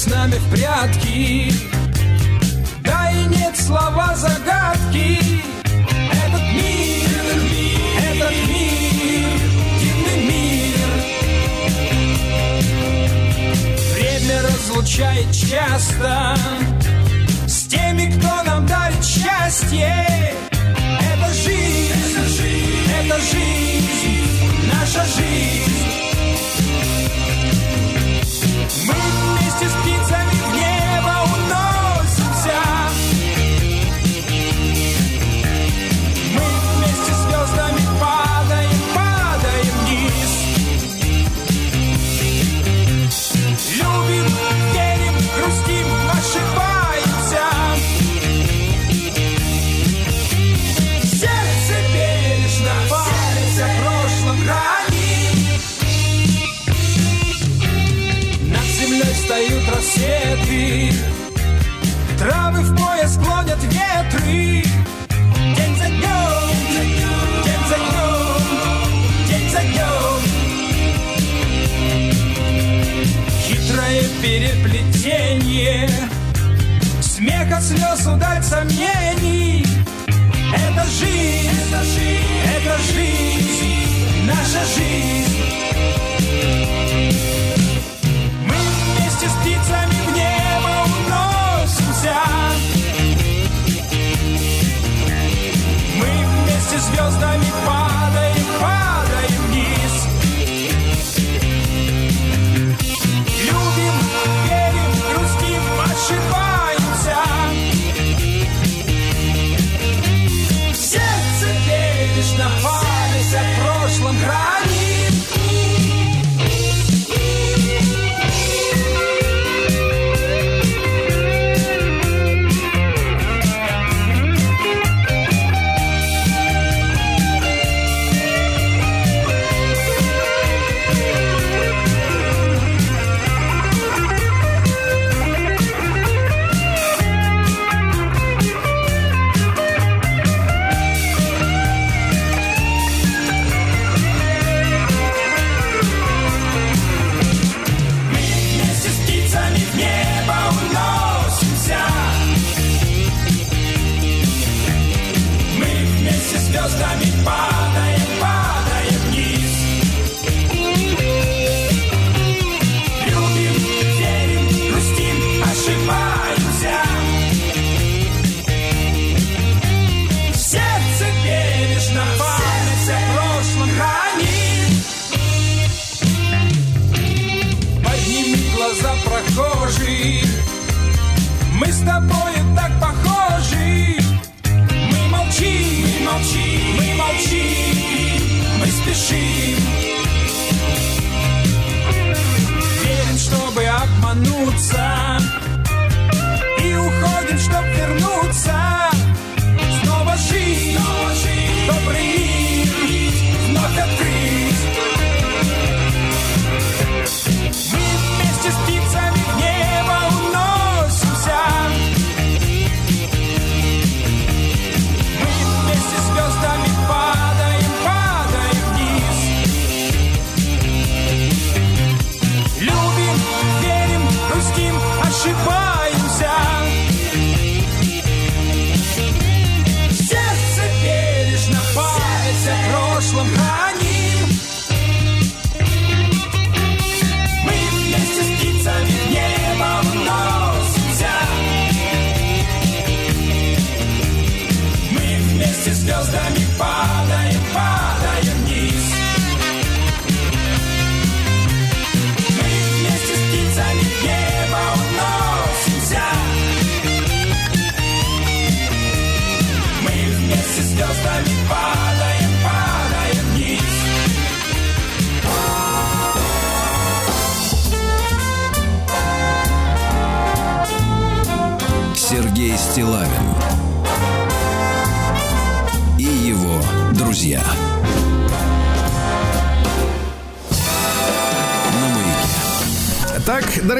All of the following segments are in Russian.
с нами в прятки. Да и нет слова загадки. Этот мир, этот мир, этот мир, дивный мир. Время разлучает часто с теми, кто нам дарит счастье. Это жизнь, это жизнь, это жизнь наша жизнь. сомнений. Это жизнь, это жизнь, это жизнь, наша жизнь.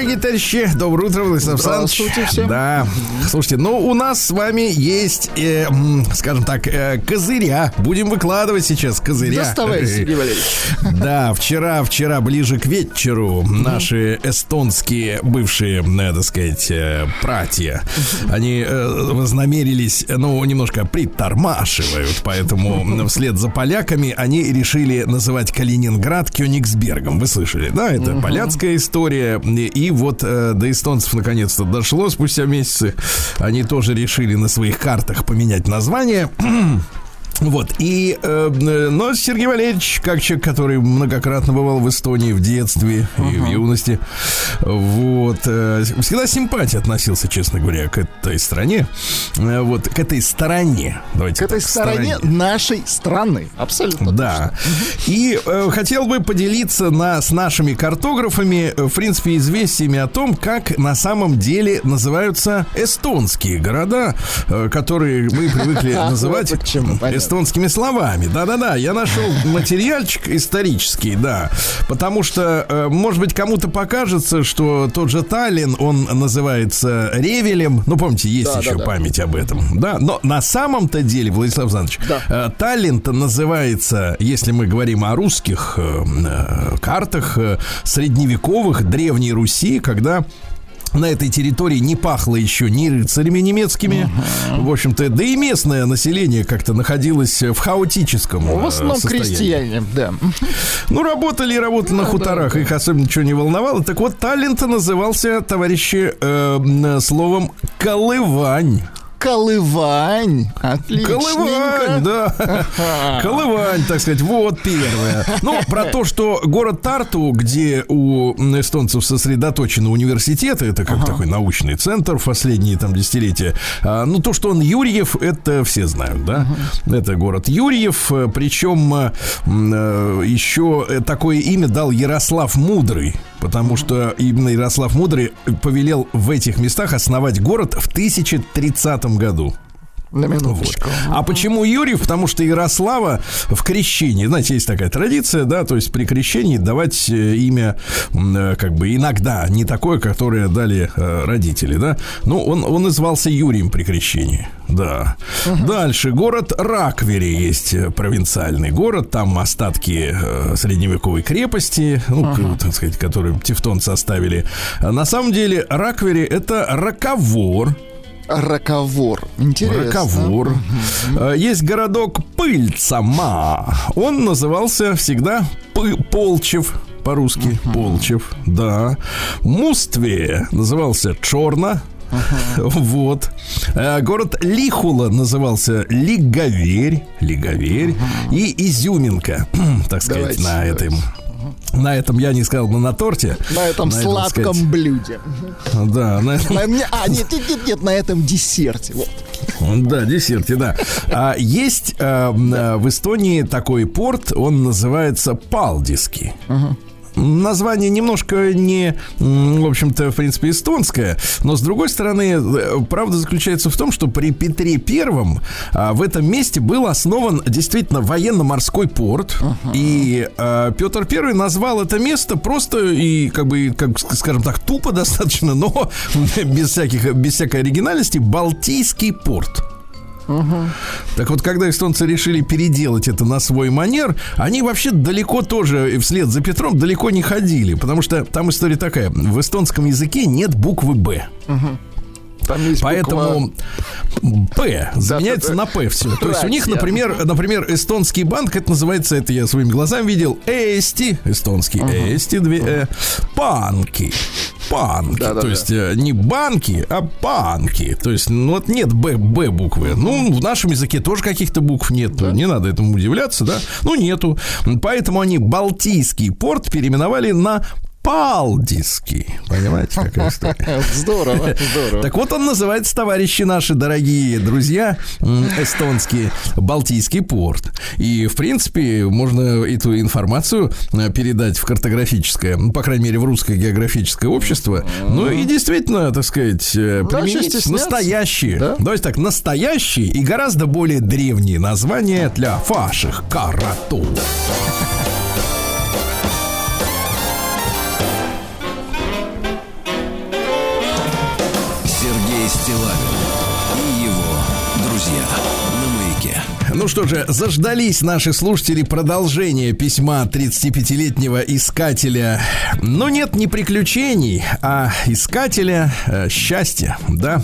дорогие товарищи. Доброе утро, Владислав Здравствуйте всем. Да, Слушайте, ну у нас с вами есть, э, скажем так, э, козыря. Будем выкладывать сейчас козыря. Доставай, Сергей Валерьевич. Да, вчера, вчера ближе к вечеру наши эстонские бывшие, надо сказать, э, братья, они э, вознамерились, ну, немножко притормашивают, поэтому вслед за поляками они решили называть Калининград Кёнигсбергом. Вы слышали, да? Это поляцкая история. И вот э, до эстонцев наконец-то дошло спустя месяцы. Они тоже решили на своих картах поменять название. Вот, и, э, но Сергей Валерьевич, как человек, который многократно бывал в Эстонии в детстве uh-huh. и в юности, вот, э, всегда симпатия относился, честно говоря, к этой стране, э, вот, к этой стороне. Давайте к так, этой стороне, стороне нашей страны, абсолютно Да, точно. и э, хотел бы поделиться на, с нашими картографами, э, в принципе, известиями о том, как на самом деле называются эстонские города, э, которые мы привыкли называть эстонскими словами. Да-да-да, я нашел материальчик исторический, да. Потому что, э, может быть, кому-то покажется, что тот же Таллин, он называется Ревелем. Ну, помните, есть да, еще да, память да. об этом. Да, но на самом-то деле, Владислав Александрович, да. Э, Таллин-то называется, если мы говорим о русских э, картах средневековых Древней Руси, когда на этой территории не пахло еще ни рыцарями немецкими, uh-huh. в общем-то, да и местное население как-то находилось в хаотическом В основном состоянии. крестьяне, да. Ну, работали и работали да, на хуторах, да, их особенно ничего не волновало. Так вот, Таллинта назывался, товарищи, э, словом «колывань». Колывань. Отлично. Колывань, да. Колывань, так сказать. Вот первое. Ну, про то, что город Тарту, где у эстонцев сосредоточены университеты, это как ага. такой научный центр в последние там десятилетия. А, ну, то, что он Юрьев, это все знают, да? Ага. Это город Юрьев, причем э, еще такое имя дал Ярослав Мудрый потому что именно Ярослав Мудрый повелел в этих местах основать город в 1030 году. На минуточку. Вот. А почему Юрьев? Потому что Ярослава в крещении, знаете, есть такая традиция, да, то есть при крещении давать э, имя, э, как бы иногда, не такое, которое дали э, родители, да. Ну, он, он назывался Юрием при крещении, да. Угу. Дальше, город Раквери есть провинциальный город, там остатки средневековой крепости, ну, угу. так сказать, которые тевтонцы оставили. На самом деле Раквери это раковор, Раковор. Интересно. Раковор. Угу. Есть городок Пыльцама. Он назывался всегда Полчев по-русски. Uh-huh. Полчев, да. Мустве назывался Чорна. Uh-huh. Вот. Э, город Лихула назывался Лиговерь. Лиговерь. Uh-huh. И Изюминка, так сказать, Давайте, на этом на этом я не сказал, но на торте. На этом на сладком этом, сказать, блюде. Да, на этом. А, нет, нет, нет, нет, на этом десерте. Вот. Да, десерте, да. А, есть а, в Эстонии такой порт, он называется Палдиски. Угу название немножко не, в общем-то, в принципе, эстонское, но с другой стороны, э, правда заключается в том, что при Петре Первом а, в этом месте был основан действительно военно-морской порт, uh-huh. и а, Петр Первый назвал это место просто и как бы, как скажем так, тупо достаточно, но без всяких, без всякой оригинальности, Балтийский порт. Так вот, когда эстонцы решили переделать это на свой манер, они вообще далеко тоже, вслед за Петром, далеко не ходили. Потому что там история такая. В эстонском языке нет буквы «Б». Угу. Там есть Поэтому буква... П заменяется да, на П все. То есть у них, например, например, эстонский банк, это называется, это я своими глазами видел, Eesti, эстонский угу. Eesti, две Э, панки панки. Да, да, то есть да. Э, не банки, а панки. То есть, ну вот нет Б, Б буквы. Ну, в нашем языке тоже каких-то букв нет. Да? Не надо этому удивляться, да? Ну, нету. Поэтому они Балтийский порт переименовали на Палдиский. Понимаете, какая история? Здорово, здорово. Так вот он называется, товарищи наши дорогие друзья, эстонский Балтийский порт. И, в принципе, можно эту информацию э, передать в картографическое, ну, по крайней мере, в русское географическое общество. Ну и действительно, так сказать, э, применить настоящие, да? давайте так, настоящие и гораздо более древние названия для ваших карату. Стилавин Ну что же, заждались наши слушатели продолжения письма 35-летнего искателя. Но нет не приключений, а искателя э, счастья, да?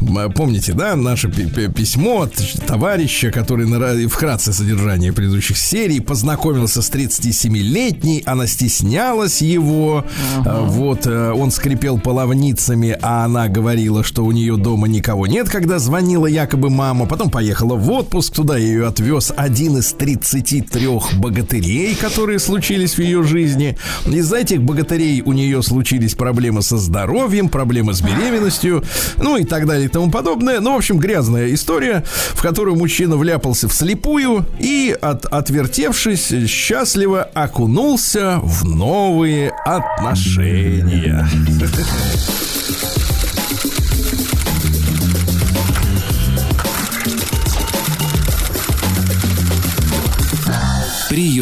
М, Помните, да, наше пи- пи- письмо от товарища, который на, вкратце содержание предыдущих серий познакомился с 37-летней, она стеснялась его, э, вот, э, он скрипел половницами, а она говорила, что у нее дома никого нет, когда звонила якобы мама, потом поехала в отпуск, туда ее отвез один из 33 богатырей, которые случились в ее жизни. Из-за этих богатырей у нее случились проблемы со здоровьем, проблемы с беременностью, ну и так далее и тому подобное. Ну, в общем, грязная история, в которую мужчина вляпался вслепую и, от, отвертевшись, счастливо окунулся в новые отношения.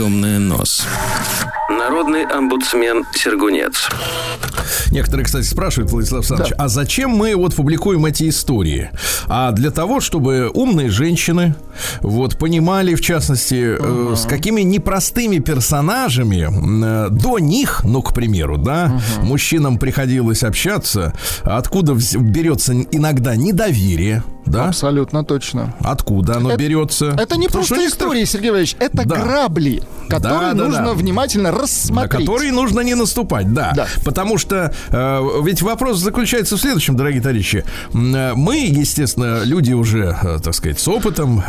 Приемная нос. Народный омбудсмен Сергунец. Некоторые, кстати, спрашивают, Владислав Александрович, а зачем мы вот публикуем эти истории? А для того, чтобы умные женщины вот понимали, в частности, э, с какими непростыми персонажами э, до них, ну, к примеру, да, мужчинам приходилось общаться, откуда берется иногда недоверие, да? Абсолютно точно. Откуда оно Это- берется? Это не Потому просто у некоторых- истории, Сергей Валерьевич, это Да. грабли, которые Да, да, нужно да. внимательно на рассмотреть. которые нужно не наступать, да. Да. Потому что э, ведь вопрос заключается в следующем, дорогие товарищи. Э, Мы, естественно, люди уже, э, так сказать, с опытом,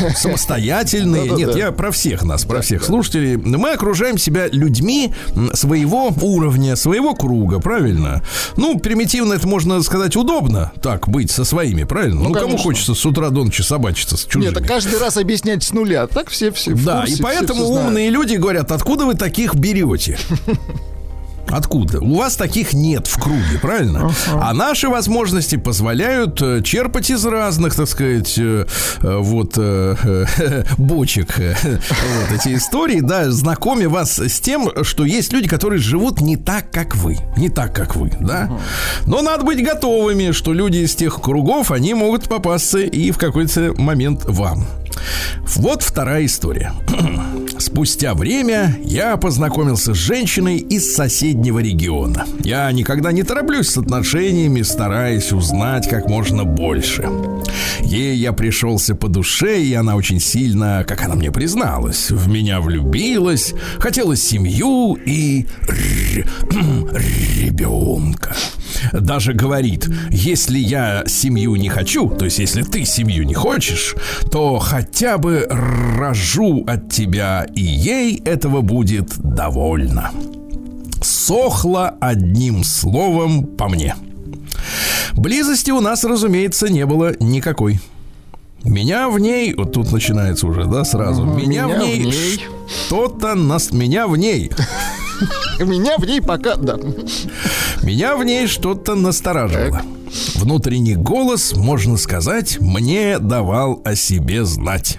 э, самостоятельные. Нет, я про всех нас, про всех слушателей. Мы окружаем себя людьми своего уровня, своего круга, правильно? Ну, примитивно это можно сказать удобно, так быть со своими, правильно? Ну, кому конечно. хочется с утра до ночи собачиться с чужими? Нет, это каждый раз объяснять с нуля. Так все все. Да, курсе, и поэтому умные люди говорят, откуда вы таких берете? Откуда? У вас таких нет в круге, правильно? А наши возможности позволяют э, черпать из разных, так сказать, э, э, вот бочек вот эти истории, да, знакомя вас с тем, что есть люди, которые живут не так, как вы, не так, как вы, да. Но надо быть готовыми, что люди из тех кругов, они могут попасться и в какой-то момент вам. Вот вторая история. Спустя время я познакомился с женщиной из соседнего региона. Я никогда не тороплюсь с отношениями, стараясь узнать как можно больше. Ей я пришелся по душе, и она очень сильно, как она мне призналась, в меня влюбилась, хотела семью и ребенка. Даже говорит, если я семью не хочу, то есть если ты семью не хочешь, то хотя бы рожу от тебя, и ей этого будет довольно. Сохла одним словом по мне. Близости у нас, разумеется, не было никакой. Меня в ней, вот тут начинается уже, да, сразу. Меня, в меня в ней, ней. что-то нас, меня в ней, Меня в ней пока, да. меня в ней что-то настораживало. Внутренний голос, можно сказать, мне давал о себе знать.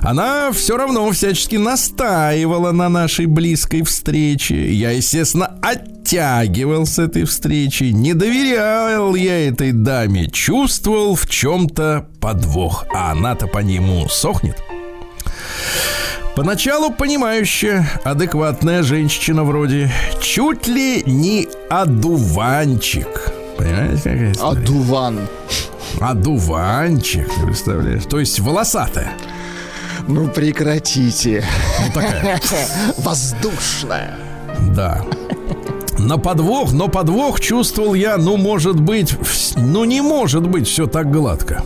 Она все равно всячески настаивала на нашей близкой встрече. Я, естественно, оттягивал с этой встречи. Не доверял я этой даме. Чувствовал в чем-то подвох. А она-то по нему сохнет. Поначалу понимающая, адекватная женщина вроде чуть ли не одуванчик. Понимаете, какая история? Адуван. Одуванчик, ты представляешь? То есть волосатая. Ну прекратите. Ну такая. Воздушная. Да. На подвох, но подвох чувствовал я, ну, может быть, ну, не может быть все так гладко.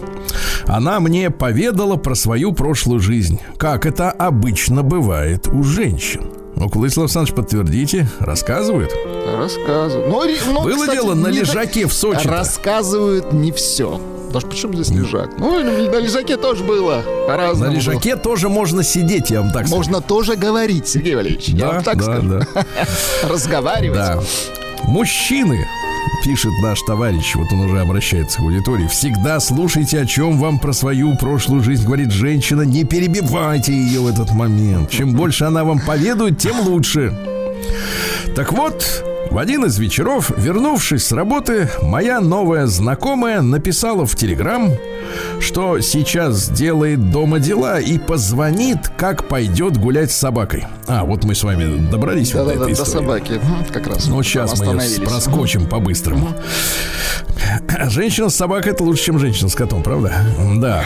Она мне поведала про свою прошлую жизнь, как это обычно бывает у женщин. Ну, Владислав Александрович, подтвердите, рассказывают. Рассказывают. Но, ре- но, Было кстати, дело на лежаке в Сочи. Рассказывают не все. Даже почему здесь лежак? Ну, на лежаке тоже было. На По-разному. лежаке тоже можно сидеть, я вам так скажу. Можно тоже говорить, Сергей Валерьевич. я Да, вам так да, скажу. да. Разговаривать. Да. Мужчины, пишет наш товарищ, вот он уже обращается к аудитории, всегда слушайте, о чем вам про свою прошлую жизнь говорит женщина, не перебивайте ее в этот момент. Чем больше она вам поведает, тем лучше. Так вот, В один из вечеров, вернувшись с работы, моя новая знакомая написала в Телеграм, что сейчас сделает дома дела и позвонит, как пойдет гулять с собакой. А, вот мы с вами добрались вот до Да-да-да, этой до истории. собаки. Мгм, Как раз. Ну, Там сейчас мы ее проскочим по-быстрому. Женщина с собакой это лучше, чем женщина с котом, правда? Да.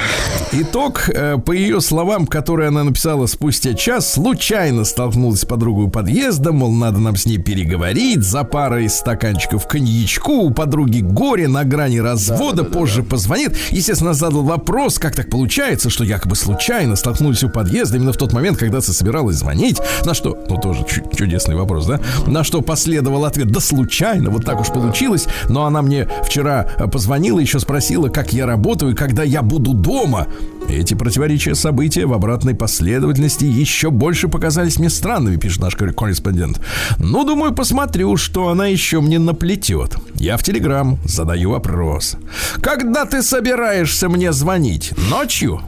Итог, э, по ее словам, которые она написала спустя час, случайно столкнулась с подругой у подъезда, мол, надо нам с ней переговорить, за парой стаканчиков коньячку, у подруги горе на грани развода, позже позвонит. Естественно, задал вопрос, как так получается, что якобы случайно столкнулись у подъезда именно в тот момент, когда ты собиралась звонить. На что, ну тоже чу- чудесный вопрос, да? На что последовал ответ, да случайно, вот так уж получилось. Но она мне вчера э, позвонила, еще спросила, как я работаю когда я буду дома. Эти противоречия события в обратной последовательности еще больше показались мне странными, пишет наш кор- корреспондент. Ну, думаю, посмотрю, что она еще мне наплетет. Я в Телеграм задаю вопрос. Когда ты собираешься мне звонить? Ночью?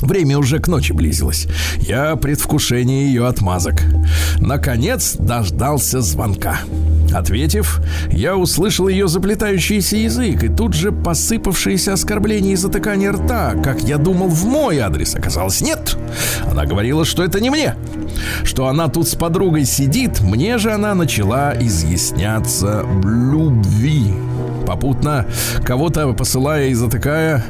Время уже к ночи близилось. Я предвкушение ее отмазок. Наконец дождался звонка. Ответив, я услышал ее заплетающийся язык и тут же посыпавшиеся оскорбления и затыкание рта, как я думал, в мой адрес. Оказалось, нет. Она говорила, что это не мне. Что она тут с подругой сидит, мне же она начала изъясняться в любви. Попутно кого-то посылая и затыкая,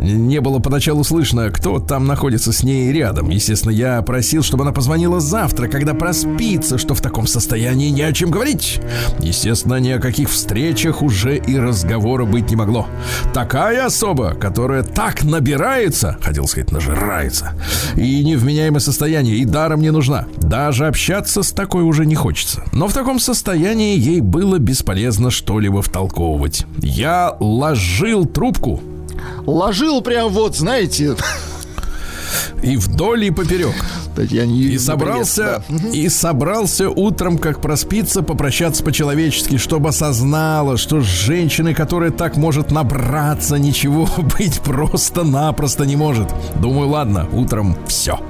не было поначалу слышно, кто там находится с ней рядом. Естественно, я просил, чтобы она позвонила завтра, когда проспится, что в таком состоянии не о чем говорить. Естественно, ни о каких встречах уже и разговора быть не могло. Такая особа, которая так набирается, хотел сказать, нажирается, и невменяемое состояние, и даром не нужна. Даже общаться с такой уже не хочется. Но в таком состоянии ей было бесполезно что-либо втолковывать. Я ложил трубку Ложил прям вот, знаете, и вдоль и поперек. Татьяне И собрался, да. и собрался утром, как проспится, попрощаться по-человечески, чтобы осознала, что с женщиной, которая так может набраться, ничего быть просто-напросто не может. Думаю, ладно, утром все.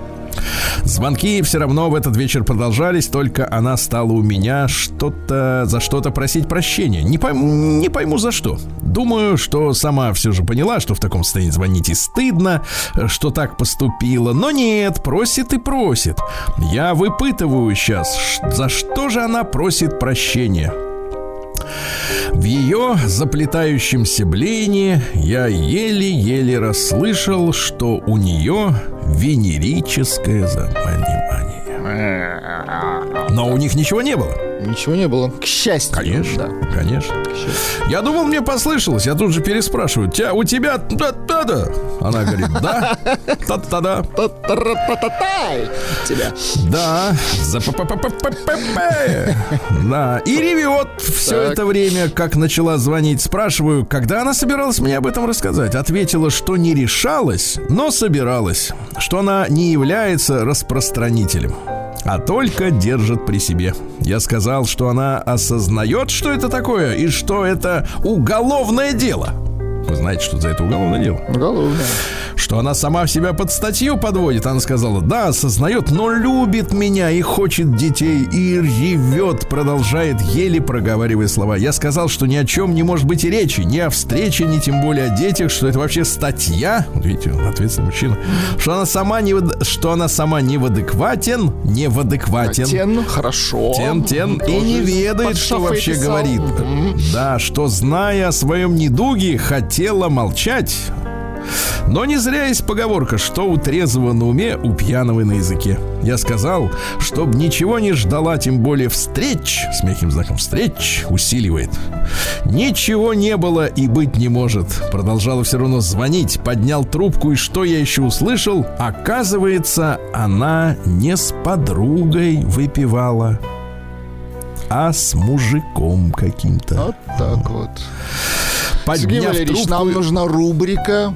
Звонки все равно в этот вечер продолжались, только она стала у меня что-то за что-то просить прощения. Не пойму, не пойму за что. Думаю, что сама все же поняла, что в таком состоянии звонить и стыдно, что так поступила. Но нет, просит и просит. Я выпытываю сейчас, за что же она просит прощения. В ее заплетающемся блении я еле-еле расслышал, что у нее венерическое заболевание. Но у них ничего не было. Ничего не было. К счастью. Конечно, Да. конечно. Я думал, мне послышалось. Я тут же переспрашиваю. Тебя, у тебя? Она говорит, да. Та-та-да. Та-та-ра-та-та-тай Тебя. Да. П п п п п Да. И ревет все это время, как начала звонить. Спрашиваю, когда она собиралась мне об этом рассказать. Ответила, что не решалась, но собиралась. Что она не является распространителем а только держит при себе. Я сказал, что она осознает, что это такое, и что это уголовное дело. Вы знаете, что за это уголовное дело? Уголовное. Что она сама себя под статью подводит. Она сказала, да, осознает, но любит меня и хочет детей, и ревет, продолжает, еле проговаривая слова. Я сказал, что ни о чем не может быть и речи, ни о встрече, ни тем более о детях, что это вообще статья. Вот видите, он ответственный мужчина. Что она сама не, что она сама не в адекватен, не в адекватен. Тен, хорошо. Тен, тен и не ведает, что вообще писал. говорит. Да, что зная о своем недуге, хотела молчать. Но не зря есть поговорка, что у трезвого на уме, у пьяного на языке. Я сказал, чтоб ничего не ждала, тем более встреч, с мягким знаком встреч, усиливает. Ничего не было и быть не может. Продолжала все равно звонить, поднял трубку, и что я еще услышал? Оказывается, она не с подругой выпивала, а с мужиком каким-то. Вот так вот. Сергей Подняв Валерьевич, нам трубку, нужна рубрика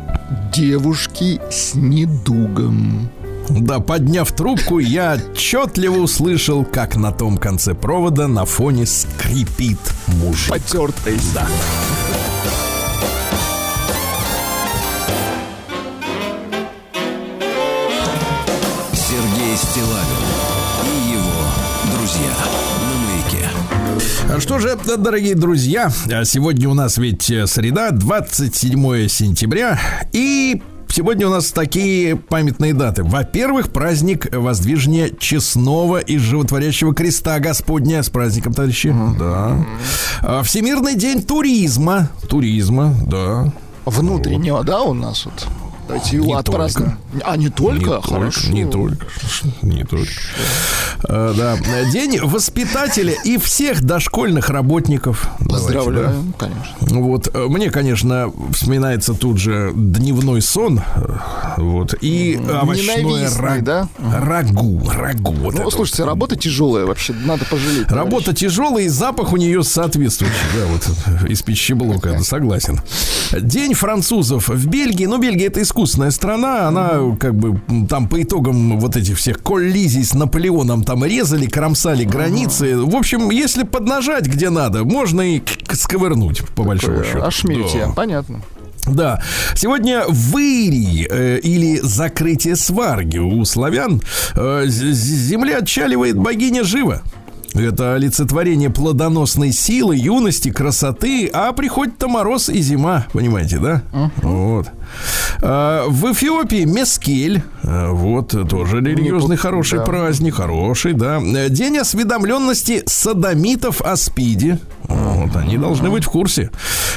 «Девушки с недугом». да, подняв трубку, я отчетливо услышал, как на том конце провода на фоне скрипит мужик. Потертый. Да. Сергей Стилавин Что же, дорогие друзья, сегодня у нас ведь э, среда, 27 сентября, и Сегодня у нас такие памятные даты. Во-первых, праздник воздвижения честного и животворящего креста Господня. С праздником, товарищи. Да. А, Всемирный день туризма. Туризма, да. Внутреннего, да, у нас вот. Давайте его Не отпразднуем. А, не только? Хорошо. Не только. Не только. А, да. День воспитателя и всех дошкольных работников. Давайте, да. Поздравляю, конечно. Вот, э, мне, конечно, вспоминается тут же дневной сон, э, вот, и овощное Ненавистный, ра- да? рагу, рагу. Вот это Ну, вот. слушайте, работа тяжелая вообще, надо пожалеть. Работа тяжелая, и запах у нее соответствующий, да, вот э, из пищеблока, согласен. День французов в Бельгии. Ну, Бельгия это искусственная страна, она как бы там по итогам вот этих всех коллизий с Наполеоном там резали, кромсали границы. В общем, если поднажать где надо, можно и сковырнуть, по большому счету. Ашмельте, Да. понятно. Да. Сегодня вырий э, или закрытие сварги у славян э, земля отчаливает богиня Жива. Это олицетворение плодоносной силы, юности, красоты, а приходит-то мороз и зима, понимаете, да? Вот. А, в Эфиопии Мескель, а, вот тоже религиозный пут- хороший да. праздник, хороший, да. День осведомленности садомитов о СПИДе. Вот, они должны быть в курсе.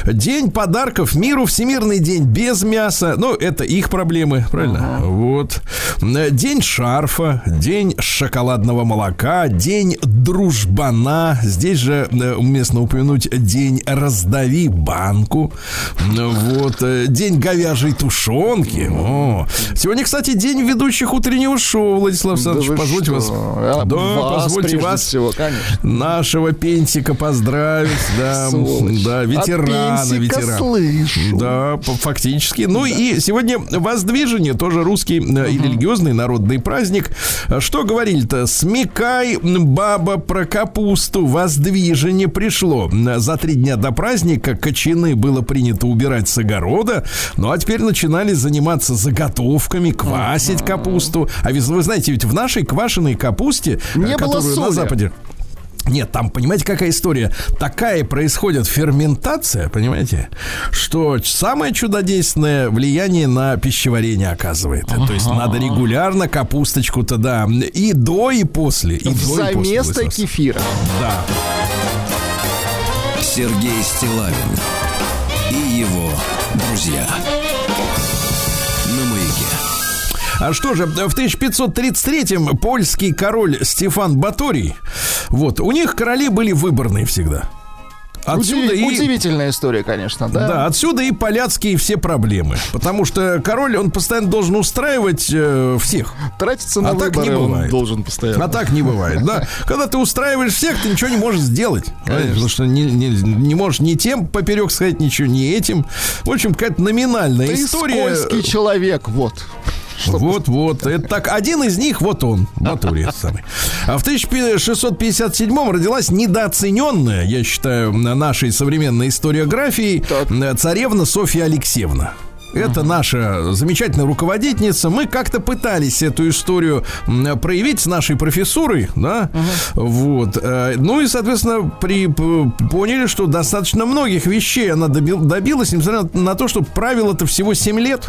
День подарков миру, Всемирный день без мяса. Ну, это их проблемы, правильно? Вот. Э, День шарфа, день шоколадного молока, день дружбана. Здесь же э, уместно упомянуть день раздави банку. Вот. э, День говяжьей тушенки. О. Сегодня, кстати, день ведущих утреннего шоу, Владислав Александрович. Да позвольте что? вас. А, Да, вас позвольте вас всего, конечно. нашего пенсика поздравить, да, Сволочь. да, ветерана, От пенсика ветеран. слышу. Да, фактически. Ну и сегодня воздвижение, тоже русский э, и религиозный народный праздник. А Что говорили-то? Смекай, баба, про капусту. Воздвижение пришло. За три дня до праздника кочаны было принято убирать с огорода. Ну а теперь начинали заниматься заготовками, квасить капусту. А ведь вы знаете, ведь в нашей квашеной капусте, э, Не было которую на соли. Западе нет, там, понимаете, какая история? Такая происходит ферментация, понимаете, что самое чудодейственное влияние на пищеварение оказывает. То есть надо регулярно капусточку-то, да, и до, и после. И до, и после, Заместо кефира. Да. Сергей Стилавин и его друзья. А что же, в 1533-м польский король Стефан Баторий, вот, у них короли были выборные всегда. Отсюда Удиви- и... Удивительная история, конечно, да? Да, отсюда и поляцкие все проблемы. Потому что король, он постоянно должен устраивать э, всех. Тратиться на А так не выборы он бывает. должен постоянно. А так не бывает, да. Когда ты устраиваешь всех, ты ничего не можешь сделать. Потому что не, не- не можешь ни тем поперек сказать ничего, ни этим. В общем, какая-то номинальная Ты история. скользкий человек, вот. Что Вот, вот. Это так, один из них, вот он, Батурий самый. А в 1657 родилась недооцененная, я считаю, нашей современной историографией Так. царевна Софья Алексеевна. Это наша замечательная руководительница. Мы как-то пытались эту историю проявить с нашей профессурой, да, вот. э, Ну и, соответственно, при, поняли, что достаточно многих вещей она доби- добилась, несмотря на то, что правило это всего 7 лет.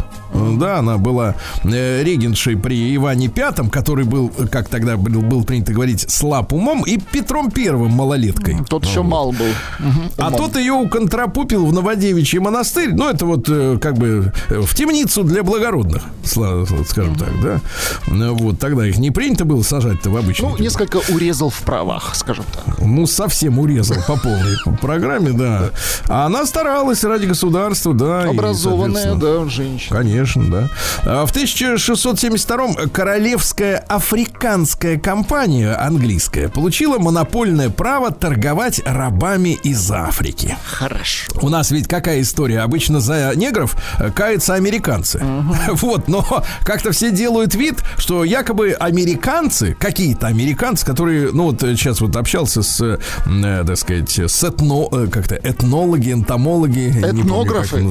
Да, она была э, регеншей при Иване Пятом, который был, как тогда был, был принято говорить, слаб умом, и Петром Первым малолеткой. Тот еще мал был. Мгм, А тот ее уконтропупил в Новодевичий монастырь. Ну, это вот э, как бы в темницу для благородных, скажем так, да. Ну, Вот тогда их не принято было сажать-то в обычный. Ну, несколько урезал в правах, скажем так. Ну, совсем урезал по полной программе, да. А она старалась ради государства, да. Образованная, да, женщина. Конечно, да. А В 1672-м Королевская африканская компания английская получила монопольное право торговать рабами из Африки. Хорошо. У нас ведь какая история? Обычно за негров э, каются американцы. Вот, но как-то все делают вид, что якобы американцы, какие-то американцы, которые, ну вот сейчас вот общался с, э, так сказать, с этно, э, как-то этнологи, энтомологи. не помню, Этнографы.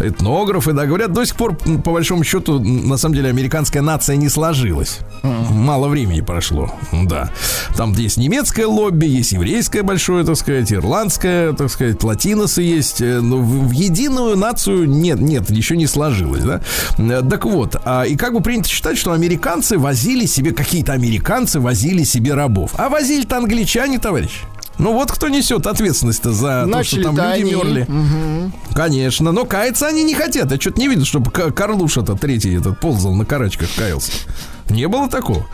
Этнографы, да, говорят, до сих пор, по большому счету, на самом деле, американская нация не сложилась. Мало времени прошло, да. Там есть немецкое лобби, есть еврейское большое, так сказать, ирландское, так сказать, латиносы есть. э, Но в, в единую нацию нет, нет, еще не сложилось, да. Э, Так вот, а, и как бы принято считать, что американцы возили себе, какие-то американцы возили себе рабов. А возили-то англичане, товарищ. Ну вот кто несет ответственность-то за то, что там люди они. мерли. Конечно, но каяться они не хотят. Я что-то не видел, чтобы Карлуша-то третий этот ползал на карачках, каялся. Не было такого.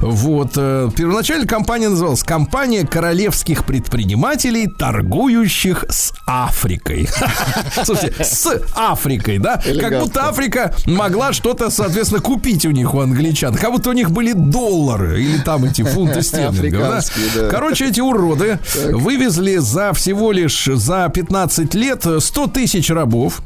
Вот. э, Первоначально компания называлась «Компания королевских предпринимателей, торгующих с Африкой». Слушайте, с Африкой, да? Как будто Африка могла что-то, соответственно, купить у них, у англичан. Как будто у них были доллары или там эти фунты стерлингов. да? Короче, эти уроды вывезли за всего лишь за 15 лет 100 тысяч рабов.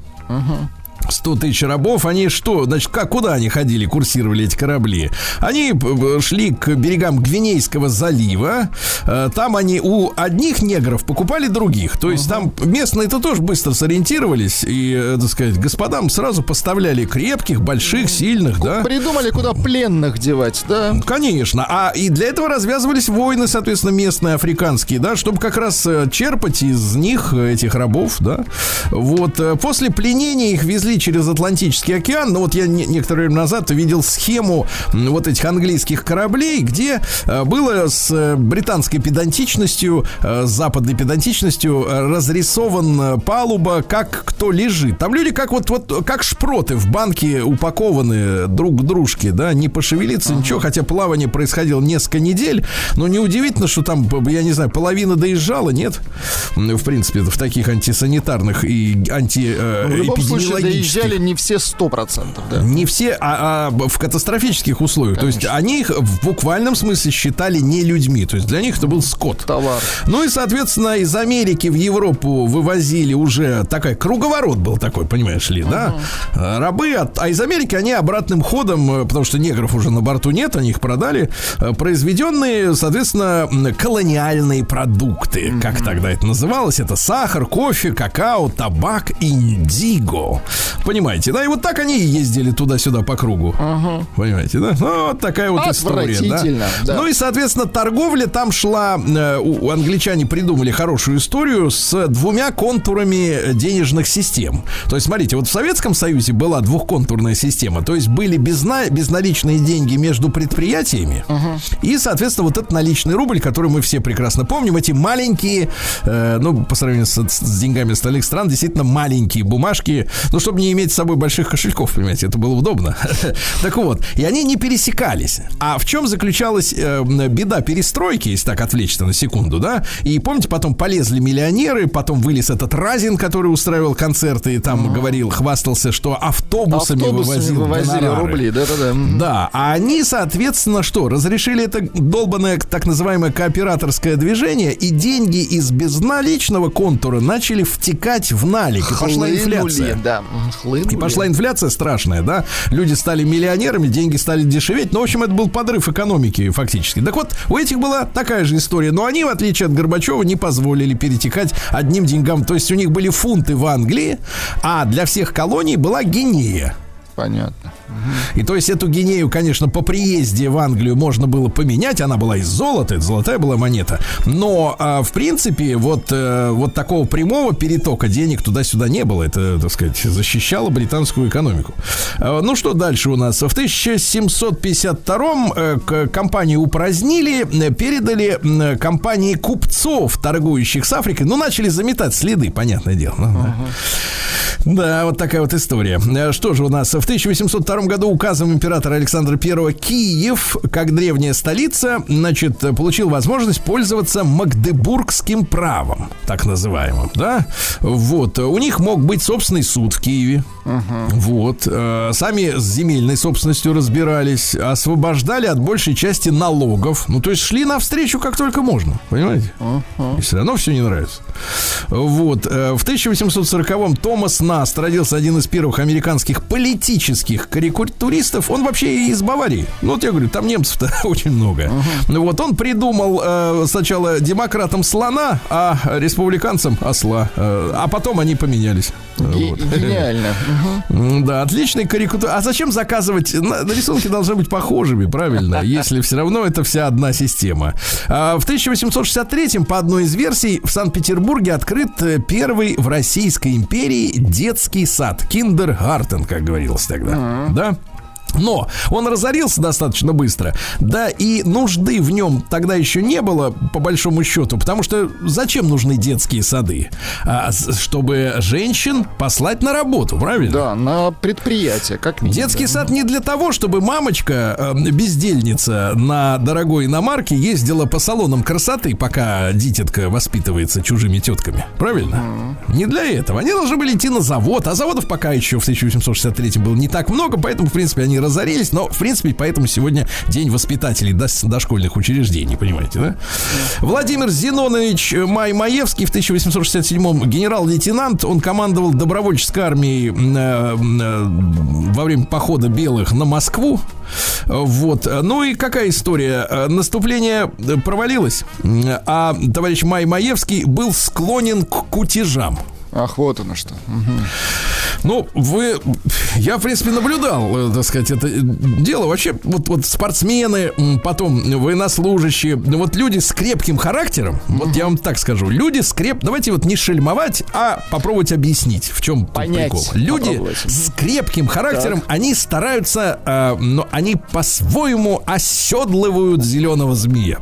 100 тысяч рабов, они что, значит, как, куда они ходили, курсировали эти корабли? Они э, шли к берегам Гвинейского залива, Э, там они у одних негров покупали других, то есть там местные-то тоже быстро сориентировались и, э, так сказать, господам сразу поставляли крепких, больших, сильных, да? Придумали, куда пленных девать, да? Конечно. А и для этого развязывались войны, соответственно, местные, африканские, да, чтобы как раз черпать из них этих рабов, да. Вот. После пленения их везли через Атлантический океан. Ну, вот я не- некоторое время назад видел схему вот этих английских кораблей, где э, было с э, британской педантичностью, э, с западной педантичностью разрисован палуба, как кто лежит. Там люди как вот, вот как шпроты в банке упакованы друг к дружке, да, не пошевелиться, ничего, хотя плавание происходило несколько недель, но неудивительно, что там, я не знаю, половина доезжала, нет? В принципе, в таких антисанитарных и антиэпидемиологических доезжали не все сто процентов, да. не все, а, а в катастрофических условиях. То есть они их в буквальном смысле считали не людьми. То есть для них это был скот. Товар. Ну и, соответственно, из Америки в Европу вывозили уже такой круговорот был такой, понимаешь ли, да? Э, Рабы, от- а из Америки они обратным ходом, э, потому что негров уже на борту нет, они их продали, э, произведенные, соответственно, колониальные продукты, как тогда это называлось, это сахар, кофе, какао, табак, индиго. Понимаете, да? И вот так они и ездили туда-сюда по кругу. Понимаете, да? Ну, вот такая вот история, да? Да. Ну и, соответственно, торговля там шла, э, у, у англичане придумали хорошую историю с двумя контурами денежных систем. То есть, смотрите, вот в Советском Союзе была двухконтурная система, то есть были безна, безналичные деньги между предприятиями и, соответственно, вот этот наличный рубль, который мы все прекрасно помним, эти маленькие, э, ну, по сравнению с, с деньгами остальных стран, действительно маленькие бумажки, ну, чтобы не иметь с собой больших кошельков, понимаете, это было удобно. Так вот, и они не пересекались. А в чем заключалась э, беда перестройки, если так отвлечься на секунду, да? И помните, потом полезли миллионеры, потом вылез этот Разин, который устраивал концерты и там говорил, хвастался, что автобусами, Автобусами вывозил вывозили гонорары. рубли, да-да-да. Да, а они, соответственно, что? Разрешили это долбанное так называемое кооператорское движение, и деньги из безналичного контура начали втекать в налик. И пошла инфляция. Да, хлынули. И пошла инфляция страшная, да? Люди стали миллионерами, деньги стали дешеветь. Ну, в общем, это был подрыв экономики фактически. Так вот, у этих была такая же история. Но они, в отличие от Горбачева, не позволили перетекать одним деньгам. То есть у них были фунты в Англии, а для всех колоний была гинея. Понятно. И то есть эту гинею, конечно, по приезде в Англию можно было поменять. Она была из золота, это золотая была монета. Но, а, в принципе, вот, э, вот такого прямого перетока денег туда-сюда не было. Это, так сказать, защищало британскую экономику. А, Ну что дальше у нас? В 1752 э, компанию упразднили, э, передали компании купцов, торгующих с Африкой. Ну, начали заметать следы, понятное дело. Да. Да, вот такая вот история. Э, Что же у нас? В 1802 году указом императора Александра I Киев, как древняя столица, значит, получил возможность пользоваться магдебургским правом, так называемым, да? Вот. У них мог быть собственный суд в Киеве. Вот. Э, Сами с земельной собственностью разбирались, освобождали от большей части налогов. Ну, то есть шли навстречу как только можно, понимаете? И все равно все не нравится. Вот. Э, В 1840-м Томас Наст родился один из первых американских политических карикатуристов. Он вообще из Баварии. Ну, вот я говорю, там немцев-то очень много. Uh-huh. Вот он придумал э, сначала демократам слона, а республиканцам осла. Э, а потом они поменялись. Вот. Гениально. Да, отличный карикатур. А зачем заказывать? Рисунки должны быть похожими, правильно? Если все равно это вся одна система. А в 1863 по одной из версий в Санкт-Петербурге открыт э, первый в Российской империи детский сад. Kindergarten, как говорилось тогда. Да? Но он разорился достаточно быстро, да и нужды в нем тогда еще не было, по большому счету, потому что зачем нужны детские сады? А, чтобы женщин послать на работу, правильно? Да, на предприятие, как минимум. Детский сад не для того, чтобы мамочка, э, бездельница на дорогой иномарке ездила по салонам красоты, пока дитятка воспитывается чужими тетками, правильно? Mm. Не для этого. Они должны были идти на завод, а заводов пока еще в 1863 было не так много, поэтому, в принципе, они разорились, но, в принципе, поэтому сегодня день воспитателей дошкольных учреждений, понимаете, да? Владимир Зинонович Маймаевский в 1867-м генерал-лейтенант, он командовал добровольческой армией э, э, во время похода белых на Москву. Вот. Ну и какая история? Наступление провалилось, а товарищ Май Маевский был склонен к кутежам. Ах, вот оно что. Угу. Ну, вы, я, в принципе, наблюдал, э, так сказать, это дело. Вообще, вот, вот спортсмены, потом военнослужащие, вот люди с крепким характером, угу. вот я вам так скажу, люди с креп... Давайте вот не шельмовать, а попробовать объяснить, в чем Понять, прикол. Люди с крепким характером, так. они стараются, э, но они по-своему оседлывают зеленого змея.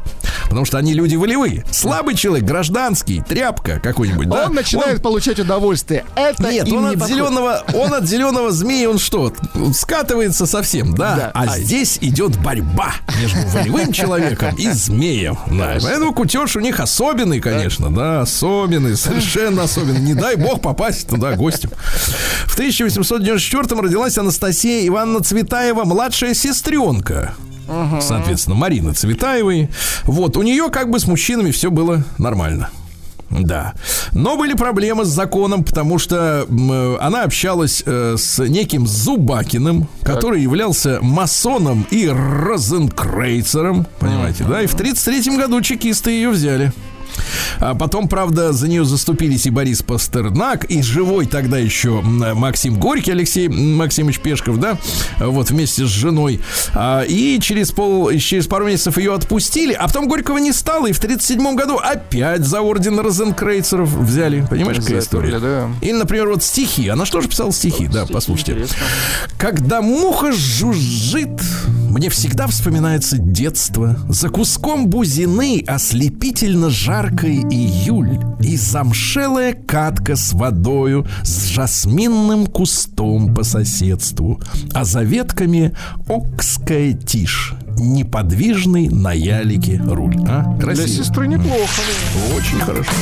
Потому что они люди волевые. Слабый человек, гражданский, тряпка какой-нибудь, Он да? начинает он... получать удовольствие. Это Нет, он от зеленого, он от зеленого змеи, он что, скатывается совсем, да? да. А, а здесь идет борьба между волевым человеком и змеем. Да. Поэтому кутеж у них особенный, конечно, да, особенный, совершенно особенный. Не дай бог попасть туда гостем. В 1894 родилась Анастасия Ивановна Цветаева, младшая сестренка соответственно, Марины Цветаевой. Вот, у нее как бы с мужчинами все было нормально. Да. Но были проблемы с законом, потому что э, она общалась э, с неким Зубакиным, так. который являлся масоном и розенкрейцером. Понимаете, uh-huh. да? И в 1933 году чекисты ее взяли. А потом, правда, за нее заступились и Борис Пастернак, и живой тогда еще Максим Горький, Алексей Максимович Пешков, да, вот вместе с женой. А, и через, пол, через пару месяцев ее отпустили, а потом Горького не стало, и в 1937 году опять за орден Розенкрейцеров взяли. Понимаешь, какая история? Да. И, например, вот стихи. Она что же писала стихи? Да, стихи послушайте. Интересно. Когда муха жужжит, мне всегда вспоминается детство. За куском бузины ослепительно жаркой июль И замшелая катка с водою С жасминным кустом по соседству А за ветками окская тишь Неподвижный на ялике руль а? Красиво. Для сестры неплохо Очень хорошо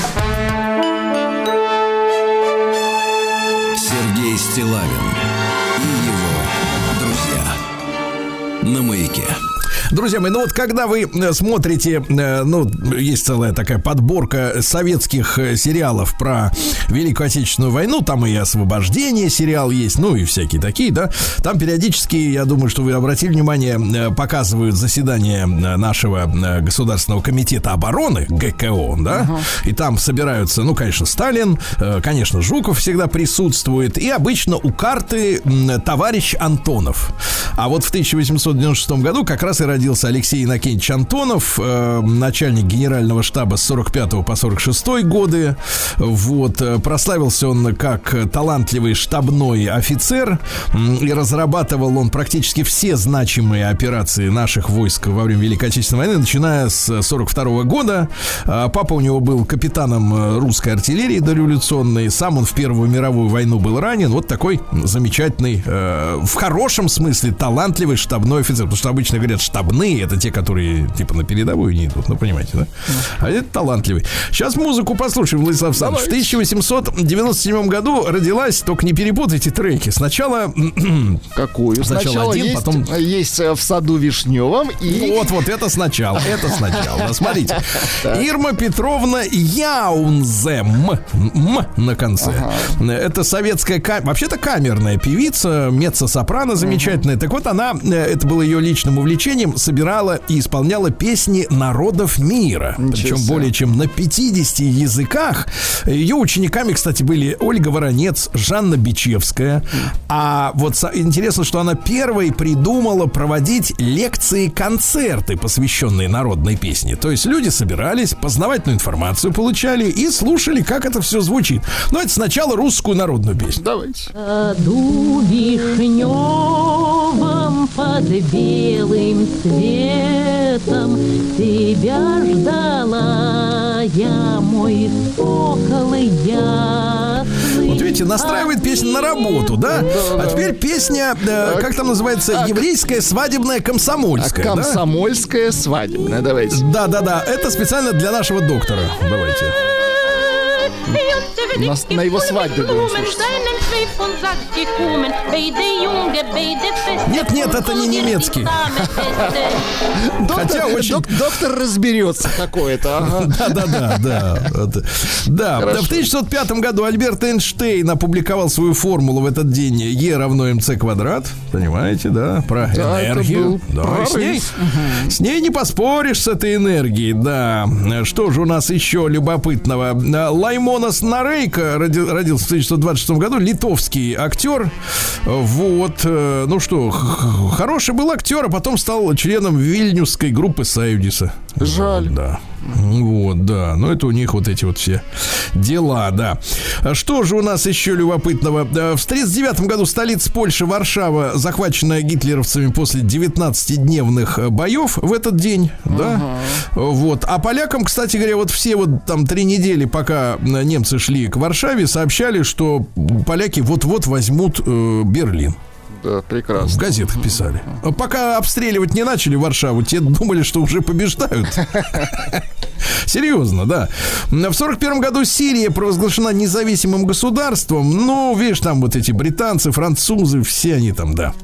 Сергей Стилавин и его друзья на маяке. Друзья мои, ну вот когда вы э, смотрите, э, ну, есть целая такая подборка советских э, сериалов про Великую Отечественную войну, там и освобождение сериал есть, ну и всякие такие, да. Там периодически, я думаю, что вы обратили внимание, показывают заседание нашего Государственного комитета обороны, ГКО, да, uh-huh. и там собираются, ну, конечно, Сталин, конечно, Жуков всегда присутствует, и обычно у карты товарищ Антонов. А вот в 1896 году как раз и родился родился Алексей Иннокентьевич Антонов, э, начальник генерального штаба с 45 по 46 годы. Вот, э, прославился он как талантливый штабной офицер и разрабатывал он практически все значимые операции наших войск во время Великой Отечественной войны, начиная с 42 года. А папа у него был капитаном э, русской артиллерии дореволюционной. Сам он в Первую мировую войну был ранен. Вот такой замечательный, в хорошем смысле, талантливый штабной офицер. Потому что обычно говорят штаб штабные, это те, которые типа на передовую не идут, ну понимаете, да? А это талантливый. Сейчас музыку послушаем, Владислав Александрович. В 1897 году родилась, только не перепутайте треки. Сначала... Какую? Сначала Сначала один, есть, потом- есть э, в саду Вишневом и... Вот, вот, это сначала, это сначала. Смотрите. Ирма Петровна Яунзем. М на конце. Это советская, ка- вообще-то камерная певица, меццо-сопрано замечательная. Так вот, она, э, это было ее личным увлечением, собирала и исполняла песни народов мира. Ничего Причем себе. более чем на 50 языках. Ее учениками, кстати, были Ольга Воронец, Жанна Бичевская. А вот интересно, что она первой придумала проводить лекции-концерты, посвященные народной песне. То есть люди собирались, познавательную информацию получали и слушали, как это все звучит. Но это сначала русскую народную песню. Давайте. саду вишневом под белым цветом Тебя ждала я, мой сокол ясный. Вот видите, настраивает песню на работу, да? А теперь песня, э, как там называется, еврейская свадебная А комсомольская. да? комсомольская свадебная, давайте. Да, да, да. Это специально для нашего доктора. Давайте. На- на его свадьбе будем слушать. Нет, нет, это не немецкий. Доктор, Хотя очень- док- доктор разберется какой-то. ага. Да, да, да, да. Это- Да, Хорошо. в 1905 году Альберт Эйнштейн опубликовал свою формулу в этот день Е равно МЦ квадрат. Понимаете, да? Про энергию. Да, с ней, с ней не поспоришь с этой энергией, да. Что же у нас еще любопытного? Лаймонос Нарейко роди- родился в 1926 году, литовский актер. Вот, э, ну что, хороший был актер, а потом стал членом вильнюсской группы Саюдиса. Жаль. Да. Вот, да. Ну, это у них вот эти вот все дела, да. А Что же у нас еще любопытного? В 1939 году столица Польши, Варшава, захваченная гитлеровцами после 19-дневных э, боев в этот день, да. Вот. А полякам, кстати говоря, вот все вот там три недели, пока э, немцы шли к Варшаве, сообщали, что поляки вот-вот возьмут э, Берлин. Да, В прекрасно. газетах писали. А Пока обстреливать не начали Варшаву, те думали, что уже побеждают. Серьезно, да. В сорок первом году Сирия провозглашена независимым государством. Ну, видишь, там вот эти британцы, французы, все они там, да.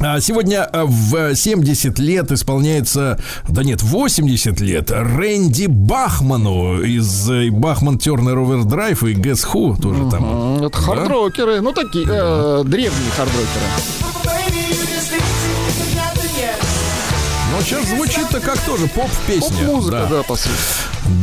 А сегодня э, в 70 лет исполняется, да нет, 80 лет Рэнди Бахману из э, Бахман Тернер Овердрайв и Guess Who тоже там. М, Это хардрокеры, ну такие, э, древние хардрокеры. Сейчас звучит-то как тоже поп-песня. Поп-музыка, да, по сути.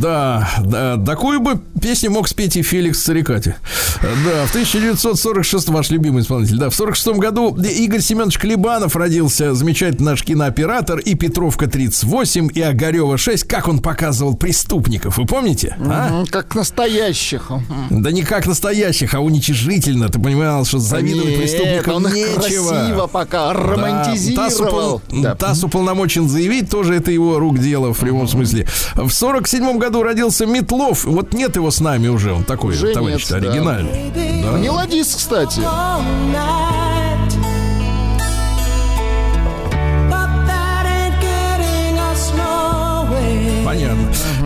Да, да, такую бы песню мог спеть и Феликс Царикати. Да, в 1946 ваш любимый исполнитель. Да, в 46 году Игорь Семенович Клебанов родился, замечательный наш кинооператор, и Петровка 38, и Огарева 6. Как он показывал преступников, вы помните? А? Как настоящих. Да не как настоящих, а уничижительно. Ты понимал, что завидовать Нет, преступникам он нечего. красиво пока романтизировал. Да, ТАСС, упол- Да. ТАСС уполномочен заявить, тоже это его рук дело в прямом смысле. В сорок седьмом году родился Метлов. Вот нет его с нами уже, он такой Уже товарищ нет, да. оригинальный. Да. Мелодист, кстати.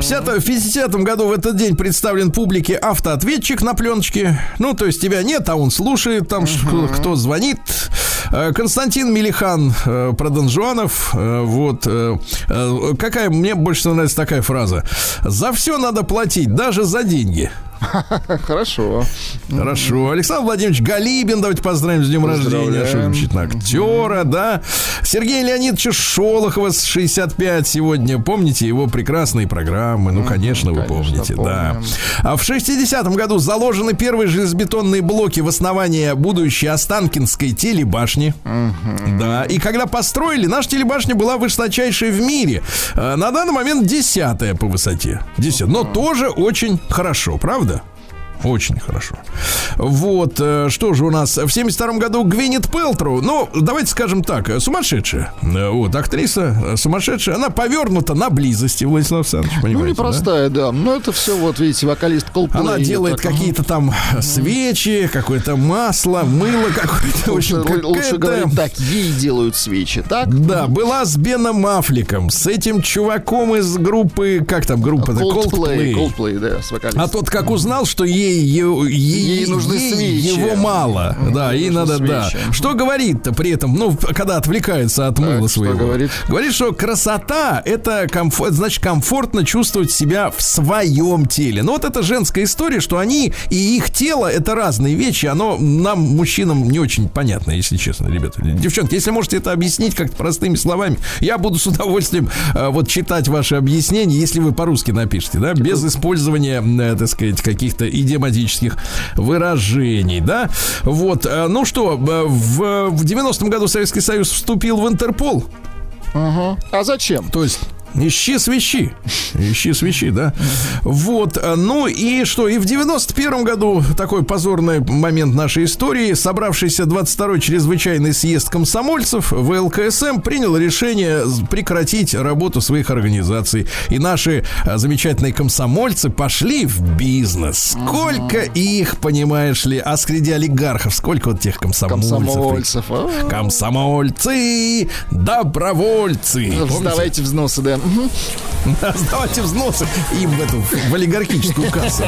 50 в 50 году в этот день представлен публике автоответчик на пленочке. Ну, то есть тебя нет, а он слушает там, ш- кто звонит. Э, Константин Мелихан э, про Дон Жуанов. Э, Вот. Какая мне больше нравится такая фраза. За все надо платить, даже за деньги. Хорошо. Хорошо. Александр Владимирович Галибин, давайте поздравим с днем рождения. Замечательно. Актера, да. Сергея Леонидовича Шолохова с 65 сегодня. Помните его прекрасные программы? Ну, конечно, вы помните, да. А в 60-м году заложены первые железобетонные блоки в основании будущей Останкинской телебашни. Да. И когда построили, наша телебашня была высочайшей в мире. Э, На данный момент десятая по высоте. Десятая. Но тоже очень хорошо, правда? Очень хорошо. Вот, э, что же у нас в 72 году Гвинет Пелтру, ну, давайте скажем так, э, сумасшедшая. Э, Вот, актриса сумасшедшая, она повернута на близости, Владислав Александрович, Ну, понимаете, да? непростая, да. Но это все, вот видите, вокалист Coldplay. Она делает так, какие-то там свечи, какое-то масло, мыло какое-то. В Лучше, общем, лучше говорить так, ей делают свечи, так? Да, была с Беном Аффлеком, с этим чуваком из группы, как там группа-то? Coldplay, Coldplay, да, с вокалистом. А тот как узнал, что ей, ей, Ей нужны ей свечи. его мало. Да, ей надо, да. свечи. Что говорит-то при этом, ну, когда отвлекается от мыла что своего? говорит? Говорит, что красота это комфорт, значит, комфортно чувствовать себя в своем теле. Ну, вот это женская история, что они и их тело это разные вещи. Оно нам, мужчинам, не очень понятно, если честно, ребята. Девчонки, если можете это объяснить как-то простыми словами, я буду с удовольствием э, вот читать ваши объяснения, если вы по-русски напишите, да, без использования, э, так сказать, каких-то идиоматических выражений, да. Вот, э, ну что, э, в, в 90-м году Советский Союз вступил в Интерпол, Ага. А зачем? то есть Ищи свечи. Ищи свечи, да. Вот. э, Ну и что? И в 91 году такой позорный момент нашей истории. Собравшийся 22-й чрезвычайный съезд комсомольцев в ЛКСМ принял решение прекратить работу своих организаций. И наши э, замечательные комсомольцы пошли в бизнес. Сколько их, понимаешь ли, а среди олигархов сколько вот тех комсомольцев? Комсомольцев. а? Комсомольцы, добровольцы. Помните? Сдавайте взносы, да. Мгм. Сдавайте взносы им в эту в олигархическую кассу.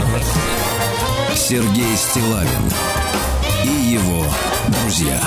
Сергей Стилавин и его друзья.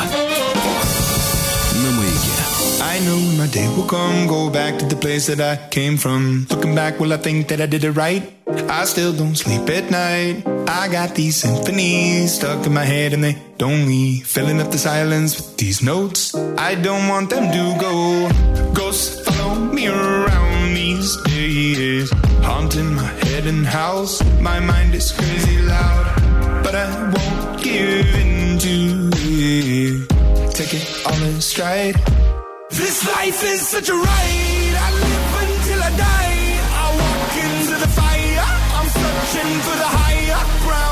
know my day will come. Go back to the place that I came from. Looking back, will I think that I did it right? I still don't sleep at night. I got these symphonies stuck in my head and they don't leave. Filling up the silence with these notes. I don't want them to go. Ghosts follow me around these days. Haunting my head and house. My mind is crazy loud. But I won't give in to it. Take it all in stride. This life is such a ride. I live until I die. I walk into the fire. I'm searching for the higher ground.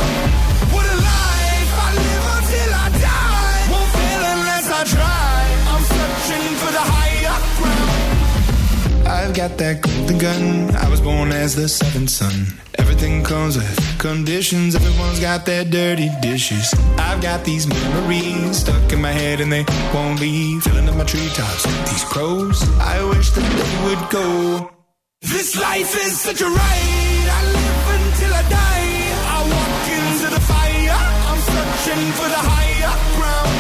Got that golden gun. I was born as the seventh son. Everything comes with conditions. Everyone's got their dirty dishes. I've got these memories stuck in my head and they won't leave. Filling up my treetops these crows. I wish that they would go. This life is such a ride. I live until I die. I walk into the fire. I'm searching for the higher ground.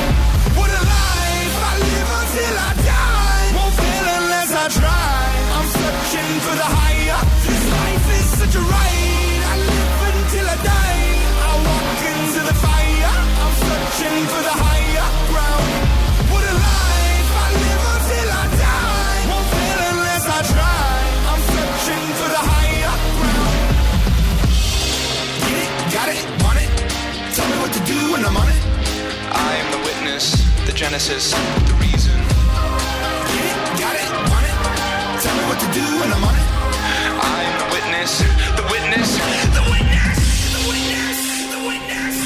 What a life. I live until I die. Won't fail unless I try. For the higher. This life is such a ride. I live until I die. I walk into the fire. I'm searching for the higher ground. What a life. I live until I die. Won't fail unless I try. I'm searching for the higher ground. Get it, got it, want it. Tell me what to do when I'm on it. I am the witness, the genesis, the reason. Get it, got it, want it. Tell me what to do when I'm on it. Witness, the witness, the witness, the witness, the witness.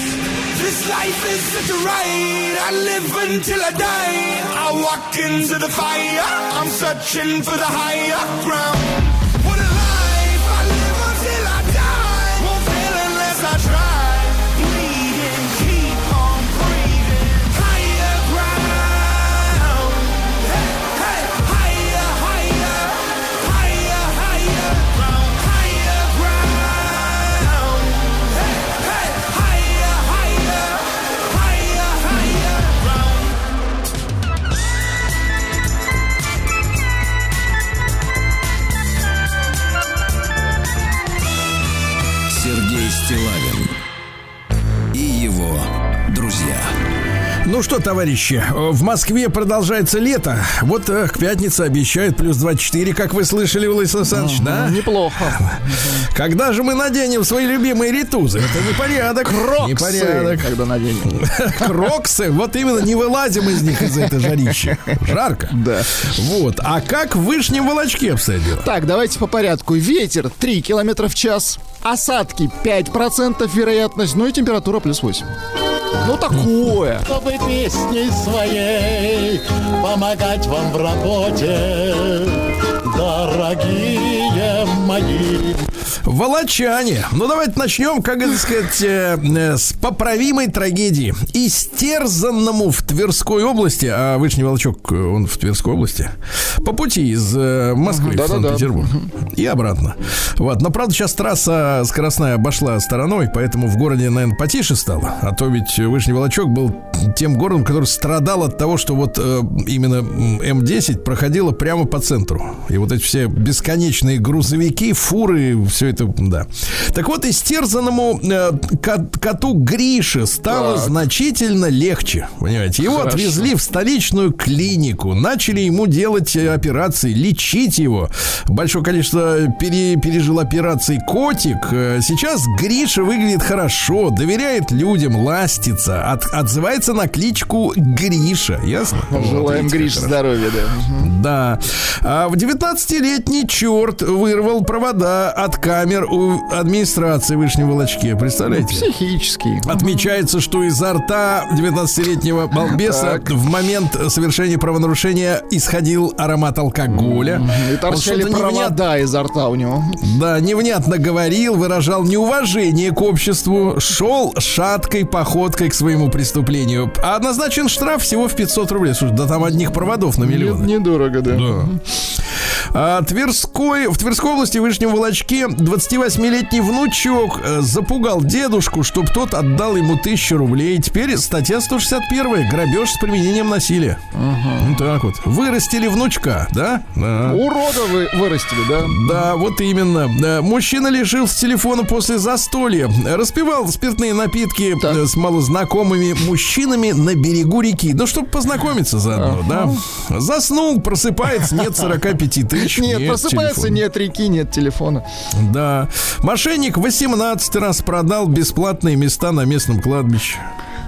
This life is such a ride. I live until I die. I walk into the fire. I'm searching for the higher ground. Ну что, товарищи, в Москве продолжается лето. Вот э, к пятнице обещают плюс 24, как вы слышали, Владислав Александрович, да? Неплохо. Когда же мы наденем свои любимые ритузы? Это непорядок. Кроксы, Непорядок. когда наденем. Кроксы, вот именно не вылазим из них из этой жарищи. Жарко. Да. Вот. А как в Вышнем Волочке обстоят дела? Так, давайте по порядку. Ветер 3 километра в час. Осадки 5% вероятность. Ну и температура плюс 8. Ну такое. чтобы песней своей помогать вам в работе, дорогие мои. Волочане. Ну, давайте начнем, как это сказать, э, э, с поправимой трагедии. Истерзанному в Тверской области, а Вышний Волочок, э, он в Тверской области, по пути из э, Москвы в Да-да-да. Санкт-Петербург и обратно. Вот. Но, правда, сейчас трасса скоростная обошла стороной, поэтому в городе, наверное, потише стало. А то ведь Вышний Волочок был тем городом, который страдал от того, что вот э, именно м, М10 проходила прямо по центру. И вот эти все бесконечные грузовики, фуры, все это, да. Так вот, истерзанному э, кот- коту Грише стало Так. значительно легче. Понимаете, его Хорошо. отвезли в столичную клинику, начали ему делать э, операции, лечить его. Большое количество пере- пережил операций котик. Э, Сейчас Гриша выглядит хорошо, доверяет людям, ластится, от- отзывается на кличку Гриша. Ясно? Желаем Вот, видите, Гриш как хорошо. здоровья, да. Да. А в 19-летний черт вырвал провода от камер у администрации Вышней Волочке. Представляете? Психический. Отмечается, что изо рта 19-летнего балбеса Так. в момент совершения правонарушения исходил аромат алкоголя. И торчали что-то невнят- провода изо рта у него. да, невнятно говорил, выражал неуважение к обществу, шел шаткой походкой к своему преступлению. А назначен штраф всего в 500 рублей. Слушай, да там одних проводов на миллион. Не- Недорого, да. Да. А, Тверской, в Тверской области в Вышнем Волочке 28-летний внучок э, запугал дедушку, чтобы тот отдал ему тысячу рублей. Теперь статья 161 грабеж с применением насилия. Ну так вот. Вырастили внучка, да? Да. Урода вы вырастили, да? Да, вот именно. Мужчина лишился телефона после застолья. Распивал спиртные напитки Так. э, с малознакомыми мужчинами на берегу реки. Ну, чтобы познакомиться заодно, да. Заснул, просыпается, нет 45 тысяч. Нет, просыпается, телефона. нет реки, нет телефона. Да. Мошенник 18 раз продал бесплатные места на местном кладбище.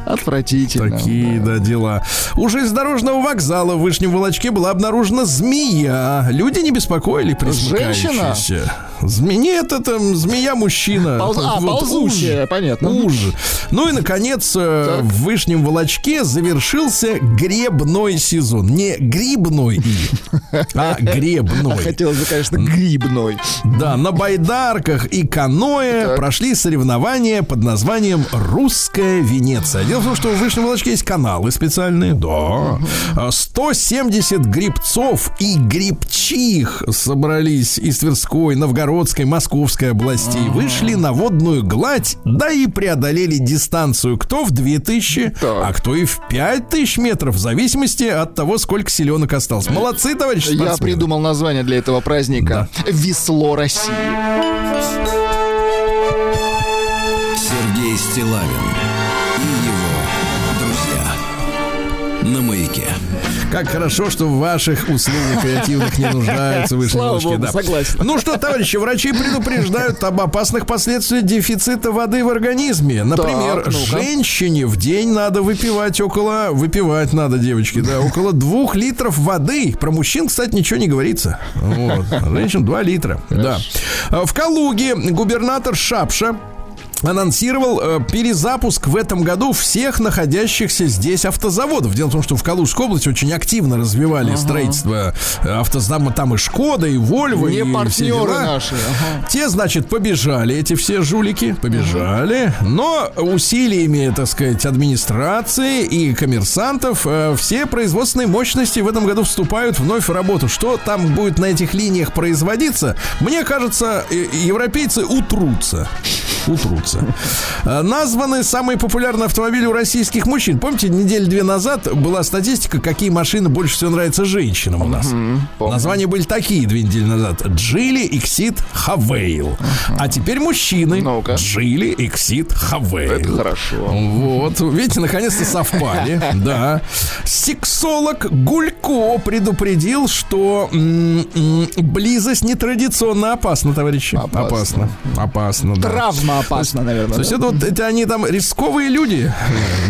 Отвратительно. Такие, да, дела. Уже из дорожного вокзала в Вышнем Волочке была обнаружена змея. Люди не беспокоили присмыкающиеся. Зме... Нет, это змея-мужчина. Полз- а, Вот ползущая, уж. понятно. Уж. Ну и, наконец, э, Так. в Вышнем Волочке завершился гребной сезон. Не грибной, а гребной. Хотелось бы, конечно, грибной. Да, на байдарках и каноэ Так. прошли соревнования под названием «Русская Венеция». Дело в том, что в Вышнем Волочке есть каналы специальные, да. А 170 грибцов и грибчих собрались из Тверской, Новгородской, Московской областей. Вышли на водную гладь, да и преодолели дистанцию. Кто в 2000, Так. а кто и в 5000 метров, в зависимости от того, сколько селенок осталось. Молодцы, товарищи Я спортсмены. придумал название для этого праздника. Весло России. Сергей Стилавин на маяке. Как хорошо, что в ваших услугах креативных не нуждаются высшие Слава богу, да. согласен. Ну что, товарищи, врачи предупреждают об опасных последствиях дефицита воды в организме. Например, Так, ну-ка. женщине в день надо выпивать около... Выпивать надо, девочки, да, около двух литров воды. Про мужчин, кстати, ничего не говорится. Вот. Женщин 2 литра. Да. В Калуге губернатор Шапша анонсировал э, перезапуск в этом году всех находящихся здесь автозаводов. Дело в том, что в Калужской области очень активно развивали строительство э, автозаводов. Там и Шкода, и Вольво, Не и все партнеры дела. наши. ага. Те, значит, побежали, эти все жулики, побежали. Но усилиями, так сказать, администрации и коммерсантов э, все производственные мощности в этом году вступают вновь в работу. Что там будет на этих линиях производиться, мне кажется, э, европейцы утрутся. Утрутся. Э, Названы самые популярные автомобили у российских мужчин. Помните, неделю две назад была статистика, какие машины больше всего нравятся женщинам у нас. Названия были такие две недели назад. Джили, Иксид, Хавейл. А теперь мужчины. Джили, Иксид, Хавейл. Это хорошо. Вот, видите, наконец-то совпали. Да. Сексолог Гулько предупредил, что близость нетрадиционно опасна, товарищи. Опасно. Опасно. Опасно, да. Травма опасна, наверное. То есть это вот эти они там рисковые люди.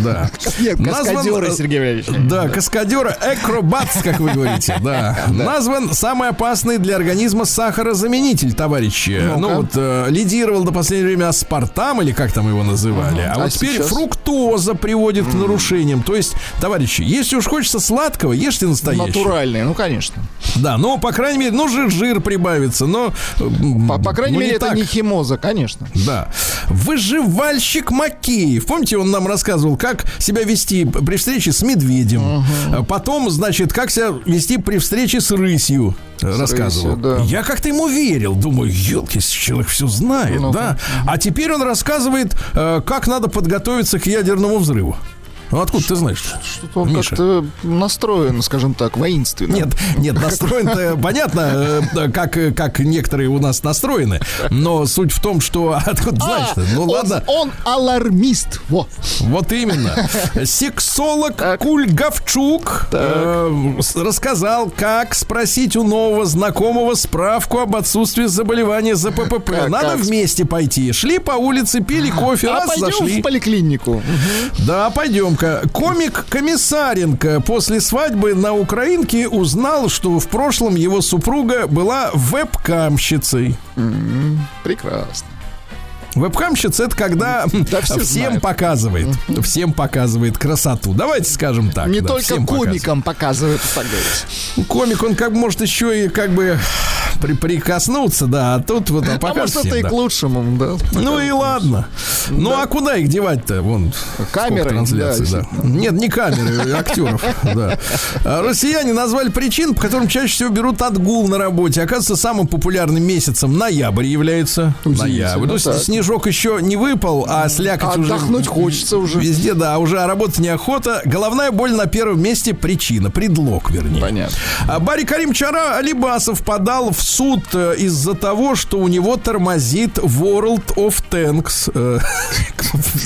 Да. Нет, Назван, каскадеры, э, Сергей Валерьевич. Да, каскадеры, акробатс, как вы говорите, да. Назван самый опасный для организма сахарозаменитель, товарищи. Ну вот, э, лидировал до последнего время аспартам, или как там его называли. А А вот теперь сейчас? фруктоза приводит к нарушениям. То есть, товарищи, если уж хочется сладкого, ешьте настоящий. Натуральные, ну, конечно. Да, но, по крайней мере, ну, жир, жир прибавится, но... э, По, по крайней ну, мере, это так. не химоза, конечно. Да. Выживальщик Макеев. Помните, он нам рассказывал, как себя вести при встрече с медведем. А Потом, значит, как себя вести при встрече с рысью. рассказывал. рысью, да. Я как-то ему верил. Думаю, елки, человек все знает, Ну-ка. да. А теперь он рассказывает, э, как надо подготовиться к ядерному взрыву. Ну, откуда ты знаешь? Что-то он Миша. как-то настроен, скажем так, воинственно. Нет, нет, настроен понятно, э, как, э, как некоторые у нас настроены, но суть в том, что откуда А, знаешь-то? Ну он- ладно, Он алармист. Во. вот именно. Сексолог Кульгавчук э, рассказал, как спросить у нового знакомого справку об отсутствии заболевания за ППП. Как- Надо как? вместе пойти. Шли по улице, пили кофе, А раз пойдем зашли. в поликлинику. Да, пойдем-ка. Комик Комиссаренко после свадьбы на Украинке узнал, что в прошлом его супруга была вебкамщицей. Прекрасно. Вебкамщица это когда Да все всем знают. показывает, всем показывает красоту. Давайте скажем так. Не да, только показывает. комикам показывают, так говорить. Комик, он как может еще и как бы при- прикоснуться, да, а тут вот А покажет может, это и да. к лучшему, да. Ну и ладно. Ну а куда их девать-то? Вон Камеры, трансляций, да, да. Нет, не камеры, актеров. Да. А Россияне назвали причин, по которым чаще всего берут отгул на работе. Оказывается, самым популярным месяцем ноябрь является. Ноябрь. Есть так. Снежок еще не выпал, а слякоть уже... Отдохнуть хочется уже. Везде, да, уже а работать неохота. Головная боль на первом месте причина, предлог, вернее. Понятно. А Барри Карим Чара Алибасов подал в суд э, из-за того, что у него тормозит World of Tanks. э,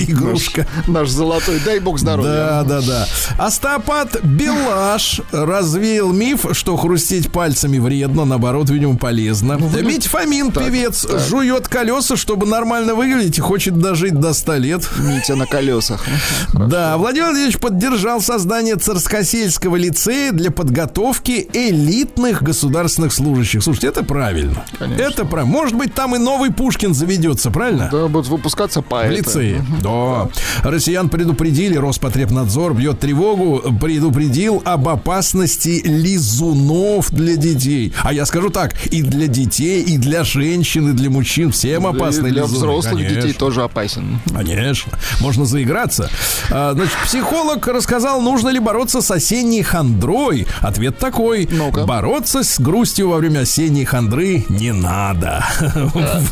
Игрушка. Наш золотой, дай бог здоровья. Да, да, да. Остапат Белаш развеял миф, что хрустеть пальцами вредно, наоборот, видимо, полезно. Митя Фомин, певец, жует колеса, чтобы нормально выглядеть и хочет дожить до 100 лет. Митя на колесах. Да, Владимир Владимирович поддержал создание Царскосельского лицея для подготовки элитных государственных служащих. Слушайте, это правильно. Конечно. Это правильно. Может быть, там и новый Пушкин заведется, правильно? Да, будут выпускаться В поэты. лицее. Да. Россиян предупредили, Роспотребнадзор бьет тревогу, предупредил об опасности лизунов для детей. А я скажу так, и для детей, и для женщин, и для мужчин всем опасны лизуны. Взрослых детей Конечно. тоже опасен. Конечно, можно заиграться. А, Значит, психолог рассказал, нужно ли бороться с осенней хандрой. Ответ такой: Ну-ка. бороться с грустью во время осенней хандры не надо.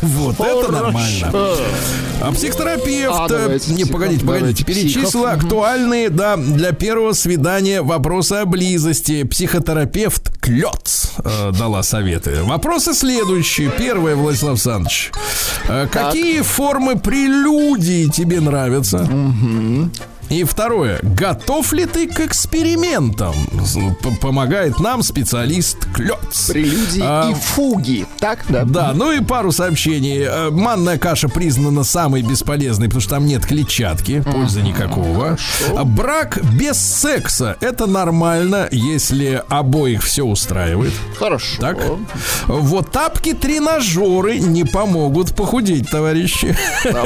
Вот это нормально. А психотерапевт, А, э, не погодите, погодите, психов. актуальные, да, для первого свидания вопросы о близости. Психотерапевт Клёц э, дала советы. Вопросы следующие. Первое, Владислав Александрович. Э, Какие формы прелюдии тебе нравятся? И второе, готов ли ты к экспериментам? П- Помогает нам специалист Клёц. Прелюдии А, и фуги. Так, да? да, ну и пару сообщений. Э, Манная каша признана самой бесполезной, потому что там нет клетчатки, пользы никакого. А Брак без секса это нормально, если обоих все устраивает. Хорошо. Так? Вот тапки-тренажеры не помогут похудеть, товарищи.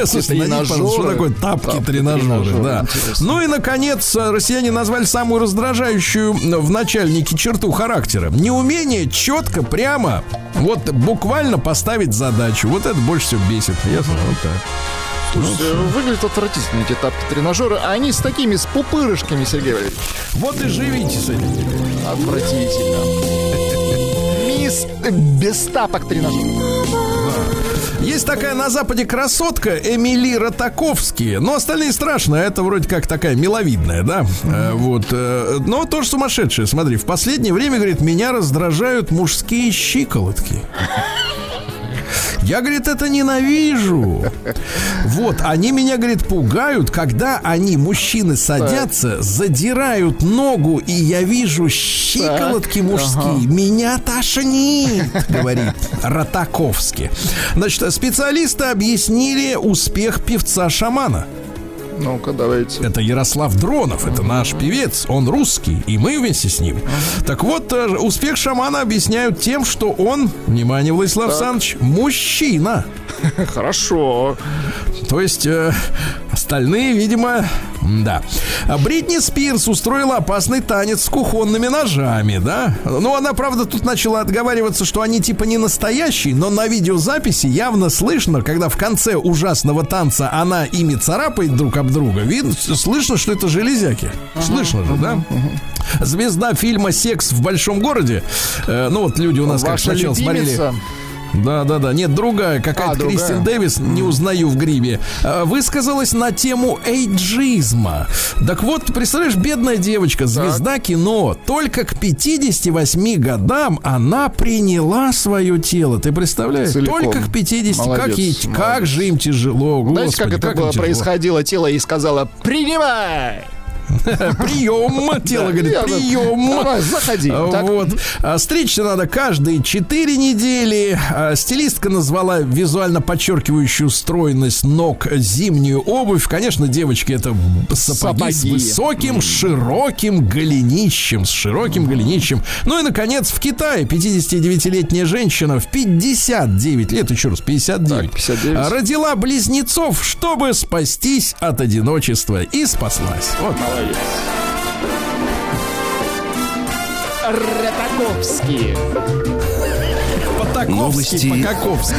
Слушайте, на них, тренажеры. Что такое тапки-тренажеры? Тапки-тренажеры, Да. Ну и, наконец, россияне назвали самую раздражающую в начальнике черту характера. Неумение четко, прямо, вот буквально поставить задачу. Вот это больше всего бесит. Ясно? Вот так. Слушайте, выглядят отвратительно эти тапки-тренажеры, а они с такими, с пупырышками, Сергей Валерьевич. Вот и живите с этим. Отвратительно. Мисс э, без тапок тренажеров. Есть такая на Западе красотка Эмили Ротаковский. Но остальные страшно. Это вроде как такая миловидная, да? Э, Вот. э, Но тоже сумасшедшая. Смотри, в последнее время, говорит, меня раздражают мужские щиколотки. Я, говорит, это ненавижу. Вот, они меня, говорит, пугают, когда они, мужчины, садятся, задирают ногу, и я вижу щиколотки мужские. Меня тошнит, говорит Ротаковский. Значит, специалисты объяснили успех певца-шамана. Ну-ка, давайте. Это Ярослав Дронов, это наш певец, он русский, и мы вместе с ним. Так вот, э, успех шамана объясняют тем, что он, внимание, Владислав Александрович, мужчина. Хорошо. То есть э, остальные, видимо, да. А Бритни Спирс устроила опасный танец с кухонными ножами, да? Ну, она, правда, тут начала отговариваться, что они типа не настоящие, но на видеозаписи явно слышно, когда в конце ужасного танца она ими царапает друг об друга, видно, слышно, что это железяки. Слышно же, да? Звезда фильма «Секс в большом городе». э, ну, вот люди у нас как Ваша сначала смотрели... Да, да, да. Нет, другая, какая-то А, другая. Кристин Дэвис, не узнаю в грибе, э, высказалась на тему эйджизма. Так вот, представляешь, бедная девочка, звезда кино, только к 58 годам она приняла свое тело. Ты представляешь? Целиком. Только к 50. как, Молодец, ей- как молодец. же им тяжело. Знаете, как Господи, это им было происходило? Тело ей сказала «Принимай!» Прием, тело говорит, прием. Заходи. Вот. А, Стричься надо каждые 4 недели. А, Стилистка назвала визуально подчеркивающую стройность ног зимнюю обувь. Конечно, девочки, это сапоги, с высоким, широким голенищем. С широким голенищем. Ну и, наконец, в Китае 59-летняя женщина в 59 лет, еще раз, 59, Так, 59. а, родила близнецов, чтобы спастись от одиночества. И спаслась. Вот. Ротаковский. Новости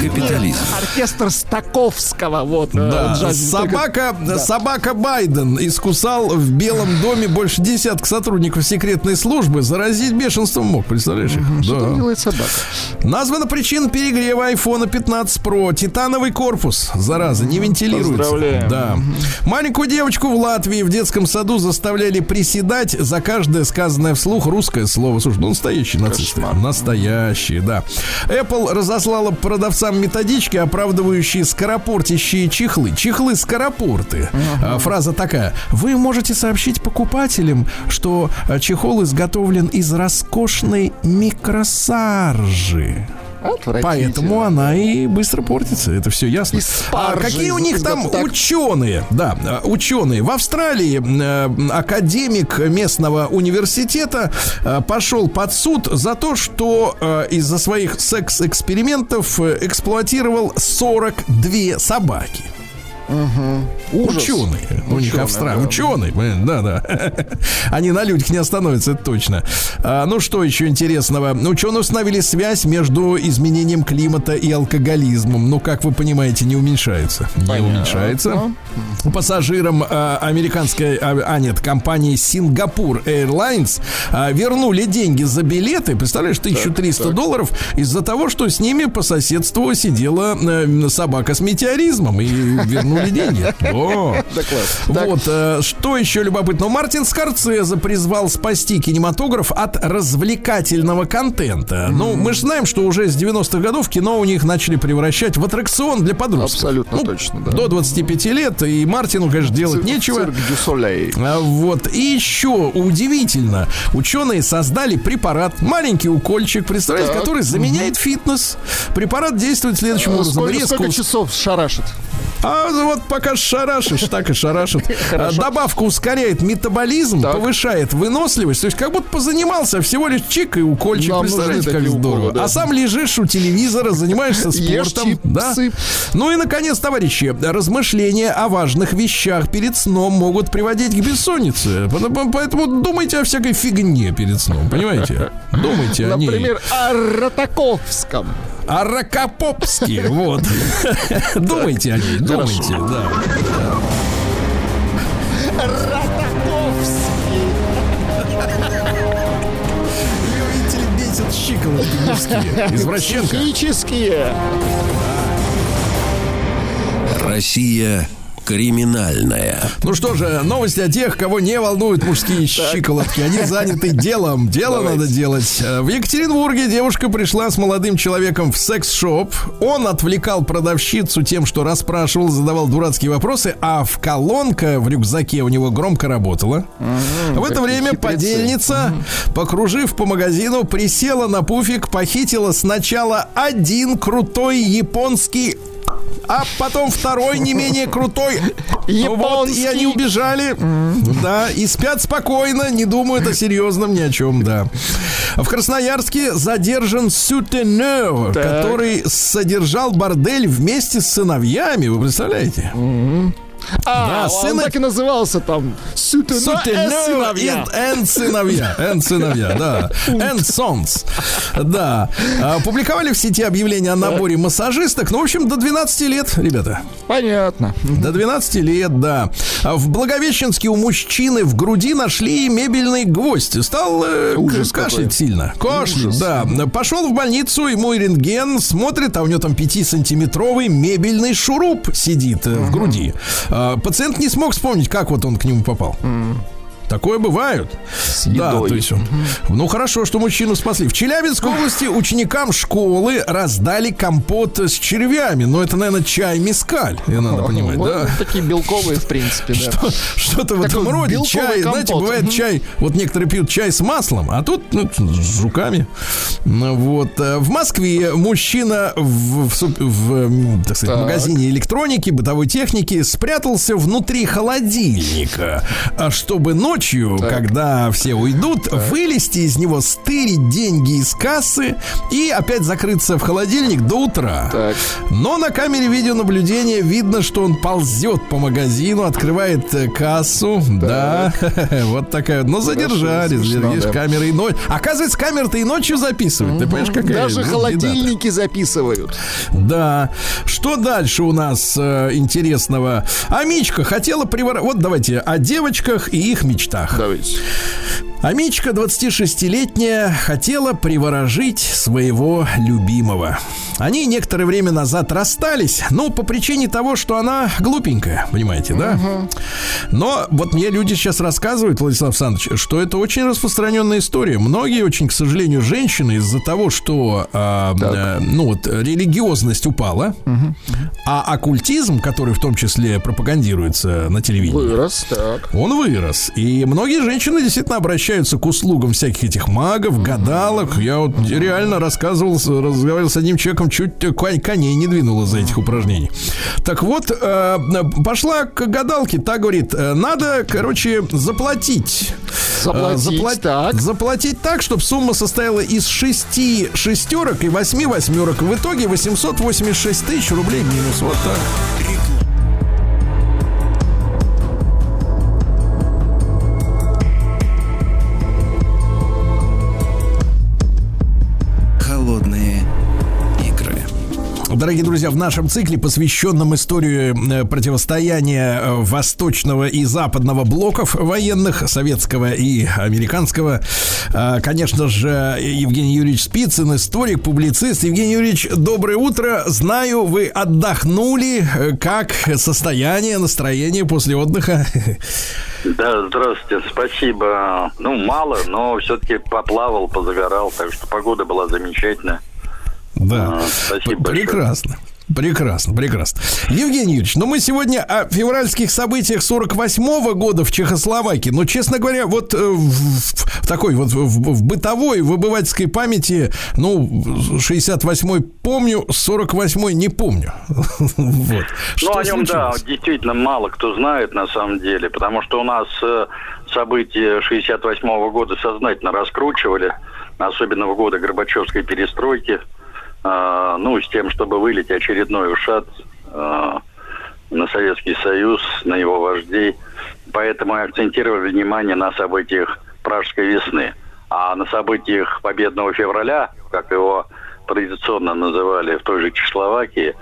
капитализма. Оркестр Стаковского. Вот. э, Да, джаз- собака, собака Байден искусал в Белом доме больше десятка сотрудников секретной службы. Заразить бешенством мог, представляешь? Что Да. там делает собака? Названа причина перегрева iPhone 15 Pro. Титановый корпус, зараза, не вентилируется. Поздравляем. Да. Маленькую девочку в Латвии в детском саду заставляли приседать за каждое сказанное вслух русское слово. Слушай, ну настоящие нацисты. Настоящие, да. Apple разослала продавцам методички, оправдывающие скоропортящие чехлы. Чехлы скоропорты. А, Фраза такая. Вы можете сообщить покупателям, что а, чехол изготовлен из роскошной микросаржи. Поэтому она и быстро портится. Это все ясно. А какие у них там ученые? Да, э, ученые. В Австралии э, академик местного университета э, пошел под суд за то, что из-за своих секс-экспериментов эксплуатировал 42 собаки. Ужас. Ученые. У них Австралия. да. Ученые, понятно, да, да. Они на людях не остановятся, это точно. А, ну, что еще интересного? Ученые установили связь между изменением климата и алкоголизмом. Ну, как вы понимаете, не уменьшается. Не уменьшается. Пассажирам а, американской, а, а, нет, компании Сингапур Airlines а, вернули деньги за билеты, представляешь, 1300 долларов из-за того, что с ними по соседству сидела э, собака с метеоризмом и вернули деньги. О. Да класс. Вот, э, что еще любопытно. Мартин Скорцезе призвал спасти кинематограф от развлекательного контента. Ну, мы же знаем, что уже с 90-х годов кино у них начали превращать в аттракцион для подростков. Абсолютно Ну, точно, да. До 25 лет, и Мартину, конечно, делать цирк- нечего. Цирк. А, Вот. И еще удивительно, ученые создали препарат, маленький укольчик, представляете, Так. который заменяет фитнес. Препарат действует следующим А образом. Сколько, Резко сколько часов шарашит? А вот пока шарашишь, так и шарашит. А, Добавка ускоряет метаболизм, Так. повышает выносливость. То есть как будто позанимался, всего лишь чик и укольчик. Нам Представляете, как здорово. уколы, да. А сам лежишь у телевизора, занимаешься Ешь спортом. Да? Ну и, наконец, товарищи, размышления о важных вещах перед сном могут приводить к бессоннице. Поэтому думайте о всякой фигне перед сном, понимаете? Думайте о ней. Например, о Ротаковском. А Рокопопский, вот. Думайте о ней, думайте, да. Ротаковский. Ее, видите ли, бесит щиколотки мужские. Извращенка. Психические. Россия криминальная. Ну что же, новости о тех, кого не волнуют мужские щиколотки. Они заняты делом. Дело надо делать. Э, В Екатеринбурге девушка пришла с молодым человеком в секс-шоп. Он отвлекал продавщицу тем, что расспрашивал, задавал дурацкие вопросы, а в колонка в рюкзаке у него громко работала. В это время хитрецы. подельница, покружив по магазину, присела на пуфик, похитила сначала один крутой японский а потом второй не менее крутой. Вот, и Японский. они убежали. Да, и спят спокойно, не думают о серьезном ни о чем, да. В Красноярске задержан сутенер, Так. который содержал бордель вместе с сыновьями, вы представляете? А, Да, он сына- так и назывался там. Сутенер Сутенер э, сыновья. and сыновья. And сыновья, да. And sons. Да. А, Публиковали в сети объявление о наборе массажисток. Ну, в общем, до 12 лет, ребята. Понятно. До 12 лет, да. А В Благовещенске у мужчины в груди нашли мебельный гвоздь. Стал э, Ужас кашлять какой. сильно. Кашлять, да. Пошел в больницу, ему и рентген смотрит, а у него там 5-сантиметровый мебельный шуруп сидит э, в груди. А, Пациент не смог вспомнить, как вот он к нему попал. Такое бывает. Да, едой. то есть он. Ну хорошо, что мужчину спасли. В Челябинской области ученикам школы раздали компот с червями. Но это, наверное, чай мискаль. И надо понимать, Вот да. Такие белковые, в принципе, да. Что-то в этом роде. Чай, знаете, бывает чай. Вот некоторые пьют чай с маслом, а тут ну, с жуками. Ну, Вот. э, В Москве мужчина в, в суп- в, м, так сказать, Так. магазине электроники, бытовой техники спрятался внутри холодильника, а чтобы ночью, когда все уйдут, вылезти из него, стырить деньги из кассы и опять закрыться в холодильник до утра. Так. Но на камере видеонаблюдения видно, что он ползет по магазину, открывает э, кассу. Да, вот такая. вот. Но задержали, видишь, да. камеры и ночью. Оказывается, камеры-то и ночью записывают. Ты понимаешь, какая Даже холодильники записывают. Да. Что дальше у нас э, интересного? Амичка хотела приворожить... Вот давайте о девочках и их мечтах. Давайте. Амичка, 26-летняя, хотела приворожить своего любимого. Они некоторое время назад расстались, ну, по причине того, что она глупенькая, понимаете, да? Но вот мне люди сейчас рассказывают, Владислав Александрович, что это очень распространенная история. Многие очень, к сожалению, женщины из-за того, что, а, э, ну, вот, религиозность упала, а оккультизм, который в том числе пропагандируется на телевидении, Вырос, так. он вырос. И многие женщины действительно обращаются к услугам всяких этих магов, гадалок. Я вот реально рассказывал, разговаривал с одним человеком, чуть конь- коней не двинула за этих упражнений. Так вот, э, пошла к гадалке, та говорит, э, надо, короче, заплатить. Заплатить, Э, запла- так. Заплатить так, чтобы сумма состояла из шести шестерок и восьми восьмерок. В итоге 886 тысяч рублей минус. Вот так. Дорогие друзья, в нашем цикле, посвященном истории э, противостояния э, восточного и западного блоков военных, советского и американского, э, конечно же, Евгений Юрьевич Спицын, историк, публицист. Евгений Юрьевич, доброе утро. Знаю, вы отдохнули. Как состояние, настроение после отдыха? Да, здравствуйте, спасибо. Ну, мало, но все-таки поплавал, позагорал, так что погода была замечательная. Да. А, спасибо большое. Прекрасно. Прекрасно, прекрасно. Евгений Юрьевич, ну мы сегодня о февральских событиях 48 года в Чехословакии. Но, честно говоря, вот э, в, в такой вот в, в бытовой, в обывательской памяти, ну, 68-й помню, 48-й не помню. Вот. Ну, о нем, да, действительно мало кто знает на самом деле, потому что у нас э, события 68 года сознательно раскручивали, особенно в годы Горбачевской перестройки, э, ну, с тем, чтобы вылить очередной ушат э, на Советский Союз, на его вождей. Поэтому акцентировали внимание на событиях Пражской весны. А на событиях Победного февраля, как его традиционно называли в той же Чехословакии,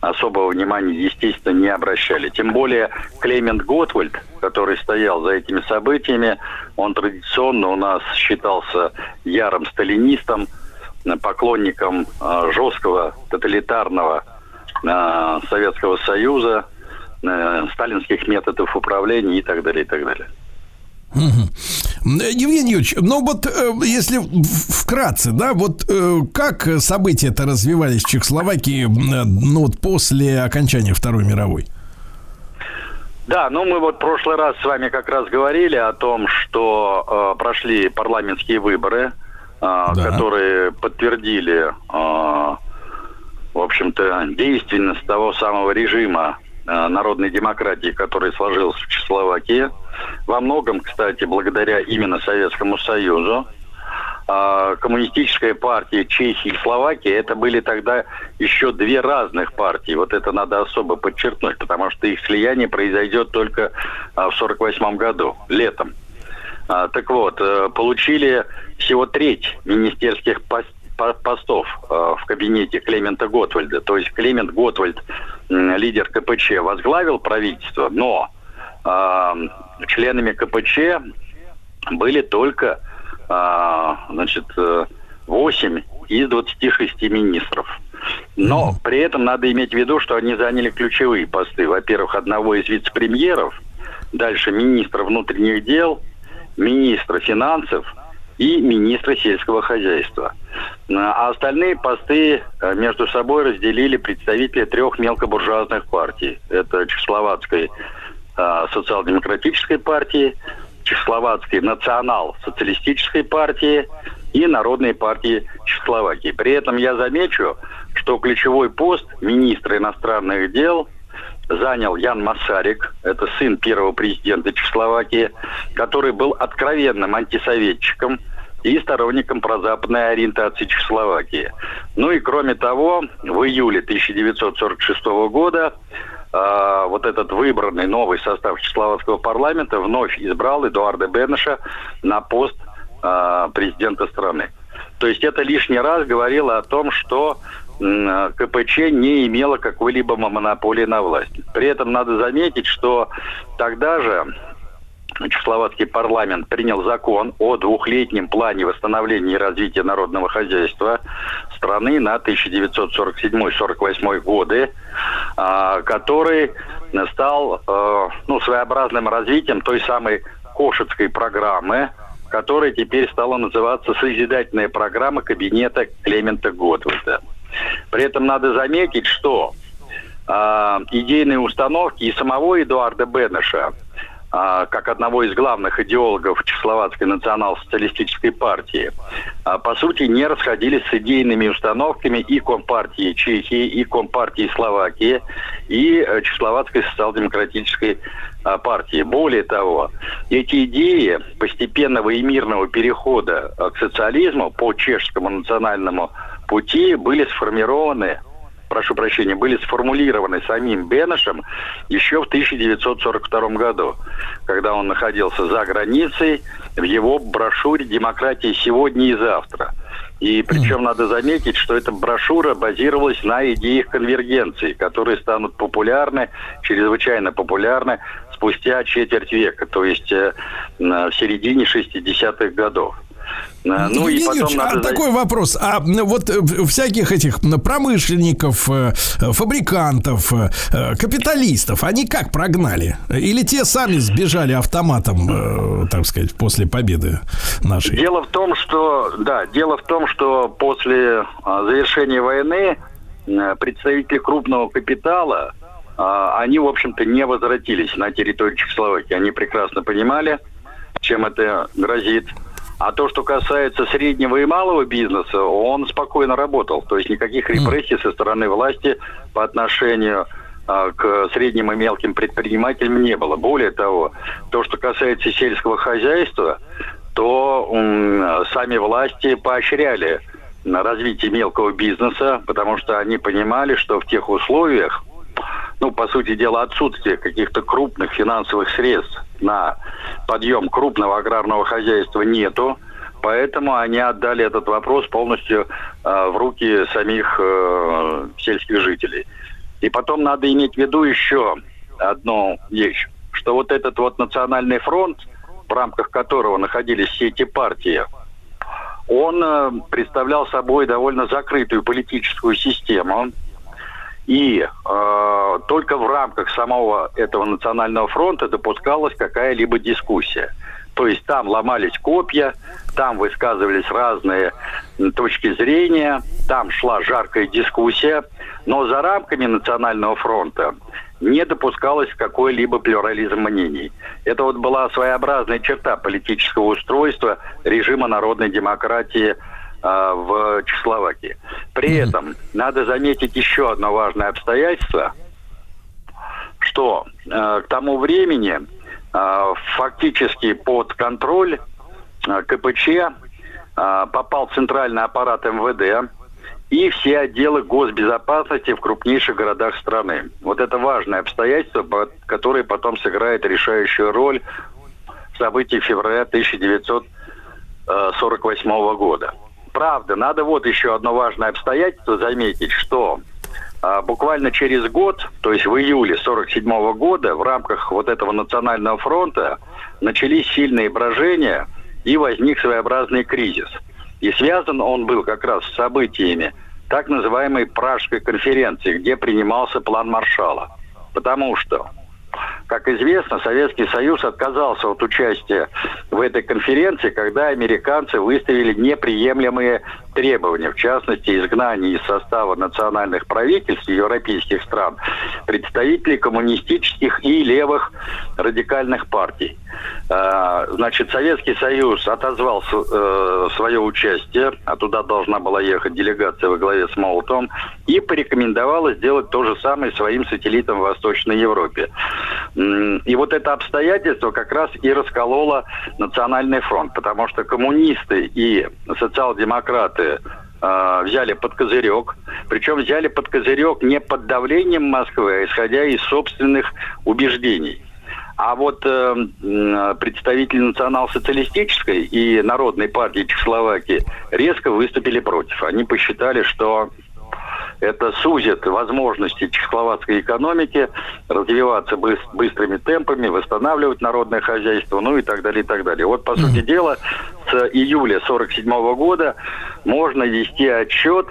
особого внимания, естественно, не обращали. Тем более Клемент Готвальд, который стоял за этими событиями, он традиционно у нас считался ярым сталинистом, поклонником э, жесткого тоталитарного э, Советского Союза, э, сталинских методов управления и так далее, и так далее. Мгм. Евгений Юрьевич, ну вот э, если вкратце, да, вот как события-то развивались в Чехословакии, ну вот после окончания Второй мировой? Да, ну мы вот в прошлый раз с вами как раз говорили о том, что э, прошли парламентские выборы, э, Да. которые подтвердили, э, в общем-то, действенность того самого режима э, народной демократии, который сложился в Чехословакии. Во многом, кстати, благодаря именно Советскому Союзу. А, Коммунистическая партия Чехии и Словакии это были тогда еще две разных партии. Вот это надо особо подчеркнуть, потому что их слияние произойдет только а, в 48 году, летом. А, так вот, э, получили всего треть министерских пос- по- постов э, в кабинете Клемента Готвальда. То есть Клемент Готвальд, лидер КПЧ, возглавил правительство, но э, членами КПЧ были только а, значит, э, 8 из 26 министров. Но при этом надо иметь в виду, что они заняли ключевые посты. Во-первых, одного из вице-премьеров, дальше министра внутренних дел, министра финансов и министра сельского хозяйства. А остальные посты э, между собой разделили представители трех мелкобуржуазных партий. Это Чехословацкой э, социал-демократической партии, Чехословацкой национал-социалистической партии и Народной партии Чехословакии. При этом я замечу, что ключевой пост министра иностранных дел занял Ян Масарик, это сын первого президента Чехословакии, который был откровенным антисоветчиком и сторонником прозападной ориентации Чехословакии. Ну и кроме того, в июле 1946 года а, вот этот выбранный новый состав Чехословацкого парламента вновь избрал Эдуарда Бенеша на пост а, президента страны. То есть это лишний раз говорило о том, что КПЧ не имела какой-либо монополии на власть. При этом надо заметить, что тогда же Чехословацкий парламент принял закон о двухлетнем плане восстановления и развития народного хозяйства страны на 1947-48 годы, а, который стал э, ну, своеобразным развитием той самой Кошетской программы, которая теперь стала называться «Созидательная программа кабинета Клемента Готвальда». При этом надо заметить, что а, идейные установки и самого Эдуарда Бенеша, а, как одного из главных идеологов Чехословацкой национал-социалистической партии, а, по сути не расходились с идейными установками и Компартии Чехии, и Компартии Словакии, и э, Чехословацкой социал-демократической партии. Более того, эти идеи постепенного и мирного перехода а, к социализму по чешскому национальному пути были сформированы прошу прощения, были сформулированы самим Бенешем еще в 1942 году, когда он находился за границей в его брошюре «Демократия сегодня и завтра». И причем надо заметить, что эта брошюра базировалась на идеях конвергенции, которые станут популярны, чрезвычайно популярны спустя четверть века, то есть э, в середине 60-х годов. Ну и Евгений потом Юрьевич, а надо... такой вопрос. А вот э, всяких этих промышленников, э, э, фабрикантов, капиталистов, они как прогнали? Или те сами сбежали автоматом, так сказать, после победы нашей? Дело в том, что да, дело в том, что после а, завершения войны представители крупного капитала а, они, в общем-то, не возвратились на территорию Чехословакии. Они прекрасно понимали, чем это грозит. А то, что касается среднего и малого бизнеса, он спокойно работал. То есть никаких репрессий со стороны власти по отношению а, к средним и мелким предпринимателям не было. Более того, то, что касается сельского хозяйства, то сами власти поощряли на развитие мелкого бизнеса, потому что они понимали, что в тех условиях, ну, по сути дела, отсутствие каких-то крупных финансовых средств на подъем крупного аграрного хозяйства нету, поэтому они отдали этот вопрос полностью э, в руки самих э, сельских жителей. И потом надо иметь в виду еще одну вещь, что вот этот вот национальный фронт, в рамках которого находились все эти партии, он э, представлял собой довольно закрытую политическую систему. И э, только в рамках самого этого национального фронта допускалась какая-либо дискуссия. То есть там ломались копья, там высказывались разные точки зрения, там шла жаркая дискуссия, но за рамками национального фронта не допускалось какой-либо плюрализм мнений. Это вот была своеобразная черта политического устройства режима народной демократии э, в Чехословакии. При mm-hmm. этом надо заметить еще одно важное обстоятельство, что э, к тому времени а, фактически под контроль а, КПЧ а, попал центральный аппарат МВД и все отделы госбезопасности в крупнейших городах страны. Вот это важное обстоятельство, которое потом сыграет решающую роль в событиях февраля 1948 года. Правда, надо вот еще одно важное обстоятельство заметить, что а буквально через год, то есть в июле 1947 года, в рамках вот этого национального фронта начались сильные брожения и возник своеобразный кризис. И связан он был как раз с событиями так называемой Пражской конференции, где принимался план Маршала. Потому что как известно, Советский Союз отказался от участия в этой конференции, когда американцы выставили неприемлемые требования, в частности, изгнание из состава национальных правительств европейских стран представителей коммунистических и левых радикальных партий. А, значит, Советский Союз отозвал э, свое участие, а туда должна была ехать делегация во главе с Молотом, и порекомендовала сделать то же самое своим сателлитам в Восточной Европе. И вот это обстоятельство как раз и раскололо Национальный фронт, потому что коммунисты и социал-демократы э, взяли под козырек, причем взяли под козырек не под давлением Москвы, а исходя из собственных убеждений. А вот э, представители национал-социалистической и Народной партии Чехословакии резко выступили против. Они посчитали, что это сузит возможности чехословацкой экономики развиваться быс- быстрыми темпами, восстанавливать народное хозяйство, ну и так далее, и так далее. Вот, по сути дела, с июля 1947 года можно вести отчет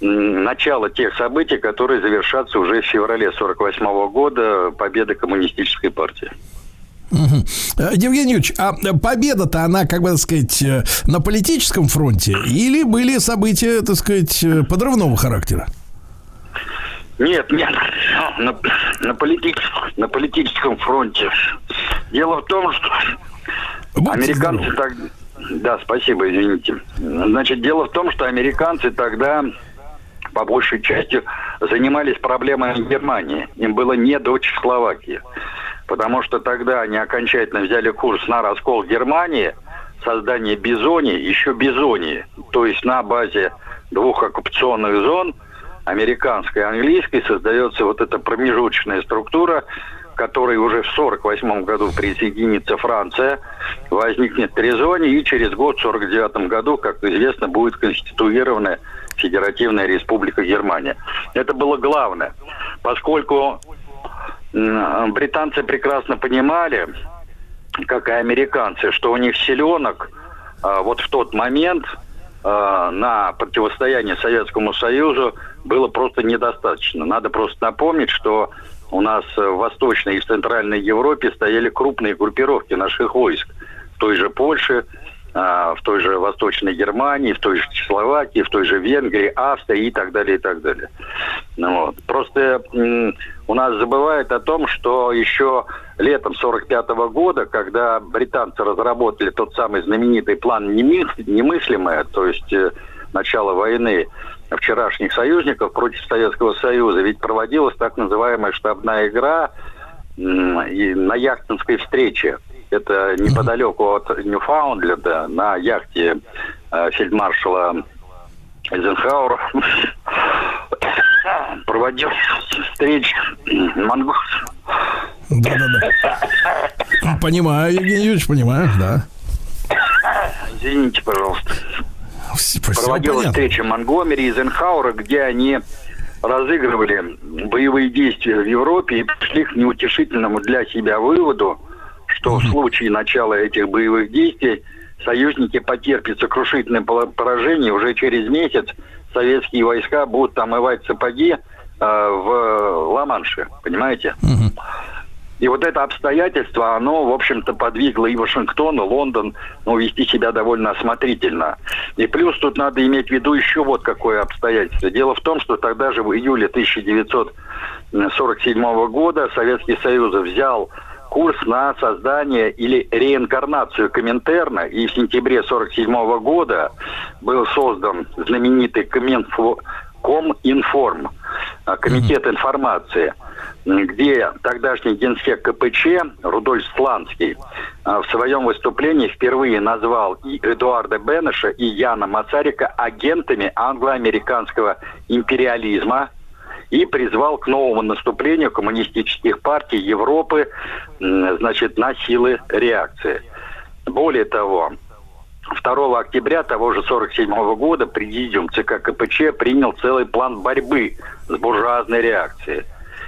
начала тех событий, которые завершатся уже в феврале 1948 года победы коммунистической партии. Угу. Евгений Юрьевич, а победа-то она, как бы так сказать, э, на политическом фронте или были события, так сказать, э, подрывного характера? Нет, нет, на, на, политическом, на политическом фронте. Дело в том, что Будьте американцы так... Да, спасибо, извините. Значит, дело в том, что американцы тогда по большей части занимались проблемами Германии. Им было не до Чехословакии. Потому что тогда они окончательно взяли курс на раскол Германии, создание Бизони, еще Бизони, то есть на базе двух оккупационных зон – американской и английской создается вот эта промежуточная структура, которой уже в 1948 году присоединится Франция, возникнет Трезони, и через год, в 1949 году, как известно, будет конституирована Федеративная Республика Германия. Это было главное, поскольку британцы прекрасно понимали, как и американцы, что у них силенок а, вот в тот момент а, на противостояние Советскому Союзу было просто недостаточно. Надо просто напомнить, что у нас в Восточной и в Центральной Европе стояли крупные группировки наших войск. В той же Польше, а, в той же Восточной Германии, в той же Чехословакии, в той же Венгрии, Австрии и так далее, и так далее. Ну, вот. Просто у нас забывают о том, что еще летом 45 года, когда британцы разработали тот самый знаменитый план немыслимое, то есть э, начало войны вчерашних союзников против Советского Союза, ведь проводилась так называемая штабная игра на яхтинской встрече. Это неподалеку от Ньюфаундленда на яхте э, фельдмаршала Эйзенхауэра проводил встречи монгольцев. Да-да-да. Понимаю, Евгений Юрьевич, понимаю, да. Извините, пожалуйста. Проводилась встреча Монгомери и Эйзенхауэра, где они разыгрывали боевые действия в Европе и пришли к неутешительному для себя выводу, что в случае начала этих боевых действий союзники потерпят сокрушительное поражение. Уже через месяц советские войска будут омывать сапоги э, в Ла-Манше, понимаете? И вот это обстоятельство, оно, в общем-то, подвигло и Вашингтон, и Лондон, ну, вести себя довольно осмотрительно. И плюс тут надо иметь в виду еще вот какое обстоятельство. Дело в том, что тогда же в июле 1947 года Советский Союз взял курс на создание или реинкарнацию Коминтерна, и в сентябре 1947 года был создан знаменитый Коминфо, Коминформ, а, комитет информации, где тогдашний генсек КПЧ Рудольф Сланский а, в своем выступлении впервые назвал и Эдуарда Бенеша, и Яна Мацарика агентами англо-американского империализма и призвал к новому наступлению коммунистических партий Европы значит, на силы реакции. Более того, 2 октября того же 1947 года президиум ЦК КПЧ принял целый план борьбы с буржуазной реакцией.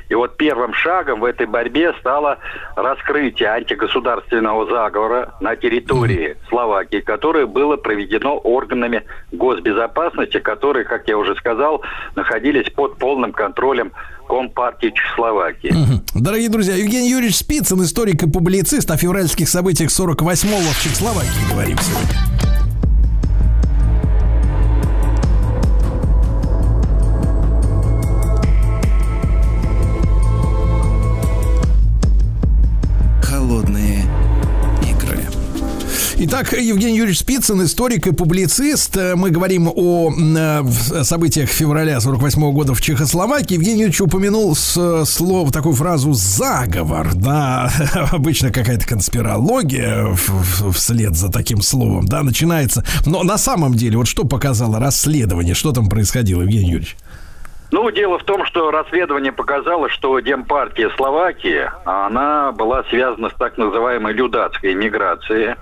И вот первым шагом в этой борьбе стало раскрытие антигосударственного заговора на территории Словакии, которое было проведено органами госбезопасности, которые, как я уже сказал, находились под полным контролем Компартии Чехословакии. Дорогие друзья, Евгений Юрьевич Спицын, историк и публицист о февральских событиях 48-го в Чехословакии говорим сегодня. Итак, Евгений Юрьевич Спицын, историк и публицист. Мы говорим о э, событиях февраля 48 года в Чехословакии. Евгений Юрьевич упомянул с, слово, такую фразу «заговор». Да, обычно какая-то конспирология вслед за таким словом, да, начинается. Но на самом деле, вот что показало расследование, что там происходило, Евгений Юрьевич? Ну, дело в том, что расследование показало, что Демпартия Словакии, она была связана с так называемой людацкой миграцией,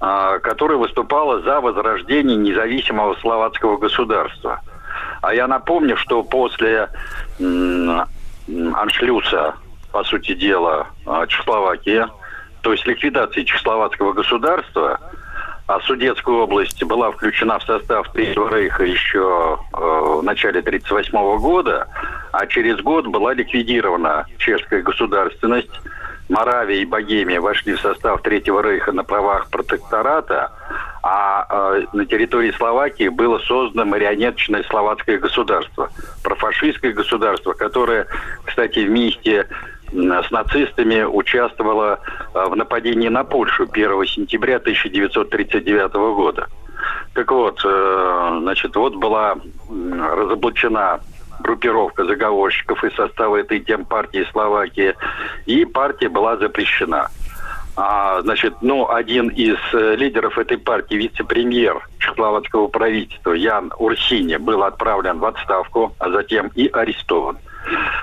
а, которая выступала за возрождение независимого словацкого государства. А я напомню, что после аншлюса, по сути дела, а, Чехословакии, то есть ликвидации чехословацкого государства, а Судетская область была включена в состав Третьего Рейха еще э, в начале 1938 года, а через год была ликвидирована чешская государственность, Моравия и Богемия вошли в состав Третьего Рейха на правах протектората, а э, на территории Словакии было создано марионеточное словацкое государство, профашистское государство, которое, кстати, вместе с нацистами участвовало э, в нападении на Польшу 1 сентября 1939 года. Так вот, э, значит, вот была разоблачена группировка заговорщиков из состава этой тем партии Словакии, и партия была запрещена. А, значит, ну, один из э, лидеров этой партии, вице-премьер чехословацкого правительства Ян Урсини, был отправлен в отставку, а затем и арестован.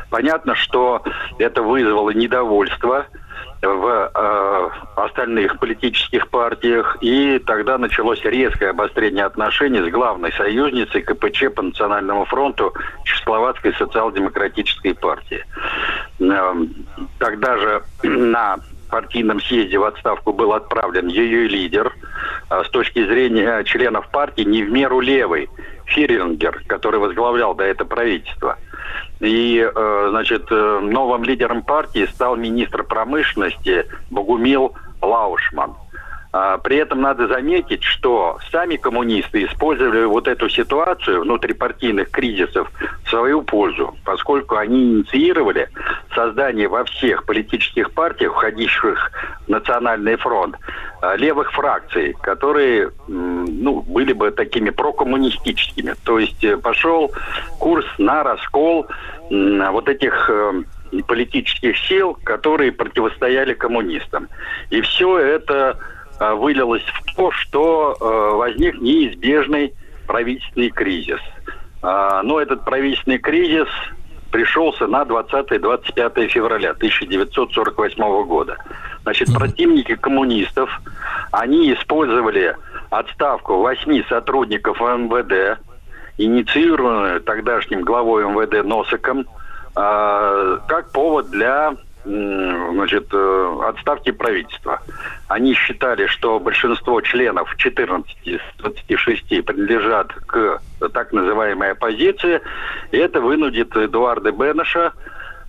Понятно, что это вызвало недовольство в э, остальных политических партиях, и тогда началось резкое обострение отношений с главной союзницей КПЧ по Национальному фронту Чехословацкой социал-демократической партии. Э, тогда же на партийном съезде в отставку был отправлен ее лидер, э, с точки зрения членов партии не в меру левый, Фирингер, который возглавлял до этого правительство – и, э, значит, э, новым лидером партии стал министр промышленности Богумил Лаушман. А, при этом надо заметить, что сами коммунисты использовали вот эту ситуацию внутрипартийных кризисов в свою пользу, поскольку они инициировали создание во всех политических партиях, входивших в Национальный фронт, а, левых фракций, которые ну, были бы такими прокоммунистическими. То есть э, пошел курс на раскол вот этих э, политических сил, которые противостояли коммунистам. И все это вылилось в то, что э, возник неизбежный правительственный кризис. А, но этот правительственный кризис пришелся на 20-25 февраля 1948 года. Значит, противники коммунистов, они использовали отставку восьми сотрудников МВД, инициированную тогдашним главой МВД Носиком, а, как повод для значит, э, отставки правительства. Они считали, что большинство членов 14 из 26 принадлежат к так называемой оппозиции, и это вынудит Эдуарда Бенеша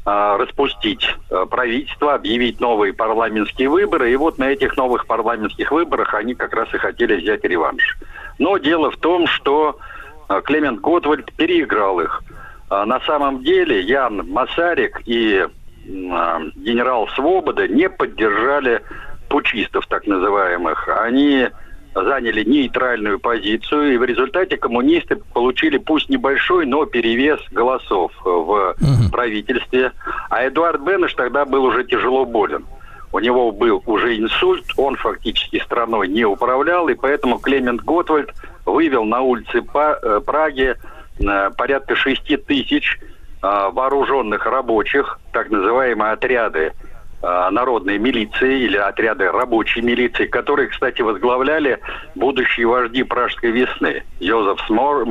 а, распустить а, правительство, объявить новые парламентские выборы. И вот на этих новых парламентских выборах они как раз и хотели взять реванш. Но дело в том, что а, Клемент Готвальд переиграл их. А, На самом деле Ян Масарик и генерал Свобода не поддержали пучистов так называемых. Они заняли нейтральную позицию, и в результате коммунисты получили пусть небольшой, но перевес голосов в правительстве. А Эдуард Бенеш тогда был уже тяжело болен. У него был уже инсульт, он фактически страной не управлял, и поэтому Клемент Готвальд вывел на улицы э, Праги э, порядка 6 тысяч э, вооруженных рабочих, так называемые отряды э, народной милиции или отряды рабочей милиции, которые, кстати, возглавляли будущие вожди Пражской весны. Йозеф Смор-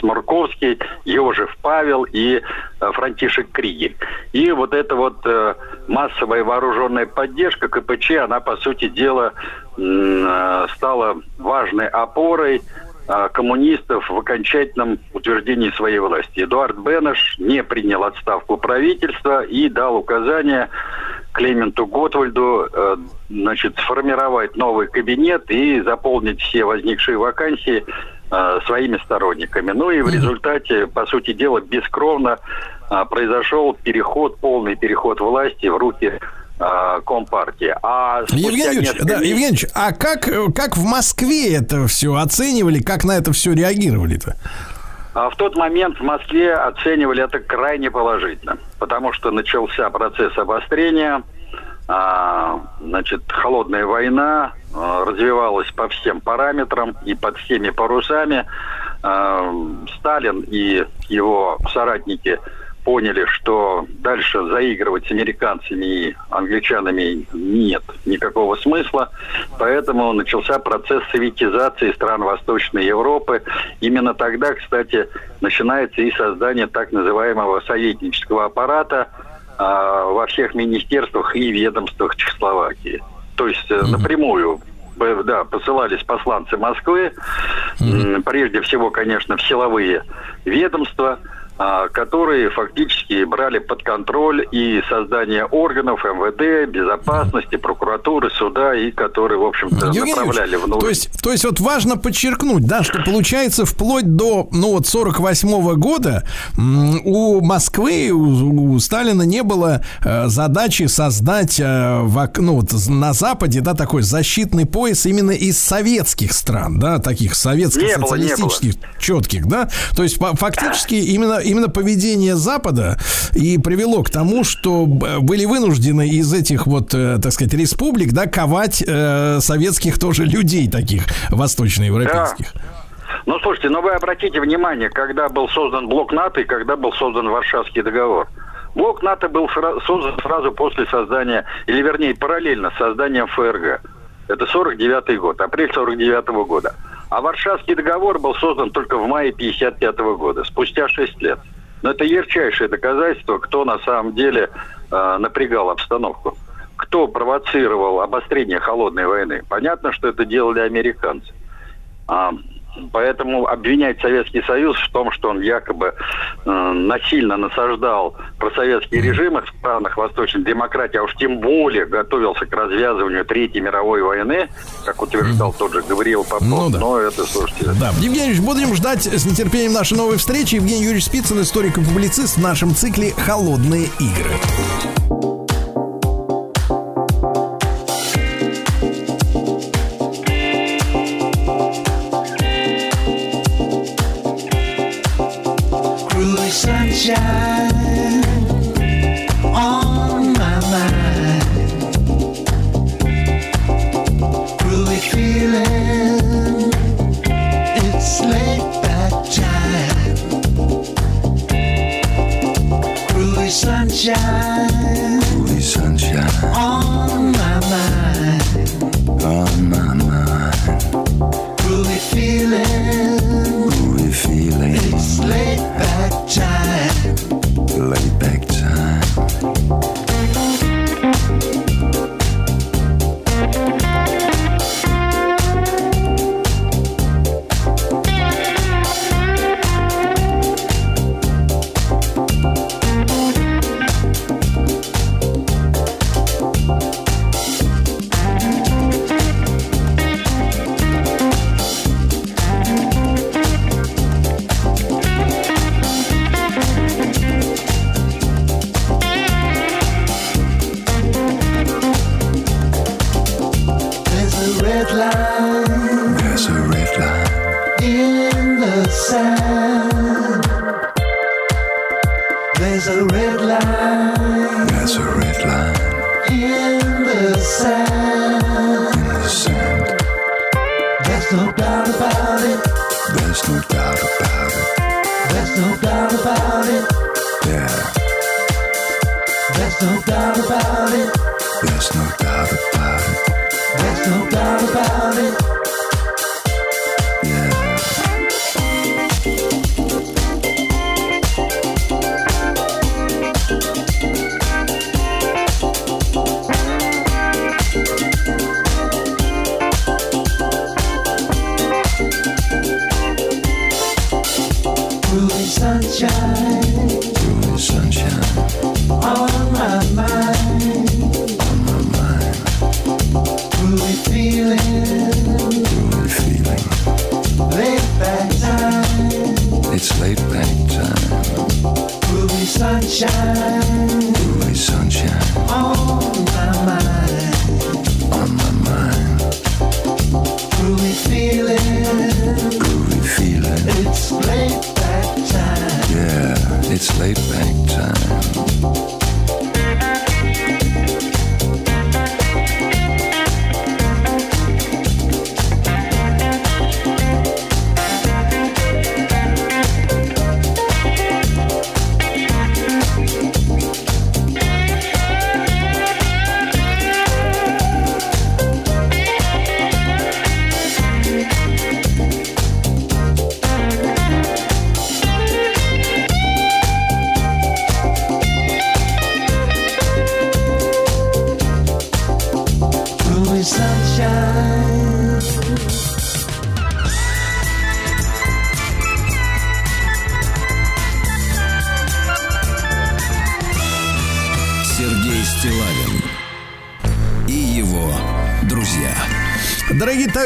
Сморковский, Йожев Павел и э, Франтишек Кригель. И вот эта вот э, массовая вооруженная поддержка КПЧ, она, по сути дела, э, стала важной опорой а, коммунистов в окончательном утверждении своей власти. Эдуард Бенеш не принял отставку правительства и дал указание Клементу Готвальду э, значит, сформировать новый кабинет и заполнить все возникшие вакансии э, своими сторонниками. Ну и в результате, по сути дела, бескровно э, произошел переход, полный переход власти в руки э, Компартии. А Евгений Юрьевич, несколько да, Евгений а как, э, как в Москве это все оценивали, как на это все реагировали-то? А в тот момент в Москве оценивали это крайне положительно, потому что начался процесс обострения, а, значит, холодная война а, развивалась по всем параметрам и под всеми парусами. А, Сталин и его соратники поняли, что дальше заигрывать с американцами и англичанами нет никакого смысла, поэтому начался процесс советизации стран Восточной Европы. Именно тогда, кстати, начинается и создание так называемого советнического аппарата а, во всех министерствах и ведомствах Чехословакии. То есть э, напрямую э, да, посылались посланцы Москвы, М, прежде всего, конечно, в силовые ведомства, которые фактически брали под контроль и создание органов МВД, безопасности, прокуратуры, суда, и которые, в общем-то, направляли в нуж- то есть, то есть вот важно подчеркнуть, да, что получается вплоть до, ну вот 48 года м, у Москвы, у, у Сталина не было э, задачи создать э, в ну, вот на Западе, да, такой защитный пояс именно из советских стран, да, таких советско-социалистических, четких, да, то есть фа- фактически именно, именно поведение Запада и привело к тому, что б- были вынуждены из этих вот, э, так сказать, республик, да, ковать э, советских тоже людей таких восточноевропейских. Ну, слушайте, ну вы обратите внимание, когда был создан блок НАТО и когда был создан Варшавский договор. Блок НАТО был создан сразу после создания, или вернее, параллельно с созданием ФРГ. Это 49 год, апрель 49 года. А Варшавский договор был создан только в мае 55 года, спустя 6 лет. Но это ярчайшее доказательство, кто на самом деле э, напрягал обстановку. Кто провоцировал обострение холодной войны. Понятно, что это делали американцы. А, поэтому обвинять Советский Союз в том, что он якобы э, насильно насаждал просоветские режимы в странах восточной демократии, а уж тем более готовился к развязыванию Третьей мировой войны, как утверждал тот же Гавриил Попов, Ну да. но это, слушайте... Да, Евгений Юрьевич, будем ждать с нетерпением нашей новой встречи. Евгений Юрьевич Спицын, историк и публицист в нашем цикле «Холодные игры». Sunshine on my mind. Feeling, it's late time. Sunshine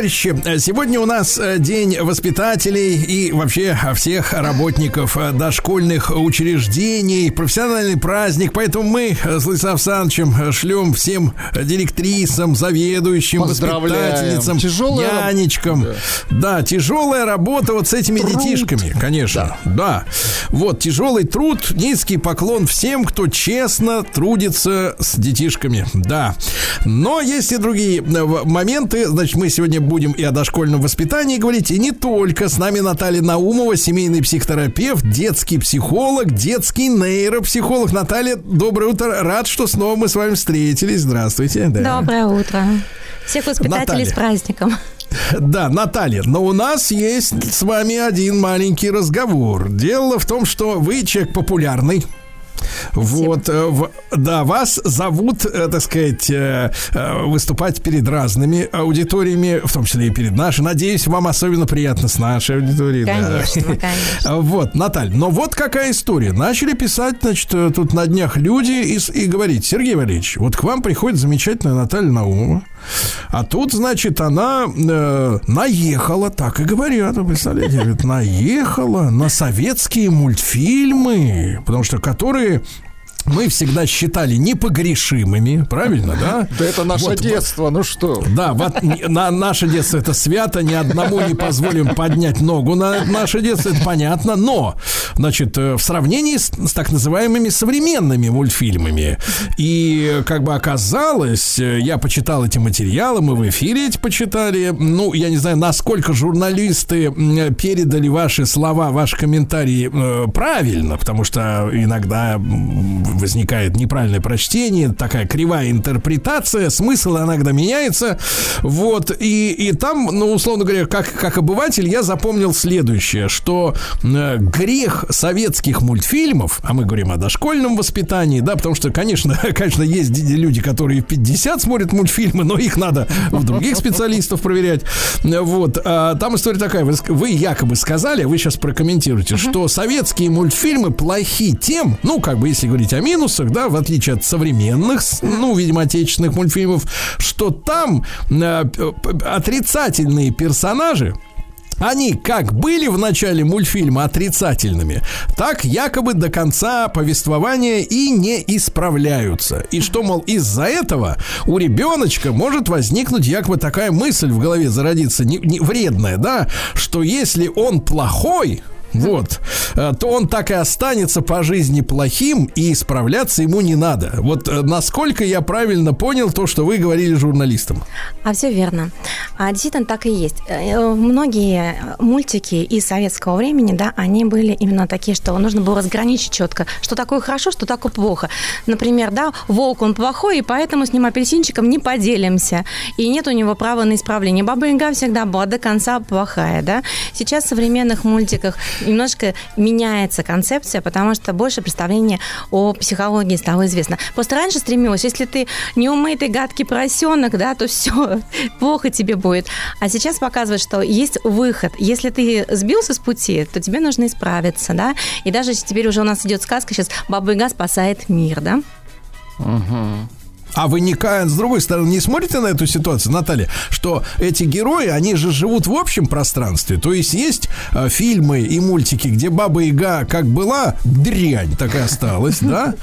товарищи, сегодня у нас э, день воспитателей и вообще всех работников э, дошкольных учреждений, профессиональный праздник, поэтому мы с Александровичем э, шлем всем директрисам, заведующим, воспитательницам, Тяжелая нянечкам. Да. тяжелая работа вот с этими детишками, конечно. Да. Вот, тяжелый труд, низкий поклон всем, кто честно трудится с детишками. Да. Но есть и другие э, моменты. Значит, мы сегодня будем и о дошкольном воспитании говорить, и не только. С нами Наталья Наумова, семейный психотерапевт, детский психолог, детский нейропсихолог. Наталья, доброе утро. Рад, что снова мы с вами встретились. Здравствуйте. Да. Доброе утро. Всех воспитателей Наталья. с праздником. Да, Наталья, но у нас есть с вами один маленький разговор. Дело в том, что вы человек популярный. Вот, э, в- да, вас зовут, э, так сказать, э, э, выступать перед разными аудиториями, в том числе и перед нашей. Надеюсь, вам особенно приятно с нашей аудиторией. да. Конечно, конечно. Вот, Наталья, но вот какая история. Начали писать, значит, тут на днях люди и, и говорить, Сергей Валерьевич, вот к вам приходит замечательная Наталья Наумова, а тут, значит, она э, наехала, так и говорят, вы представляете, говорит, наехала на советские мультфильмы, потому что которые мы всегда считали непогрешимыми, правильно, да? Да это наше Вот, детство, ну что? да, вот на наше детство это свято, ни одному не позволим поднять ногу на наше детство, это понятно. Но, значит, э, в сравнении с, с так называемыми современными мультфильмами, и как бы оказалось, э, я почитал эти материалы, мы в эфире эти почитали. Ну, я не знаю, насколько журналисты передали ваши слова, ваши комментарии э, правильно, потому что иногда возникает неправильное прочтение, такая кривая интерпретация, смысл иногда меняется. Вот, и, и там, ну, условно говоря, как, как обыватель, я запомнил следующее, что э, грех советских мультфильмов, а мы говорим о дошкольном воспитании, да, потому что, конечно, конечно, есть ди- люди, которые в 50 смотрят мультфильмы, но их надо у других специалистов проверять. Вот, а там история такая, вы, вы якобы сказали, вы сейчас прокомментируете, что советские мультфильмы плохи тем, ну, как бы, если говорить о минусах, да, в отличие от современных, ну, видимо, отечественных мультфильмов, что там э, п- отрицательные персонажи, они как были в начале мультфильма отрицательными, так якобы до конца повествования и не исправляются. И что, мол, из-за этого у ребеночка может возникнуть якобы такая мысль в голове зародиться, не, не- вредная, да, что если он плохой, вот, э, то он так и останется по жизни плохим, и исправляться ему не надо. Вот э, насколько я правильно понял то, что вы говорили журналистам. А все верно. А действительно так и есть. Э, Многие мультики из советского времени, да, они были именно такие, что нужно было разграничить четко, что такое хорошо, что такое плохо. Например, да, волк он плохой, и поэтому с ним апельсинчиком не поделимся. И нет у него права на исправление. Баба Яга всегда была до конца плохая, да. Сейчас в современных мультиках немножко меняется концепция, потому что больше представления о психологии стало известно. Просто раньше стремилась, если ты неумытый гадкий поросенок, да, то все, плохо тебе будет. А сейчас показывает, что есть выход. Если ты сбился с пути, то тебе нужно исправиться, да. И даже теперь уже у нас идет сказка сейчас «Баба Яга спасает мир», да. А вы не, с другой стороны, не смотрите на эту ситуацию, Наталья, что эти герои, они же живут в общем пространстве. То есть есть э, фильмы и мультики, где Баба Яга как была, дрянь так и осталась, да?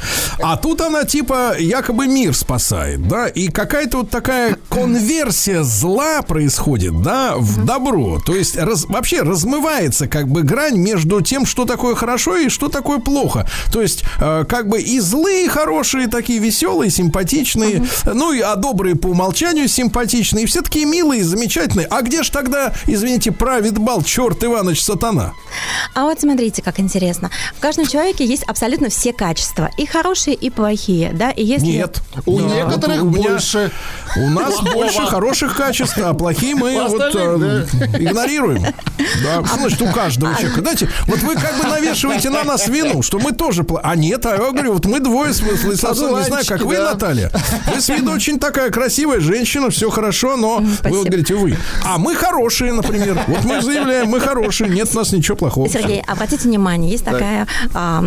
А тут она типа якобы мир спасает, да? И какая-то вот такая конверсия зла происходит, да, в добро. То есть раз- вообще размывается как бы грань между тем, что такое хорошо и что такое плохо. То есть э, как бы и злые, хорошие, такие веселые, симпатичные, ну и а добрые по умолчанию симпатичные, и все такие милые, замечательные. А где ж тогда, извините, правит бал черт Иваныч Сатана? А вот смотрите, как интересно. В каждом человеке есть абсолютно все качества, и хорошие, и плохие, да, и если... Нет. У Да, некоторых у меня- больше. У нас больше хороших качеств, а плохие мы вот э, игнорируем. Да, значит у каждого человека? Знаете, вот вы как бы навешиваете на нас вину, что мы тоже... А нет, а я говорю, вот мы двое с Владиславом, не знаю, как вы. Наталья. Вы с виду очень такая красивая женщина, все хорошо, но вы спасибо. вот говорите вы. А мы хорошие, например. Вот мы заявляем, мы хорошие, нет у нас ничего плохого. Сергей, обратите внимание, есть такая, а,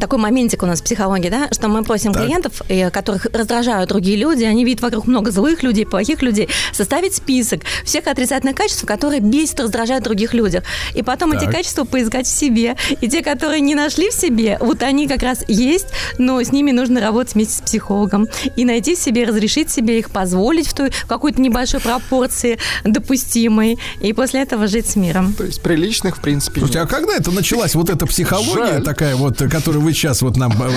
такой моментик у нас в психологии, да, что мы просим Так. клиентов, э, которых раздражают другие люди, они видят вокруг много злых людей, плохих людей, составить список всех отрицательных качеств, которые бесят, раздражают других людях. И потом эти Так. качества поискать в себе. И те, которые не нашли в себе, вот они как раз есть, но с ними нужно работать вместе с психологом и найти себе, разрешить себе их позволить в той в какой-то небольшой пропорции допустимой, и после этого жить с миром. То есть приличных, в принципе, Слушайте, а нет. когда это началась вот эта психология Жаль. такая вот, которую вы сейчас вот нам э,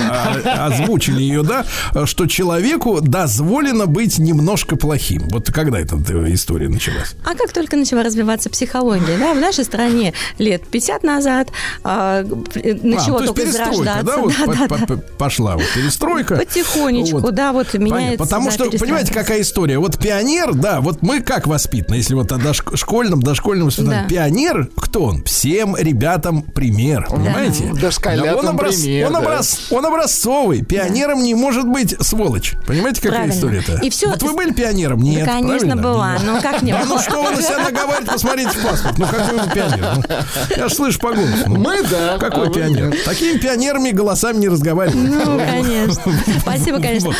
а, озвучили ее, да, что человеку дозволено быть немножко плохим. Вот когда эта э, история началась? А как только начала развиваться психология, да, в нашей стране лет 50 назад а, э, начало А, то есть только перестройка, зарождаться. да, вот да, да, пошла вот перестройка. Потихонечку, Вот. да, вот Понятно. меняется. Потому да, что, понимаете, какая история? Вот пионер, да, вот мы как воспитаны, если вот о дошк- школьном, дошкольном воспитании. Да. Пионер, кто он? Всем ребятам пример, понимаете? Дошколятам он, образ- пример, он, да. образ- он образцовый. Пионером не может быть сволочь. Понимаете, какая Правильно. история-то? И всё- Вот вы были пионером? Нет, Да, конечно, правильно? была. Нет. Ну, как не Ну, была? что вы на себя наговариваете? Посмотрите в паспорт. Ну, какой вы пионер? Ну, я ж слышу по голосу. Ну, Мы, да. Какой а вы пионер? нет. Такими пионерами голосами не разговаривают. Ну, конечно. Спасибо, конечно.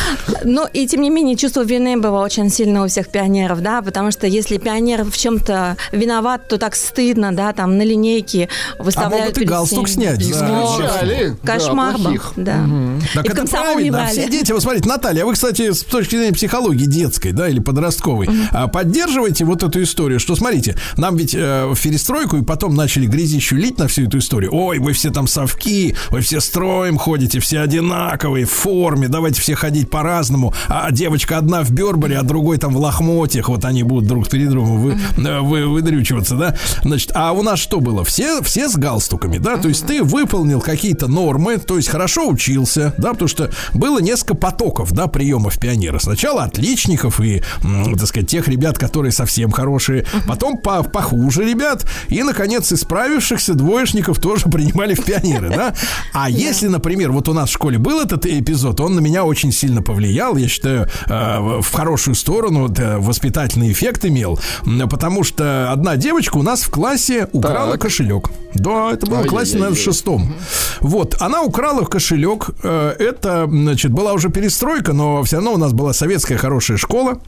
Но и тем не менее чувство вины было очень сильно у всех пионеров, да, потому что если пионер в чем-то виноват, то так стыдно, да, там на линейке выставляют могут и галстук всеми. снять да, Кошмар был, плохих. да. Так И в это правильно. Все дети, вот смотрите, Наталья, а вы, кстати, с точки зрения психологии детской, да, или подростковой, а, поддерживаете вот эту историю, что, смотрите, нам ведь э, в перестройку и потом начали грязищу лить на всю эту историю. Ой, вы все там совки, вы все строим ходите, все одинаковые, в форме, давайте все ходить по-разному. А девочка одна в Бербере, а другой там в лохмотьях, вот они будут друг перед другом вы, э, вы, выдрючиваться, да. Значит, а у нас что было? Все, все с галстуками, да, то есть ты выполнил какие-то нормы, то есть хорошо учился, да, потому что было несколько потоков, да, приемов пионера. Сначала отличников и, так сказать, тех ребят, которые совсем хорошие, потом по- похуже ребят, и, наконец, исправившихся двоечников тоже принимали в пионеры, да. А если, например, вот у нас в школе был этот эпизод, он на меня очень сильно повлиял, я считаю, э, в хорошую сторону, э, воспитательный эффект имел, потому что одна девочка у нас в классе украла Так. кошелек. Да, это было в классе, наверное, в шестом. Вот, она украла кошелек. э, Это, значит, была уже перестройка, но все равно у нас была советская хорошая школа.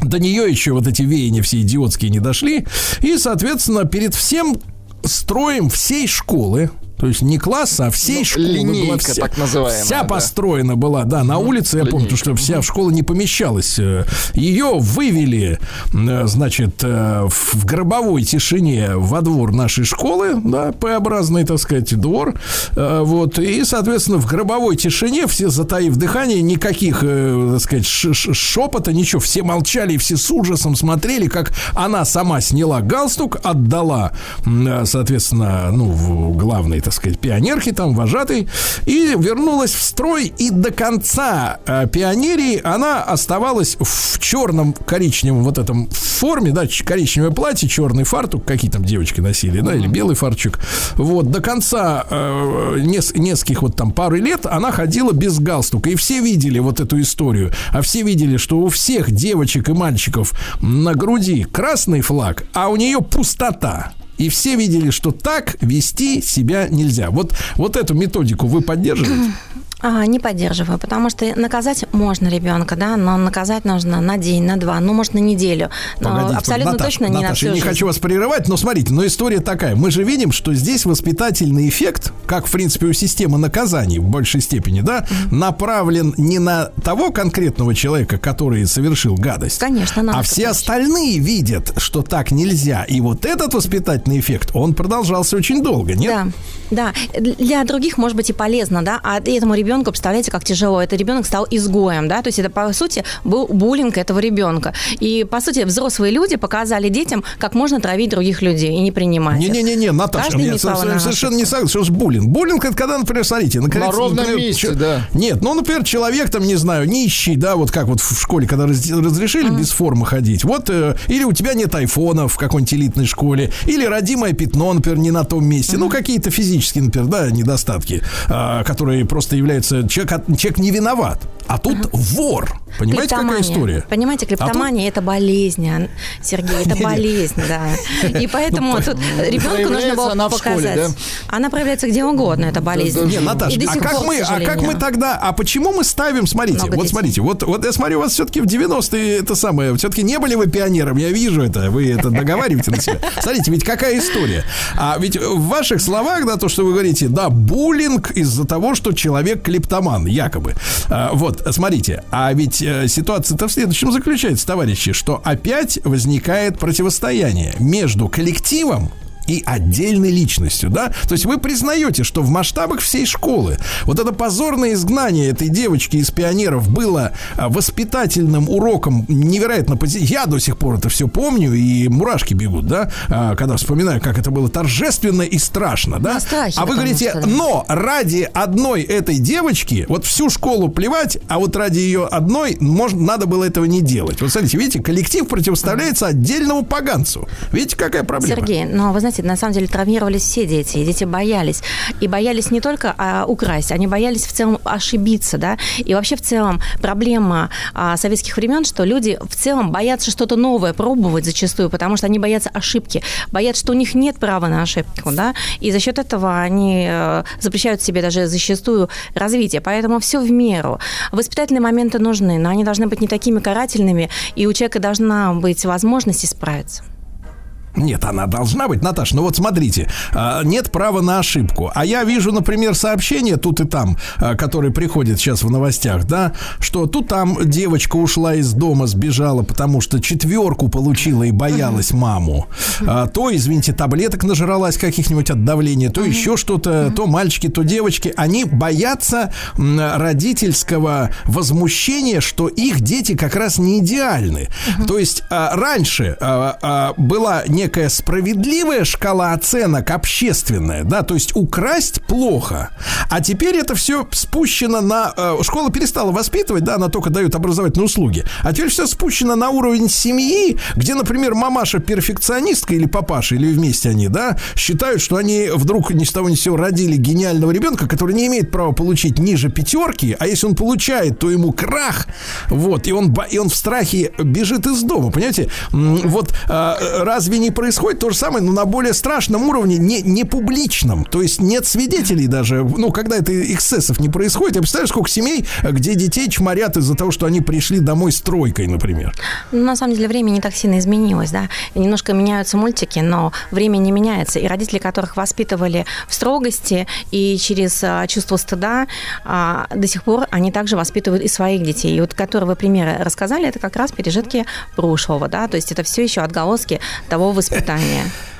До нее еще вот эти веяния все идиотские не дошли. И, соответственно, перед всем строем всей школы, то есть не класса, а всей Ну, школы. линейка, была вся, так называемая, Вся да. построена была, да, на улице, я помню, что вся школа не помещалась. Э, Ее вывели, э, значит, э, в гробовой тишине во двор нашей школы, да, П-образный, так сказать, двор. Вот, и, соответственно, в гробовой тишине, все затаив дыхание, никаких, так сказать, шепота, ничего, все молчали, все с ужасом смотрели, как она сама сняла галстук, отдала, соответственно, ну, в главной, так сказать, пионерке, там, вожатой, и вернулась в строй, и до конца э, пионерии она оставалась в черном коричневом вот этом форме, да, коричневое платье, черный фартук, какие там девочки носили, да, или белый фартук. Вот, до конца э, нес- нескольких вот там пары лет она ходила без галстука, и все видели вот эту историю, а все видели, что у всех девочек и мальчиков на груди красный флаг, а у нее пустота. И все видели, что так вести себя нельзя. Вот, вот эту методику вы поддерживаете? А, не поддерживаю, потому что наказать можно ребенка, да, но наказать нужно на день, на два, ну, может, на неделю. Но Погодите, абсолютно Наташ, точно не на Наташа, всю я не жизнь. хочу вас прерывать, но смотрите, но история такая. Мы же видим, что здесь воспитательный эффект, как, в принципе, у системы наказаний в большей степени, да, направлен не на того конкретного человека, который совершил гадость, Конечно, надо а все помочь. остальные видят, что так нельзя. И вот этот воспитательный эффект, он продолжался очень долго, нет? Да, да. Для других, может быть, и полезно, да, а этому ребенку, представляете, как тяжело. Этот ребенок стал изгоем, да, то есть это, по сути, был буллинг этого ребенка. И, по сути, взрослые люди показали детям, как можно травить других людей и не принимать их. Не-не-не, Наташа, Каждый я имеет право совершенно, совершенно не согласен, что ж буллинг. Буллинг это когда, например, смотрите, наконец, На ровном например, месте, чё- да. Нет, ну, например, человек там, не знаю, нищий, да, вот как вот в школе, когда раз- разрешили без формы ходить, вот, э, или у тебя нет айфона в какой-нибудь элитной школе, или родимое пятно, например, не на том месте, ну, какие-то физические, например, да, недостатки, а, которые просто являются, человек, от- человек не виноват, а тут вор, понимаете, какая Клептомания. история? Понимаете, клептомания это болезнь, Сергей, это болезнь, да. И поэтому тут ребенку нужно было показать. Она проявляется где угодно, эта болезнь. Наташа, а как мы, а как мы тогда, а почему мы ставим, смотрите, вот смотрите, вот, вот я смотрю, у вас все-таки в 90-е это самое, все-таки не были вы пионером, я вижу это, вы это договариваете на себя. Смотрите, ведь какая история. А ведь в ваших словах, да, то, что вы говорите, да, буллинг из-за того, что человек клептоман, якобы. А, вот, смотрите, а ведь э, ситуация-то в следующем заключается, товарищи, что опять возникает противостояние между коллективом и отдельной личностью, да? То есть вы признаете, что в масштабах всей школы вот это позорное изгнание этой девочки из пионеров было а, воспитательным уроком невероятно позитивным. Я до сих пор это все помню, и мурашки бегут, да? А, когда вспоминаю, как это было торжественно и страшно, да? Страхе, а вы говорите, что, но ради одной этой девочки, вот всю школу плевать, а вот ради ее одной, можно, надо было этого не делать. Вот смотрите, видите, коллектив противоставляется отдельному поганцу. Видите, какая проблема? Сергей, но вы знаете, на самом деле травмировались все дети, и дети боялись. И боялись не только а, украсть, они боялись в целом ошибиться, да. И вообще в целом проблема а, советских времен, что люди в целом боятся что-то новое пробовать зачастую, потому что они боятся ошибки, боятся, что у них нет права на ошибку, да. И за счет этого они э, запрещают себе даже зачастую развитие. Поэтому все в меру. Воспитательные моменты нужны, но они должны быть не такими карательными, и у человека должна быть возможность исправиться. Нет, она должна быть, Наташа. Ну вот смотрите, а, нет права на ошибку. А я вижу, например, сообщения тут и там, а, которые приходят сейчас в новостях, да, что тут там девочка ушла из дома, сбежала, потому что четверку получила и боялась маму. А, То, извините, таблеток нажралась каких-нибудь от давления, то еще что-то, то мальчики, то девочки. Они боятся родительского возмущения, что их дети как раз не идеальны. То есть раньше была некая справедливая шкала оценок общественная, да, то есть украсть плохо, а теперь это все спущено на... э, школа перестала воспитывать, да, она только дает образовательные услуги, а теперь все спущено на уровень семьи, где, например, мамаша перфекционистка или папаша, или вместе они, да, считают, что они вдруг ни с того ни с сего родили гениального ребенка, который не имеет права получить ниже пятерки, а если он получает, то ему крах, вот, и он, и он в страхе бежит из дома, понимаете? Вот а, разве не происходит то же самое, но на более страшном уровне, не, не публичном. То есть нет свидетелей даже. Ну, когда это эксцессов не происходит. Я представляю, сколько семей, где детей чморят из-за того, что они пришли домой с тройкой, например. Ну, на самом деле время не так сильно изменилось, да. Немножко меняются мультики, но время не меняется. И родители, которых воспитывали в строгости и через а, чувство стыда, а, до сих пор они также воспитывают и своих детей. И вот, которые вы примеры рассказали, это как раз пережитки прошлого, да, то есть это все еще отголоски того воспитания. Ты, ну,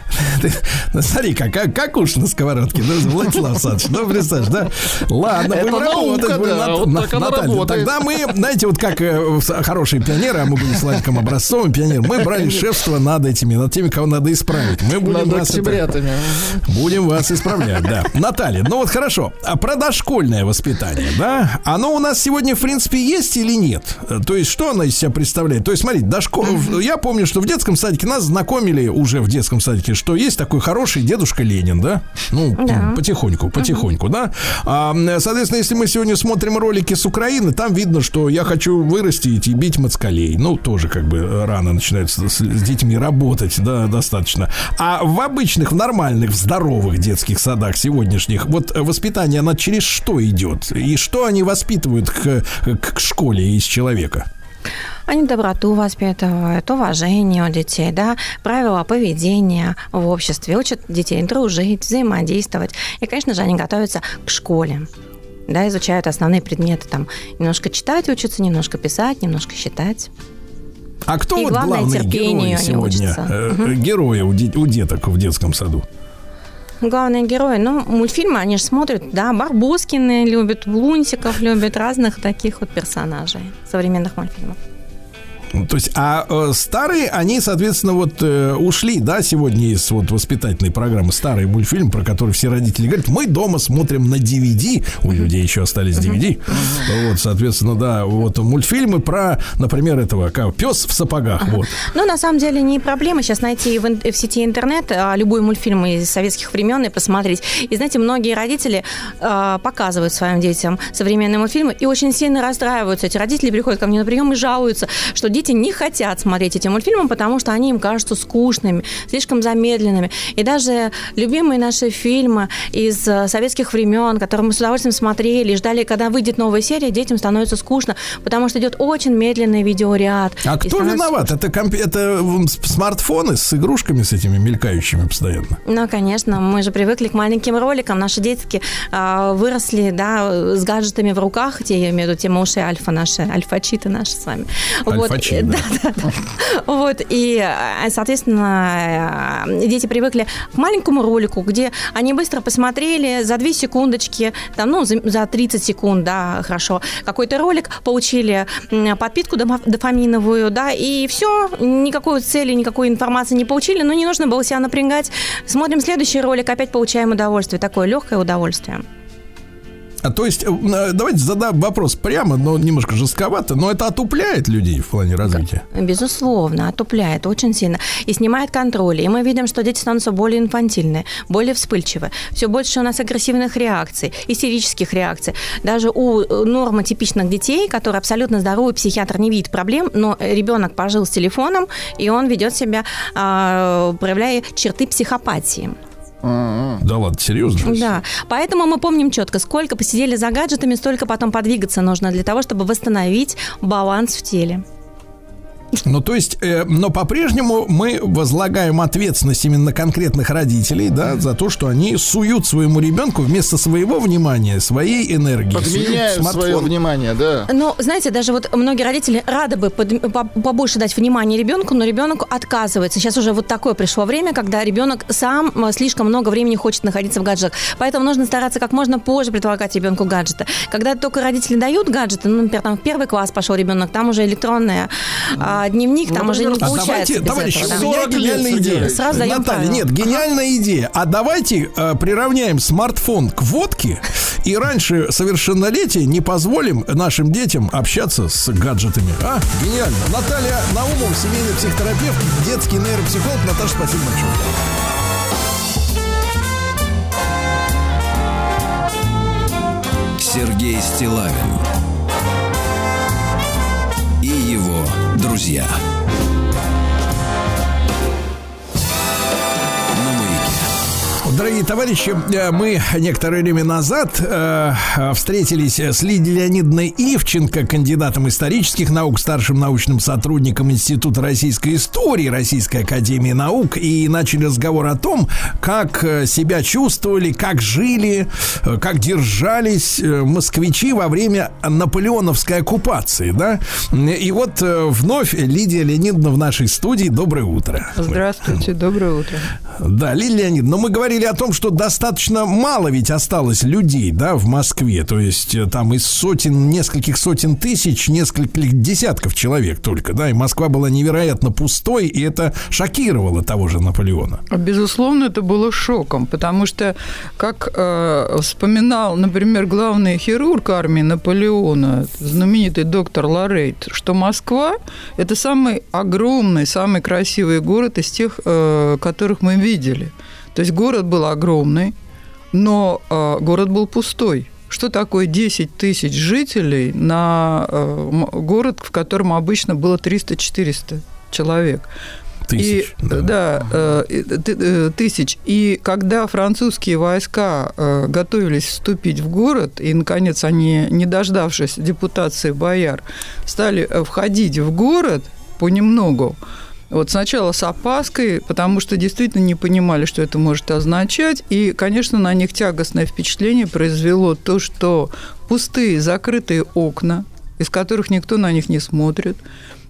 смотри, как, как, как уж на сковородке, да, Владислав Александрович, ну, представь, да? Ладно, будем работать. будем да, вот На- Наталья. Тогда мы, знаете, вот как э, хорошие пионеры, а мы были с Владиком образцовым пионером, мы брали шефство над этими, над теми, кого надо исправить. Мы будем Над вас это-. Будем вас исправлять, да. Наталья, ну вот хорошо. А про дошкольное воспитание, да? Оно у нас сегодня, в принципе, есть или нет? То есть, что оно из себя представляет? То есть, смотрите, дошкол... я помню, что в детском садике нас знакомили уже в детском садике, что есть такой хороший дедушка Ленин, да? Ну, Да. потихоньку, потихоньку, да? А, соответственно, если мы сегодня смотрим ролики с Украины, там видно, что я хочу вырастить и бить москалей. Ну, тоже как бы э, рано начинают с, с- с детьми работать, да, достаточно. А в обычных, в нормальных, в здоровых детских садах сегодняшних, вот э, воспитание, оно через что идет? И что они воспитывают к, к школе из человека? Они доброту воспитывают, уважение у детей, да, правила поведения в обществе, учат детей дружить, взаимодействовать. И, конечно же, они готовятся к школе. Да, изучают основные предметы, там, немножко читать учатся, немножко писать, немножко считать. А кто И вот главные герои сегодня? э, Мгм. Герои у, де- у деток в детском саду? Главные герои, ну, мультфильмы, они же смотрят, да, Барбоскины любят, Лунтиков любят, разных таких вот персонажей современных мультфильмов. То есть, а э, старые, они, соответственно, вот э, ушли, да, сегодня из вот воспитательной программы. Старый мультфильм, про который все родители говорят, мы дома смотрим на DVD, у людей еще остались DVD, вот, соответственно, да, вот мультфильмы про, например, этого, как пес в сапогах, вот. Ну, на самом деле, не проблема. Сейчас найти в, в сети интернет а, любой мультфильм из советских времен и посмотреть. И знаете, многие родители а, показывают своим детям современные мультфильмы и очень сильно расстраиваются. Эти родители приходят ко мне на прием и жалуются, что дети не хотят смотреть эти мультфильмы, потому что они им кажутся скучными, слишком замедленными. И даже любимые наши фильмы из а, советских времен, которые мы с удовольствием смотрели, ждали, когда выйдет новая серия, детям становится скучно, потому что идет очень медленный видеоряд. А кто становится виноват? Это, комп- это смартфоны с игрушками с этими мелькающими постоянно? Ну, конечно, мы же привыкли к маленьким роликам. Наши детки а, выросли, да, с гаджетами в руках, те, я имею в виду, те мыши альфа наши, альфа-читы наши с вами. Альфа-чит, вот, да. да, да, да. Вот, и, а, соответственно, э, дети привыкли к маленькому ролику, где они быстро посмотрели за 2 секундочки, там, ну, за, за 30 секунд, да, хорошо, какой-то ролик, получили подпитку дофаминовую, да, и все, никакой цели, никакой информации не получили, но не нужно было себя напрягать. Смотрим следующий ролик, опять получаем удовольствие, такое легкое удовольствие. А то есть, э, давайте задам вопрос прямо, но немножко жестковато, но это отупляет людей в плане развития? Безусловно, отупляет очень сильно и снимает контроль. И мы видим, что дети становятся более инфантильные, более вспыльчивы. Все больше у нас агрессивных реакций, истерических реакций. Даже у э, нормотипичных детей, которые абсолютно здоровый, психиатр не видит проблем, но ребенок пожил с телефоном, и он ведет себя, а, проявляя черты психопатии. Да ладно, серьезно? Да, поэтому мы помним четко, сколько посидели за гаджетами, столько потом подвигаться нужно для того, чтобы восстановить баланс в теле. Ну, то есть, э, но по-прежнему мы возлагаем ответственность именно на конкретных родителей, да, за то, что они суют своему ребенку вместо своего внимания, своей энергии. суют Подменяю смартфон. свое внимание, да. Ну, знаете, даже вот многие родители рады бы под- по- побольше дать внимания ребенку, но ребенок отказывается. Сейчас уже вот такое пришло время, когда ребенок сам э, слишком много времени хочет находиться в гаджетах. Поэтому нужно стараться как можно позже предлагать ребенку гаджеты. Когда только родители дают гаджеты, ну, например, там в первый класс пошел ребенок, там уже электронная а, дневник, там уже не А получается. давайте, без товарищи, этого, у меня гениальная идея. Сразу даем Наталья, правила. нет, гениальная идея. А давайте э, приравняем смартфон к водке и раньше совершеннолетия не позволим нашим детям общаться с гаджетами. А, гениально. Наталья Наумов, семейный психотерапевт, детский нейропсихолог. Наташа, спасибо большое. Сергей Стилавин друзья. Дорогие товарищи, э, мы некоторое время назад э, встретились с Лидией Леонидовной Ивченко, кандидатом исторических наук, старшим научным сотрудником Института российской истории Российской академии наук, и начали разговор о том, как э, себя чувствовали, как жили, э, как держались э, москвичи во время наполеоновской оккупации, да? И вот э, вновь Лидия Леонидовна в нашей студии. Доброе утро. Здравствуйте, доброе утро. Да, Лилия Леонидовна, но мы говорили о том, что достаточно мало ведь осталось людей, да, в Москве. То есть э, там из сотен, нескольких сотен тысяч, нескольких десятков человек только, да, и Москва была невероятно пустой, и это шокировало того же Наполеона. Безусловно, это было шоком, потому что, как э, вспоминал, например, главный хирург армии Наполеона, знаменитый доктор Лорейт, что Москва – это самый огромный, самый красивый город из тех, э, которых мы видели. То есть город был огромный, но э, город был пустой. Что такое 10 тысяч жителей на э, город, в котором обычно было 300-400 человек? Тысяч, и, да, э, и, ты- э, тысяч. И когда французские войска э, готовились вступить в город, и, наконец, они, не дождавшись депутации бояр, стали э, входить в город понемногу, вот сначала с опаской, потому что действительно не понимали, что это может означать. И, конечно, на них тягостное впечатление произвело то, что пустые закрытые окна, из которых никто на них не смотрит,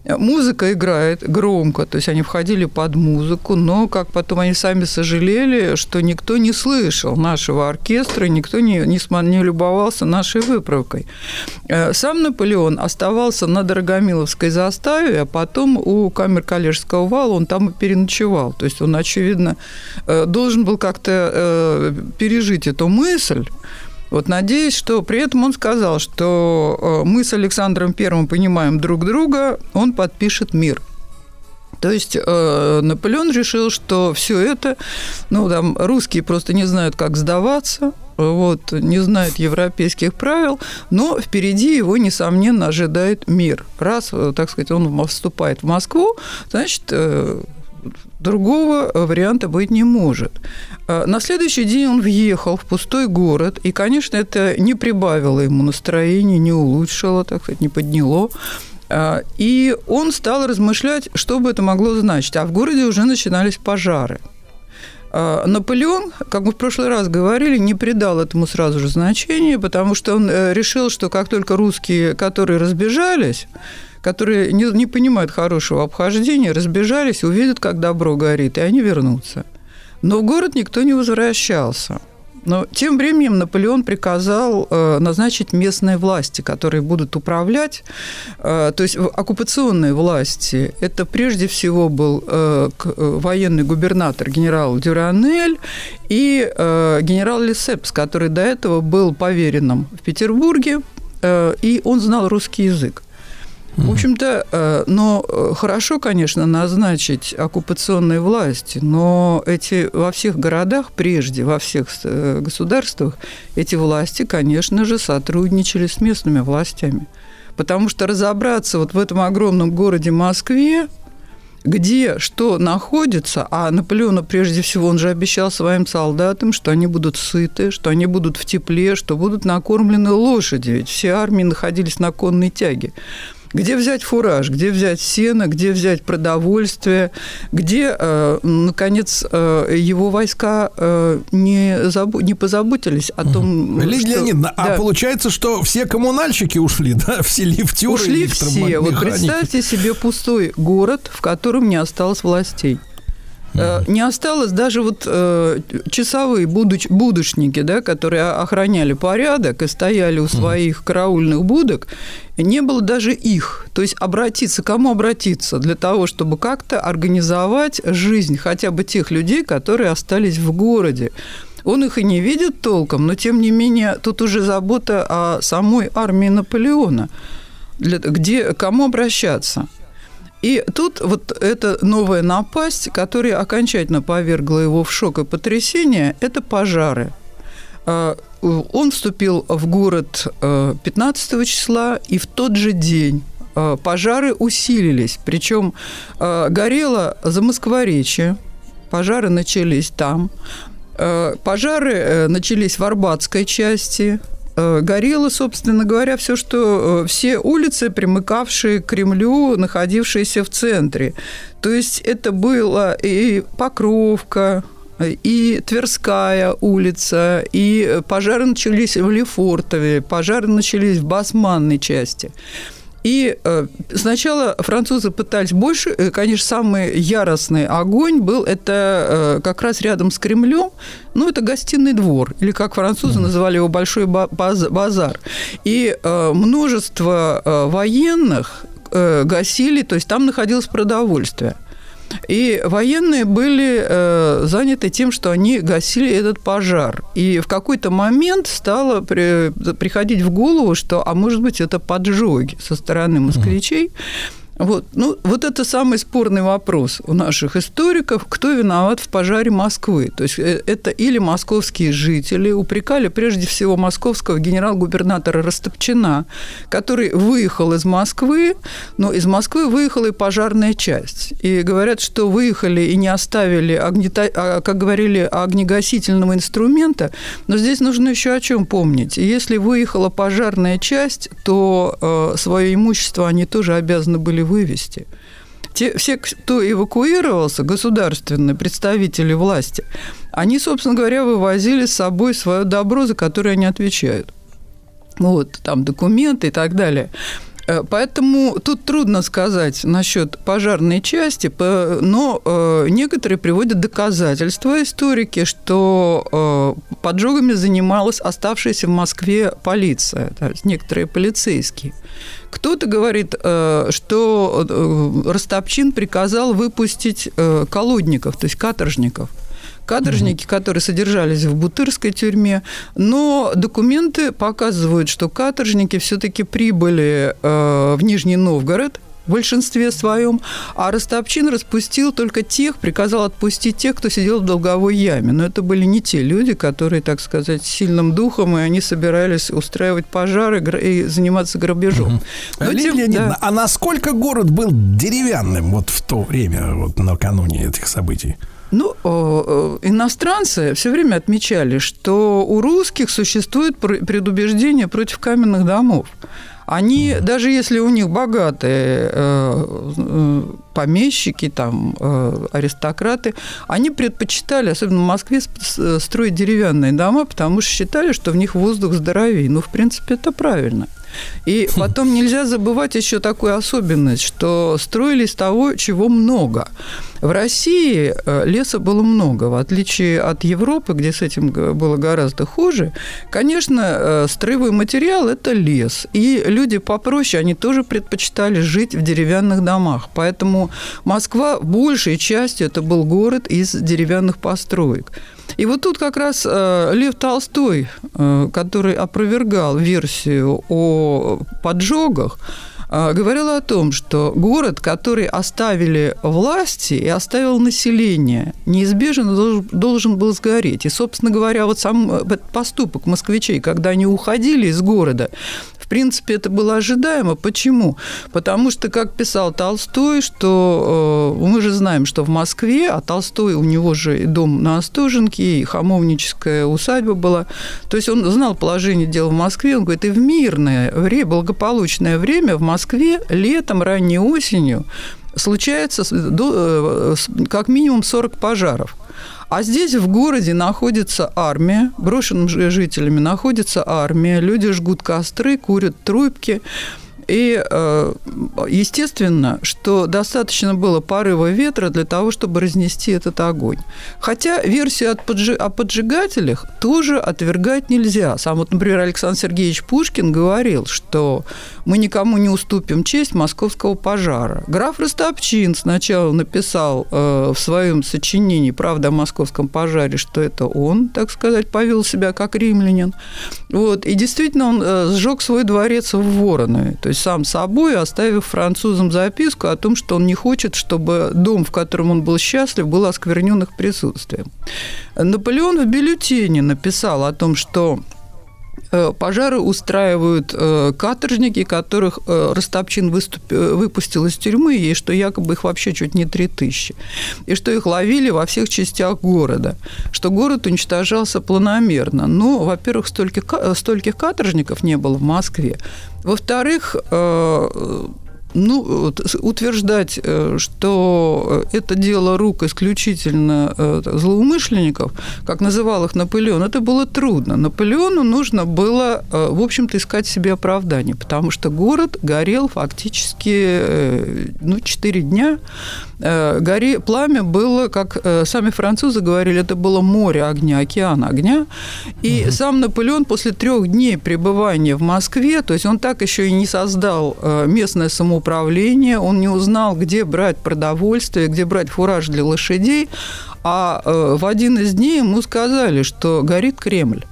Музыка играет громко, то есть они входили под музыку, но, как потом они сами сожалели, что никто не слышал нашего оркестра, никто не, не, не любовался нашей выправкой. Э, Сам Наполеон оставался на Дорогомиловской заставе, а потом у камер Калежского вала он там и переночевал. То есть он, очевидно, э, должен был как-то э, пережить эту мысль, вот надеюсь, что при этом он сказал, что э, мы с Александром Первым понимаем друг друга, он подпишет мир. То есть э, Наполеон решил, что все это, ну там русские просто не знают, как сдаваться, вот, не знают европейских правил, но впереди его, несомненно, ожидает мир. Раз, э, так сказать, он вступает в Москву, значит, другого варианта быть не может. А На следующий день он въехал в пустой город, и, конечно, это не прибавило ему настроения, не улучшило, так сказать, не подняло. А, И он стал размышлять, что бы это могло значить. А в городе уже начинались пожары. Наполеон, как мы в прошлый раз говорили, не придал этому сразу же значения, потому что он э, решил, что как только русские, которые разбежались, которые не, не понимают хорошего обхождения, разбежались, увидят, как добро горит, и они вернутся. Но в город никто не возвращался. Но тем временем Наполеон приказал э, назначить местные власти, которые будут управлять. Э, то есть оккупационные власти. Это прежде всего был э, военный губернатор генерал Дюранель и генерал Лесепс, который до этого был поверенным в Петербурге, и он знал русский язык. В общем-то, э, но э, хорошо, конечно, назначить оккупационные власти, но эти во всех городах прежде, во всех э, государствах, эти власти, конечно же, сотрудничали с местными властями. Потому что разобраться вот в этом огромном городе Москве, где что находится, а Наполеона прежде всего, он же обещал своим солдатам, что они будут сыты, что они будут в тепле, что будут накормлены лошади, ведь все армии находились на конной тяге. Где взять фураж, где взять сено, где взять продовольствие, где, э, наконец, э, его войска э, не, забу- не позаботились о том, Лидия что- Леонидовна, а Да. получается, что все коммунальщики ушли, да? Все лифтеры, Ушли все. Вот представьте себе пустой город, в котором не осталось властей. Э, Не осталось даже вот э, часовые будуч- будочники, да, которые охраняли порядок и стояли у своих караульных будок, не было даже их. То есть обратиться, кому обратиться для того, чтобы как-то организовать жизнь хотя бы тех людей, которые остались в городе. Он их и не видит толком, но тем не менее тут уже забота о самой армии Наполеона. Для- где, кому обращаться? И тут вот эта новая напасть, которая окончательно повергла его в шок и потрясение, это пожары. А, Он вступил в город э, 15 числа, и в тот же день э, пожары усилились. Причем э, горело за Москворечье, пожары начались там. Э, Пожары э, начались в Арбатской части. Э, Горело, собственно говоря, все, что э, все улицы, примыкавшие к Кремлю, находившиеся в центре. То есть это было и Покровка, и Тверская улица, и пожары начались в Лефортове, пожары начались в Басманной части. И э, сначала французы пытались больше, э, конечно, самый яростный огонь был это э, как раз рядом с Кремлем, ну, это гостиный двор, или как французы называли его Большой ба- баз- базар. И э, множество э, военных гасили, то есть там находилось продовольствие. И военные были э, заняты тем, что они гасили этот пожар. И в какой-то момент стало при, приходить в голову, что, а может быть, это поджоги со стороны москвичей. Вот. Ну, вот это самый спорный вопрос у наших историков, кто виноват в пожаре Москвы. То есть э, это или московские жители упрекали прежде всего московского генерал-губернатора Растопчина, который выехал из Москвы, но из Москвы выехала и пожарная часть. И говорят, что выехали и не оставили, огнета... а, как говорили, огнегасительного инструмента. Но здесь нужно еще о чем помнить. Если выехала пожарная часть, то э, свое имущество они тоже обязаны были вывести. Те, все, кто эвакуировался, государственные представители власти, они, собственно говоря, вывозили с собой свое добро, за которое они отвечают. Вот, там документы и так далее. Э, Поэтому тут трудно сказать насчет пожарной части, но э, некоторые приводят доказательства историки, что э, поджогами занималась оставшаяся в Москве полиция, то есть некоторые полицейские. Кто-то говорит, что Ростопчин приказал выпустить колодников, то есть каторжников каторжники, которые содержались в Бутырской тюрьме, но документы показывают, что каторжники все-таки прибыли э, в Нижний Новгород в большинстве своем, а Ростопчин распустил только тех, приказал отпустить тех, кто сидел в долговой яме. Но это были не те люди, которые, так сказать, сильным духом, и они собирались устраивать пожары и заниматься грабежом. Но Лилия тем- Леонидовна, да. а насколько город был деревянным вот в то время, вот накануне этих событий? Ну, э, э, иностранцы все время отмечали, что у русских существует пр- предубеждение против каменных домов. Они, даже если у них богатые э, э, помещики, там, э, аристократы, они предпочитали, особенно в Москве, строить деревянные дома, потому что считали, что в них воздух здоровее. Ну, в принципе, это правильно. И потом нельзя забывать еще такую особенность, что строили из того, чего много. В России э, леса было много, в отличие от Европы, где с этим было гораздо хуже. Конечно, э, строевой материал – это лес. И люди попроще, они тоже предпочитали жить в деревянных домах. Поэтому Москва большей частью это был город из деревянных построек. И вот тут как раз э, Лев Толстой, э, который опровергал версию о поджогах, э, говорил о том, что город, который оставили власти и оставил население, неизбежно должен, был сгореть. И, собственно говоря, вот сам этот поступок москвичей, когда они уходили из города, в принципе, это было ожидаемо. Почему? Потому что, как писал Толстой, что э, мы же знаем, что в Москве, а Толстой у него же дом на Остоженке, и хамовническая усадьба была. То есть он знал положение дел в Москве. Он говорит, и в мирное время, благополучное время в Москве летом, ранней осенью случается э, как минимум 40 пожаров. А здесь в городе находится армия, брошенным жи- жителями находится армия, люди жгут костры, курят трубки. И э, естественно, что достаточно было порыва ветра для того, чтобы разнести этот огонь. Хотя версию от поджи- о поджигателях тоже отвергать нельзя. Сам вот, например, Александр Сергеевич Пушкин говорил, что мы никому не уступим честь московского пожара. Граф Ростопчин сначала написал э, в своем сочинении «Правда о московском пожаре», что это он, так сказать, повел себя как римлянин. Вот. И действительно он э, сжег свой дворец в Воронове, то есть сам собой, оставив французам записку о том, что он не хочет, чтобы дом, в котором он был счастлив, был осквернен их присутствием. Наполеон в бюллетене написал о том, что пожары устраивают э, каторжники, которых э, Ростопчин выступ- э, выпустил из тюрьмы, и что якобы их вообще чуть не 3000. И что их ловили во всех частях города. Что город уничтожался планомерно. Ну, во-первых, стольких, стольких каторжников не было в Москве. Во-вторых, э, ну, утверждать, э, что это дело рук исключительно э, злоумышленников, как называл их Наполеон, это было трудно. Наполеону нужно было, э, в общем-то, искать себе оправдание, потому что город горел фактически э, ну, 4 дня. Э, Горе, пламя было, как э, сами французы говорили, это было море огня, океан огня. И сам Наполеон после трех дней пребывания в Москве, то есть он так еще и не создал э, местное самоуправление, он не узнал, где брать продовольствие, где брать фураж для лошадей, а в один из дней ему сказали, что горит Кремль.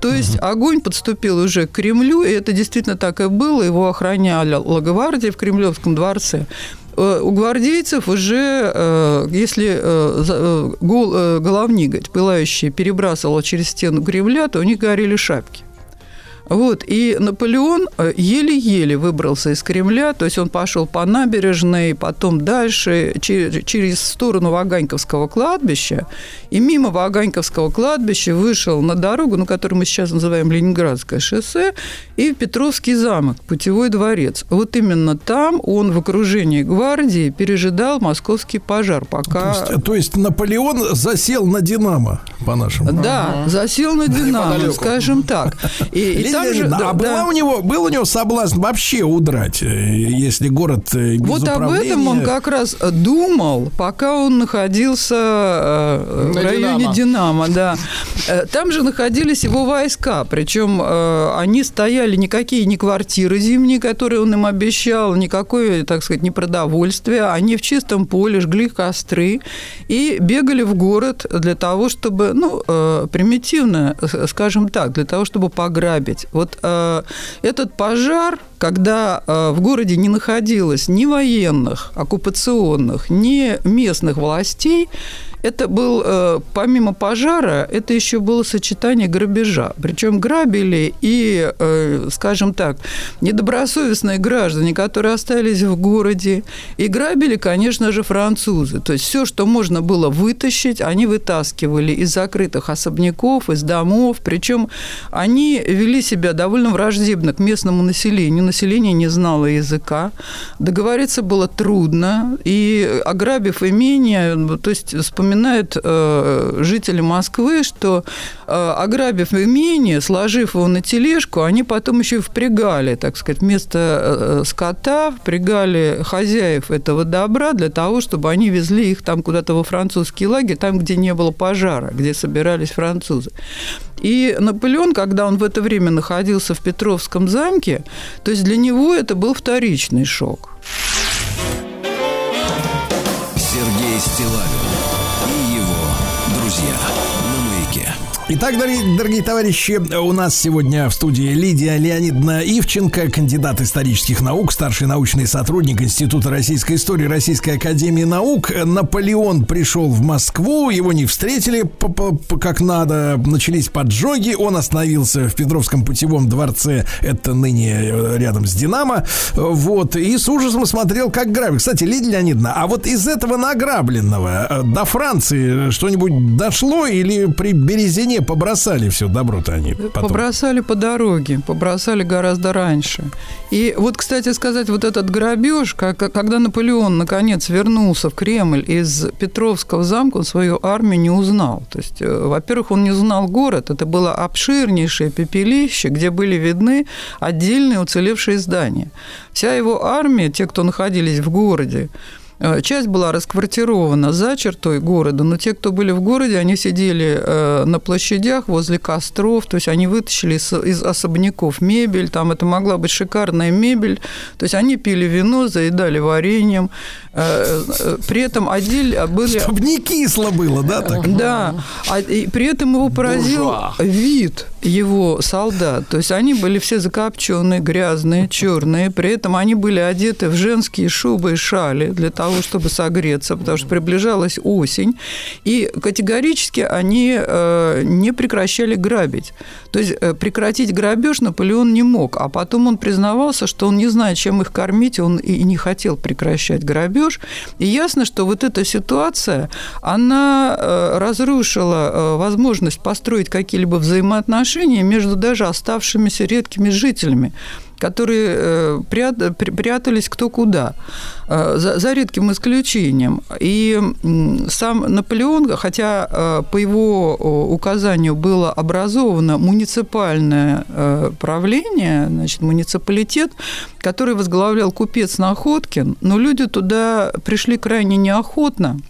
То есть огонь подступил уже к Кремлю, и это действительно так и было. Его охраняла гвардия в Кремлевском дворце. Э, У гвардейцев уже, э, если э, головник, пылающий, перебрасывал через стену Кремля, то у них горели шапки. Вот, и Наполеон э, еле-еле выбрался из Кремля, то есть он пошел по набережной, потом дальше че- через сторону Ваганьковского кладбища, и мимо Ваганьковского кладбища вышел на дорогу, ну, которую мы сейчас называем Ленинградское шоссе, и Петровский замок, путевой дворец. Вот именно там он в окружении гвардии пережидал московский пожар, пока... То есть, то есть Наполеон засел на Динамо, по-нашему. Да, засел на Динамо, скажем так. И, там же, да, а была да. у него, был у него соблазн вообще удрать, э, если город э, без Вот об этом он как раз думал, пока он находился э, в На районе «Динамо». Динамо, да. Э, Там же находились его войска, причем э, они стояли никакие не квартиры зимние, которые он им обещал, никакое, так сказать, не продовольствие. Они в чистом поле жгли костры и бегали в город для того, чтобы, ну, э, примитивно, скажем так, для того, чтобы пограбить. Вот э, этот пожар, когда э, в городе не находилось ни военных, оккупационных, ни местных властей, это был, э, помимо пожара, это еще было сочетание грабежа. Причем грабили и, э, скажем так, недобросовестные граждане, которые остались в городе, и грабили, конечно же, французы. То есть все, что можно было вытащить, они вытаскивали из закрытых особняков, из домов. Причем они вели себя довольно враждебно к местному населению. Население не знало языка. Договориться было трудно. И ограбив имение, то есть вспоминают э, жители Москвы, что э, ограбив имение, сложив его на тележку, они потом еще и впрягали, так сказать, вместо э, скота, впрягали хозяев этого добра для того, чтобы они везли их там куда-то во французский лагерь, там, где не было пожара, где собирались французы. И Наполеон, когда он в это время находился в Петровском замке, то есть для него это был вторичный шок. Сергей Стилавин Итак, дорогие, дорогие товарищи, у нас сегодня в студии Лидия Леонидовна Ивченко, кандидат исторических наук, старший научный сотрудник Института российской истории Российской академии наук. Наполеон пришел в Москву, его не встретили как надо, начались поджоги, он остановился в Петровском путевом дворце, это ныне э, рядом с Динамо, вот, и с ужасом смотрел, как грабят. Кстати, Лидия Леонидовна, а вот из этого награбленного э, до Франции что-нибудь дошло или при Березине побросали все добро-то они потом? Побросали по дороге, побросали гораздо раньше. И вот, кстати сказать, вот этот грабеж, как, когда Наполеон наконец вернулся в Кремль из Петровского замка, он свою армию не узнал. То есть, э, во-первых, он не узнал город, это было обширнейшее пепелище, где были видны отдельные уцелевшие здания. Вся его армия, те, кто находились в городе, Э, Часть была расквартирована за чертой города, но те, кто были в городе, они сидели э, на площадях возле костров, то есть они вытащили из, особняков мебель, там это могла быть шикарная мебель, то есть они пили вино, заедали вареньем, э, э, при этом отдель были... Чтобы не кисло было, да? Так? Да, а, и при этом его поразил Буржуа. вид его солдат. То есть они были все закопченные, грязные, черные. При этом они были одеты в женские шубы и шали для того, чтобы согреться, потому что приближалась осень. И категорически они э, не прекращали грабить. То есть э, прекратить грабеж Наполеон не мог. А потом он признавался, что он не знает, чем их кормить, он и не хотел прекращать грабеж. И ясно, что вот эта ситуация, она э, разрушила возможность построить какие-либо взаимоотношения между даже оставшимися редкими жителями которые э, прятались кто куда, э, за, редким исключением. И сам Наполеон, хотя э, по его указанию было образовано муниципальное правление, значит, муниципалитет, который возглавлял купец Находкин, но люди туда пришли крайне неохотно –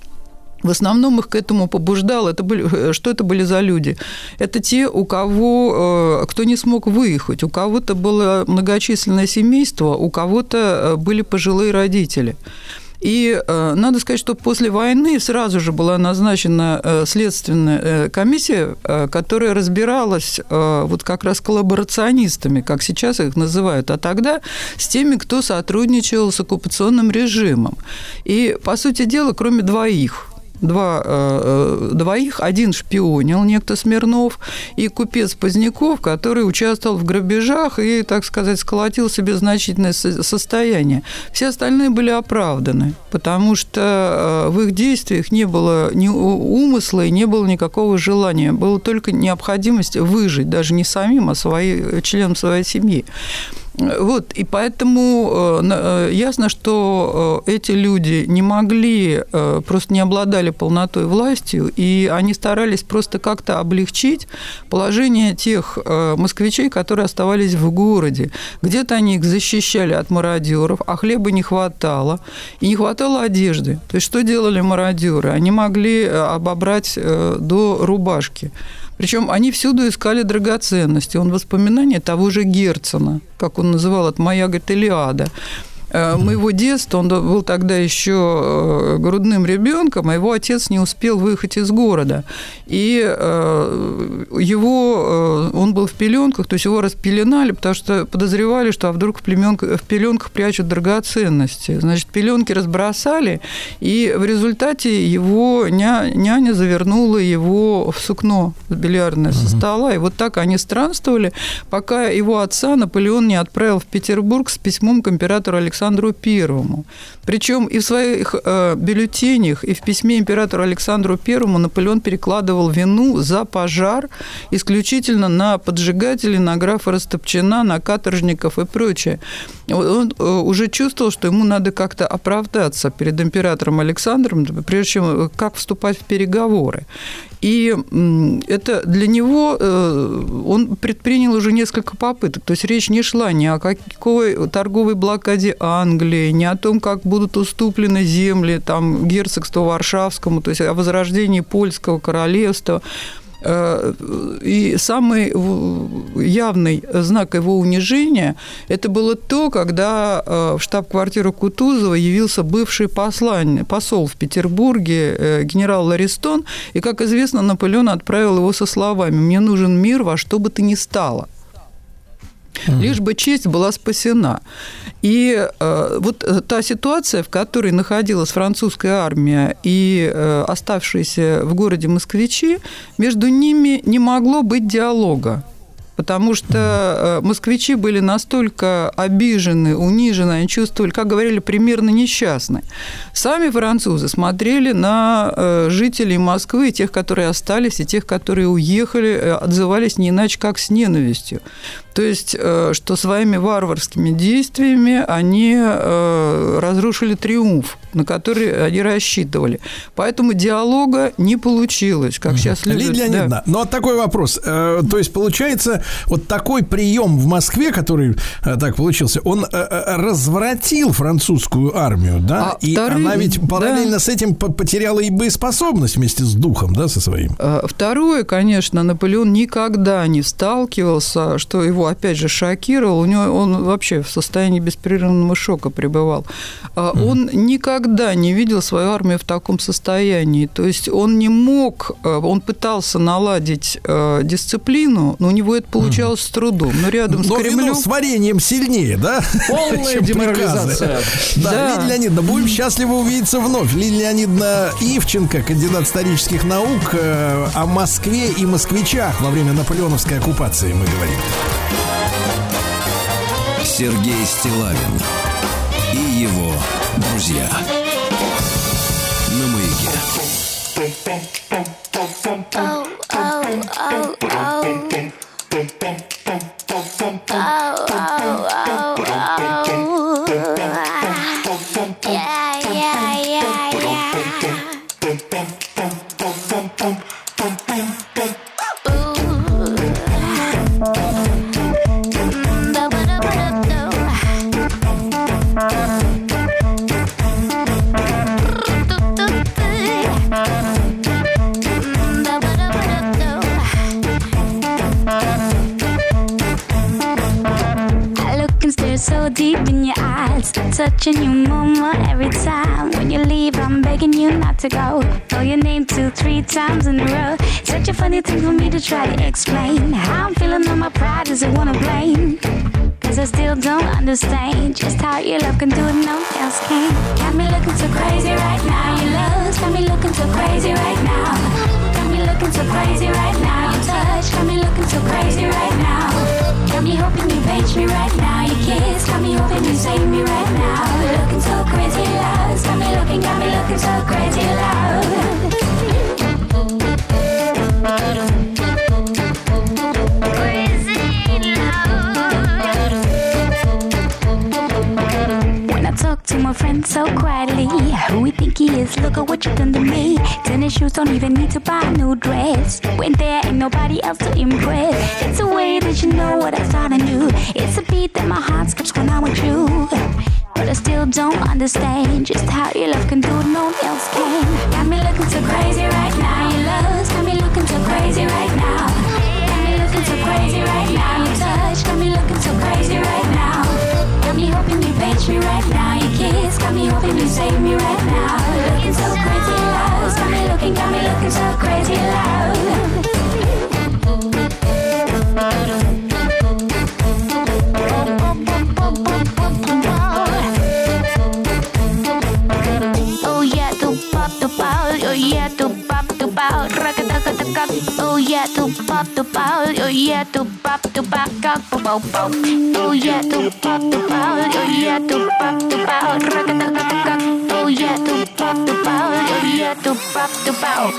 в основном их к этому побуждал. Это были, э, что это были за люди? Это те, у кого, э, кто не смог выехать. У кого-то было многочисленное семейство, у кого-то э, были пожилые родители. И надо сказать, что после войны сразу же была назначена следственная комиссия, которая разбиралась вот как раз коллаборационистами, как сейчас их называют, а тогда с теми, кто сотрудничал с оккупационным режимом. И, по сути дела, кроме двоих – два, э, э, двоих. Один шпионил, некто Смирнов, и купец Поздняков, который участвовал в грабежах и, так сказать, сколотил себе значительное состояние. Все остальные были оправданы, потому что э, в их действиях не было ни умысла и не было никакого желания. Была только необходимость выжить, даже не самим, а свои, членам своей семьи. Вот, и поэтому э, э, ясно, что э, эти люди не могли, просто не обладали полнотой властью, и они старались просто как-то облегчить положение тех москвичей, которые оставались в городе. Где-то они их защищали от мародеров, а хлеба не хватало, и не хватало одежды. То есть что делали мародеры? Они могли обобрать до рубашки. Причем они всюду искали драгоценности. Он воспоминания того же Герцена, как он называл это «Моя, Илиада». Э, моего детства, он был тогда еще э, грудным ребенком, а его отец не успел выехать из города. И э, его, он был в пеленках, то есть его распеленали, потому что подозревали, что а вдруг в, племенках, в пеленках прячут драгоценности. Значит, пеленки разбросали, и в результате его ня, няня завернула его в сукно бильярдное со стола. И вот так они странствовали, пока его отца Наполеон не отправил в Петербург с письмом к императору Александру Александру Первому. Причем и в своих э, бюллетенях, и в письме императору Александру Первому Наполеон перекладывал вину за пожар исключительно на поджигателей, на графа Растопчина, на каторжников и прочее. Он э, уже чувствовал, что ему надо как-то оправдаться перед императором Александром, прежде чем э, как вступать в переговоры. И это для него э, он предпринял уже несколько попыток. То есть речь не шла ни о какой торговой блокаде Англии, ни о том, как будут уступлены земли там, герцогству Варшавскому, то есть о возрождении польского королевства. Э, и самый явный знак его унижения – это было то, когда э, в штаб-квартиру Кутузова явился бывший посланник, посол в Петербурге э, генерал Ларистон, и, как известно, Наполеон отправил его со словами «Мне нужен мир во что бы то ни стало» лишь бы честь была спасена. И э, вот э, та ситуация, в которой находилась французская армия и э, оставшиеся в городе москвичи, между ними не могло быть диалога потому что э, москвичи были настолько обижены, унижены, они чувствовали, как говорили, примерно несчастны. Сами французы смотрели на э, жителей Москвы, тех, которые остались, и тех, которые уехали, отзывались не иначе, как с ненавистью. То есть, что своими варварскими действиями они разрушили триумф, на который они рассчитывали. Поэтому диалога не получилось, как сейчас любят. Лидия Леонидовна, да. но такой вопрос. То есть, получается, вот такой прием в Москве, который э, так получился, он э, э, развратил французскую армию, да? А и вторым, она ведь параллельно да. с этим потеряла и боеспособность вместе с духом, да, со своим. Второе, конечно, Наполеон никогда не сталкивался, что его его, опять же, шокировал. У него он вообще в состоянии беспрерывного шока пребывал. А Он никогда не видел свою армию в таком состоянии. То есть он не мог, э, он пытался наладить э, дисциплину, но у него это получалось с трудом. Но рядом с Но вино Кремлем... с вареньем сильнее, да? Полная чем деморализация. Да, Да. Лидия Леонидовна, будем счастливы увидеться вновь. Лидия Леонидовна Ивченко, кандидат исторических наук, э, о Москве и москвичах во время наполеоновской оккупации мы говорим. Сергей Стилавин и его друзья. На маяке. I so deep in your eyes, touching you more every time. When you leave, I'm begging you not to go. Call your name two, three times in a row. Such a funny thing for me to try to explain. How I'm feeling on my pride, does it wanna blame? Cause I still don't understand just how your love can do it, no else can. Got me looking so crazy right now. Your love's got me looking so crazy right now. Got me looking so crazy right now. Your touch got me looking so crazy right now. Me hoping you page me right now. Your kiss got me hoping you save me right now. Looking so crazy, love. Got me looking, got me looking so crazy, love. To my friend so quietly, who we think he is, look at what you done to me. Tennis shoes don't even need to buy a new dress. When there ain't nobody else to impress. It's a way that you know what I thought I knew. It's a beat that my heart skips when I'm with you. But I still don't understand just how your love can do it, no one else can. Got me looking so crazy To bao yo yeah to pop tu back up bo bo tu yeah to pop to bao yo yeah to pop tu bao rakata rakata tu yeah tu pop tu bao yo yeah tu pop tu bao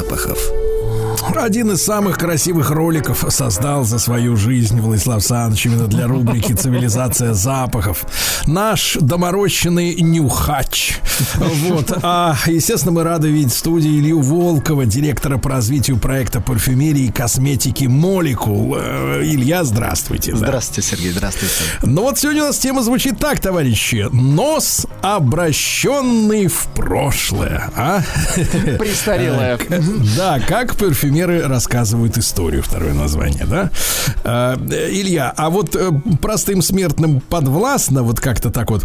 запахов. Один из самых красивых роликов создал за свою жизнь Владислав Саныч именно для рубрики «Цивилизация запахов». Наш доморощенный нюхач. Вот. А, естественно, мы рады видеть в студии Илью Волкова, директора по развитию проекта парфюмерии и косметики «Молекул». Э, Илья, здравствуйте. да. Здравствуйте, Сергей, здравствуйте. Ну вот сегодня у нас тема звучит так, товарищи. Нос, обращенный в прошлое. А? Престарелая. Э, Да, как парфюмеры рассказывают историю, второе название, да? Э, Илья, а вот простым смертным подвластно вот как-то так вот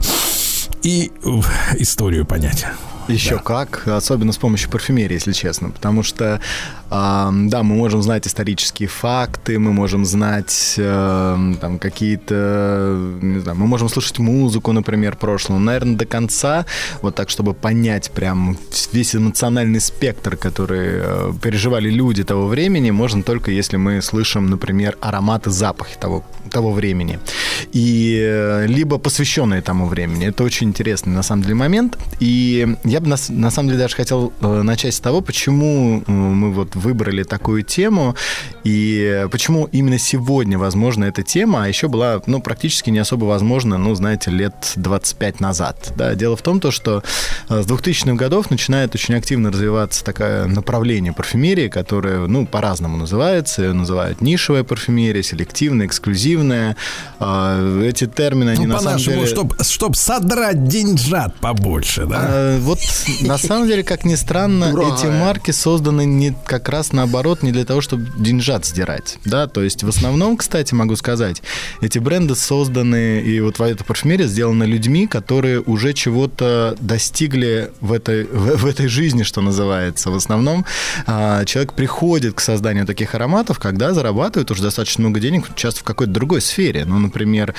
и историю понять. Еще как, особенно с помощью парфюмерии, если честно. Потому что, а, да, мы можем знать исторические факты, мы можем знать э, там какие-то, не знаю, мы можем слушать музыку, например, прошлого. Но, наверное, до конца, вот так, чтобы понять прям весь эмоциональный спектр, который э, переживали люди того времени, можно только если мы слышим, например, ароматы, запахи того, того времени. И э, либо посвященные тому времени. Это очень интересный, на самом деле, момент. И я бы, на, на самом деле, даже хотел э, начать с того, почему э, мы вот выбрали такую тему, и почему именно сегодня, возможно, эта тема, а еще была, ну, практически не особо возможна, ну, знаете, лет 25 назад. Да? Дело в том, то, что э, с 2000-х годов начинает очень активно развиваться такое направление парфюмерии, которое, ну, по-разному называется. Ее называют нишевая парфюмерия, селективная, эксклюзивная. А, Эти термины, они Ну, на самом деле... чтоб, чтоб содрать деньжат побольше, да? А, Вот на самом деле, как ни странно, Ура! эти марки созданы не как раз наоборот, не для того, чтобы деньжат сдирать. Да, то есть в основном, кстати, могу сказать, эти бренды созданы, и вот эта парфюмерия сделана людьми, которые уже чего-то достигли в этой, в, в этой жизни, что называется. В основном а, человек приходит к созданию таких ароматов, когда зарабатывает уже достаточно много денег, часто в какой-то другой сфере. Ну, например,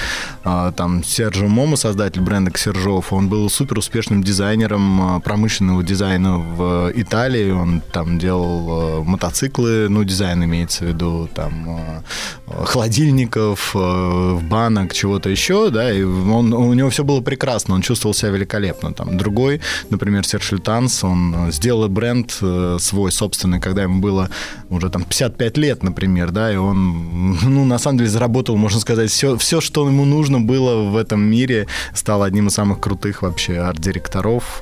а, там Серджо Момо, создатель бренда Xerjoff, он был супер успешным дизайнером а, промышленного дизайна в Италии. Он там делал а, мотоциклы, ну, дизайн имеется в виду, там, а, холодильников, а, банок, чего-то еще, да, и он, у него все было прекрасно, он чувствовал себя великолепно. Там другой, например, Серж Лютанс, он э, сделал бренд э, свой собственный, когда ему было уже там 55 лет, например, да, и он, ну, на самом деле, заработал, можно сказать, все, все, что ему нужно было в этом мире, стал одним из самых крутых вообще арт-директоров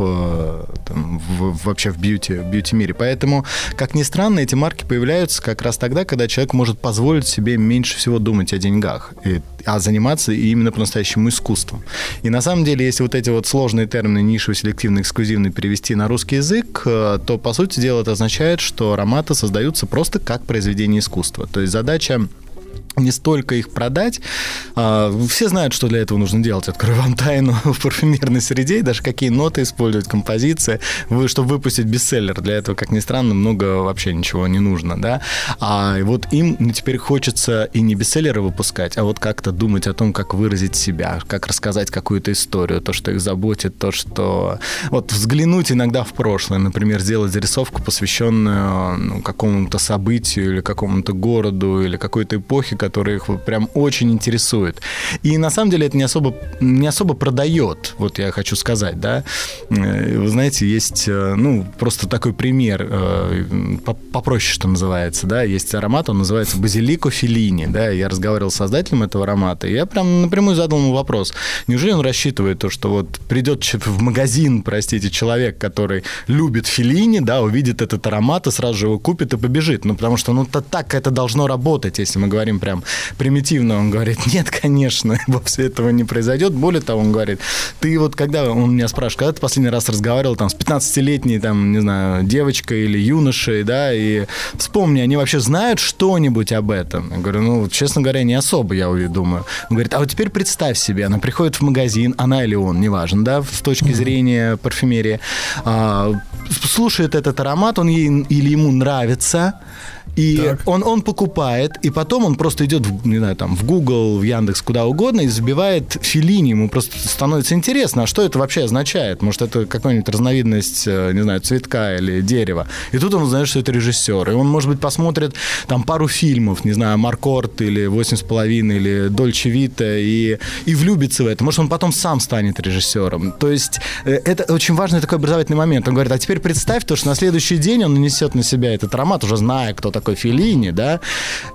там, в- вообще в бьюти, в бьюти-мире. Поэтому, как ни странно, эти марки появляются как раз тогда, когда человек может позволить себе меньше всего думать о деньгах, и- а заниматься именно по-настоящему искусством. И на самом деле, если вот эти вот сложные термины нишевый, селективный, эксклюзивный перевести на русский язык, э, то, по сути дела, это означает, что ароматы создаются просто как произведение искусства. То есть задача не столько их продать. а, Все знают, что для этого нужно делать. Открою вам тайну в парфюмерной среде, даже какие ноты использовать, композиции, вы, чтобы выпустить бестселлер. Для этого, как ни странно, много вообще ничего не нужно, да. А вот им теперь хочется и не бестселлеры выпускать, а вот как-то думать о том, как выразить себя, как рассказать какую-то историю, то, что их заботит, то, что... Вот взглянуть иногда в прошлое, например, сделать зарисовку, посвященную ну, какому-то событию или какому-то городу или какой-то эпохе, которая их прям очень интересует. И на самом деле это не особо, не особо продает, вот я хочу сказать, да. Э, Вы знаете, есть, э, ну, просто такой пример, э, по- попроще, что называется, да, есть аромат, он называется базилико филини, да, я разговаривал с создателем этого аромата, и я прям напрямую задал ему вопрос, неужели он рассчитывает то, что вот придет в магазин, простите, человек, который любит филини, да, увидит этот аромат и сразу же его купит и побежит, ну, потому что, ну, так это должно работать, если мы говорим прям примитивно, он говорит, нет, конечно, вовсе этого не произойдет, более того, он говорит, ты вот когда, он меня спрашивает, когда ты последний раз разговаривал там с 15-летней, там, не знаю, девочкой или юношей, да, и вспомни, они вообще знают что-нибудь об этом? Я говорю, ну, честно говоря, не особо, я думаю. Он говорит, а вот теперь представь себе, она приходит в магазин, она или он, неважно, да, с точки зрения парфюмерии, а, слушает этот аромат, он ей или ему нравится, и он, он покупает, и потом он просто идет, в, не знаю, там, в Google, в Яндекс, куда угодно, и забивает Филини. Ему просто становится интересно, а что это вообще означает? Может, это какая-нибудь разновидность, э, не знаю, цветка или дерева. И тут он узнает, что это режиссер. И он, может быть, посмотрит там пару фильмов, не знаю, Маркорт или «Восемь с половиной» или «Дольче Вита» и, и влюбится в это. Может, он потом сам станет режиссером. То есть э, это очень важный такой образовательный момент. Он говорит, а теперь теперь представь то, что на следующий день он нанесет на себя этот аромат, уже зная, кто такой Филини, да,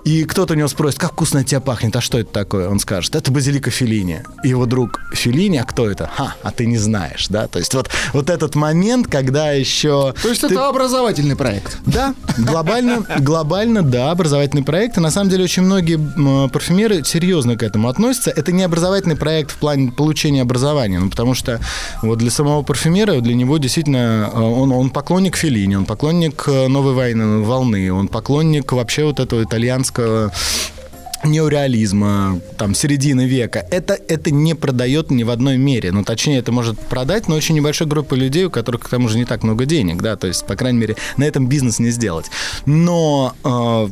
и кто-то у него спросит, как вкусно от тебя пахнет, а что это такое? Он скажет, это базилика Филини. И его друг Филини, а кто это? Ха, а ты не знаешь, да? То есть вот, вот этот момент, когда еще... То есть это образовательный проект? Да, глобально, глобально, да, образовательный проект. И на самом деле очень многие парфюмеры серьезно к этому относятся. Это не образовательный проект в плане получения образования, ну, потому что вот для самого парфюмера, для него действительно, э, он, он поклонник Феллини, он поклонник э, новой войны, волны, он поклонник вообще вот этого итальянского неореализма, там, середины века, это, это не продает ни в одной мере. Ну, точнее, это может продать, но очень небольшой группы людей, у которых, к тому же, не так много денег, да, то есть, по крайней мере, на этом бизнес не сделать. Но э,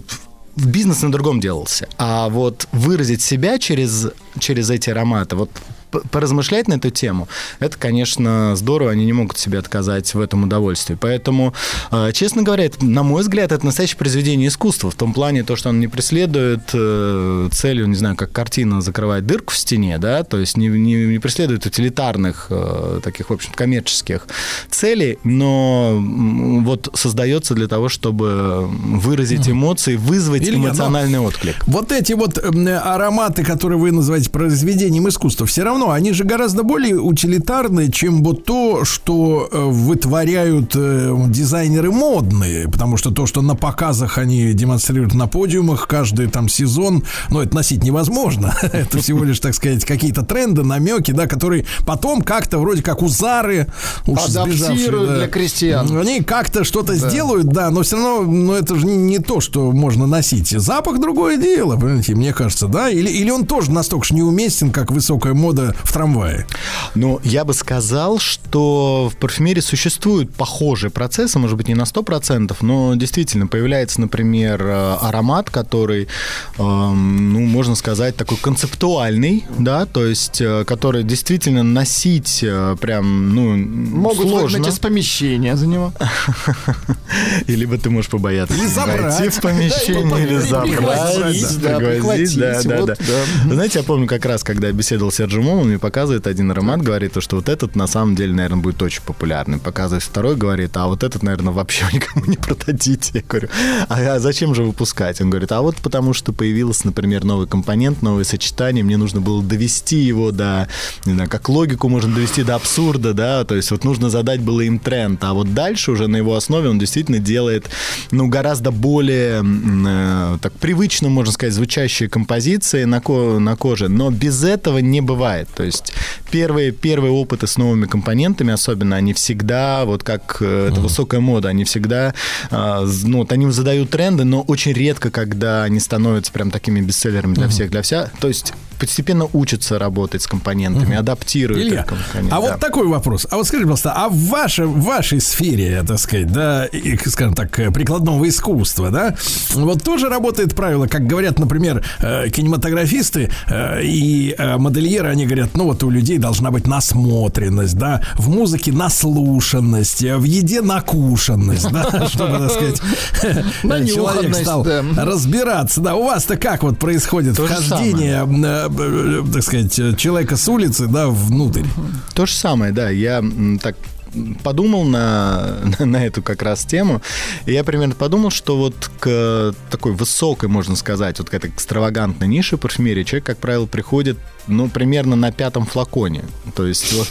бизнес на другом делался. А вот выразить себя через, через эти ароматы, вот поразмышлять на эту тему, это, конечно, здорово, они не могут себе отказать в этом удовольствии. Поэтому, э, честно говоря, это, на мой взгляд, это настоящее произведение искусства, в том плане, то, что он не преследует э, целью, не знаю, как картина закрывает дырку в стене, да, то есть не, не, не преследует утилитарных, э, таких, в общем, коммерческих целей, но вот создается для того, чтобы выразить эмоции, вызвать Илья, но эмоциональный отклик. Вот эти вот ароматы, которые вы называете произведением искусства, все равно они же гораздо более утилитарны, чем вот то, что э, вытворяют э, дизайнеры модные, потому что то, что на показах они демонстрируют на подиумах каждый там сезон, ну, это носить невозможно. Это всего лишь, так сказать, какие-то тренды, намеки, да, которые потом как-то вроде как у Зары уж сбежавшие, да, для крестьян. Они как-то что-то Да. сделают, да, но все равно, ну, это же не, не то, что можно носить. Запах другое дело, понимаете, мне кажется, да? Или, или он тоже настолько же неуместен, как высокая мода в трамвае. Ну, я бы сказал, что в парфюмерии существуют похожие процессы, может быть, не на 100%, но действительно появляется, например, э, аромат, который, эм, ну, можно сказать, такой концептуальный, да, то есть, э, который действительно носить э, прям, ну, Могут сложно. выгнать из помещения за него. И либо ты можешь побояться Или забрать. войти в помещение, или или забрать, да, да, да, знаете, я помню как раз, когда я беседовал с Серджи Мом, он мне показывает один аромат, говорит, то, что вот этот на самом деле, наверное, будет очень популярный. Показывает второй, говорит, а вот этот, наверное, вообще никому не продадите. Я говорю, а зачем же выпускать? Он говорит, а вот потому что появился, например, новый компонент, новое сочетание, мне нужно было довести его до, не знаю, как логику можно довести до абсурда, да, то есть вот нужно задать было им тренд, а вот дальше уже на его основе он действительно делает, ну, гораздо более, э, так, привычно, можно сказать, звучащие композиции на, ко- на коже, но без этого не бывает, то есть первые, первые опыты с новыми компонентами, особенно, они всегда, вот как э, это высокая мода, они всегда, а, ну, вот они задают тренды, но очень редко, когда они становятся прям такими бестселлерами для всех, для вся, то есть постепенно учатся работать с компонентами, адаптируют Илья, их компоненты. а да. вот такой вопрос. А вот скажите, пожалуйста, а в, ваше, в вашей сфере, так сказать, да, и, скажем так, э, прикладного искусства, да, вот тоже работает правило, как говорят, например, э, кинематографисты э, и модельеры, они говорят, ну вот у людей должна быть насмотренность, да, в музыке наслушанность, в еде накушенность, да, чтобы, так сказать, человек стал разбираться. Да, у вас-то как вот происходит вхождение, так сказать, э, человека с улицы, да, внутрь? То же самое, да. Я так подумал на, на эту как раз тему, и я примерно подумал, что вот к такой высокой, можно сказать, вот к этой экстравагантной нише парфюмерии человек, как правило, приходит, ну, примерно на пятом флаконе. То есть вот...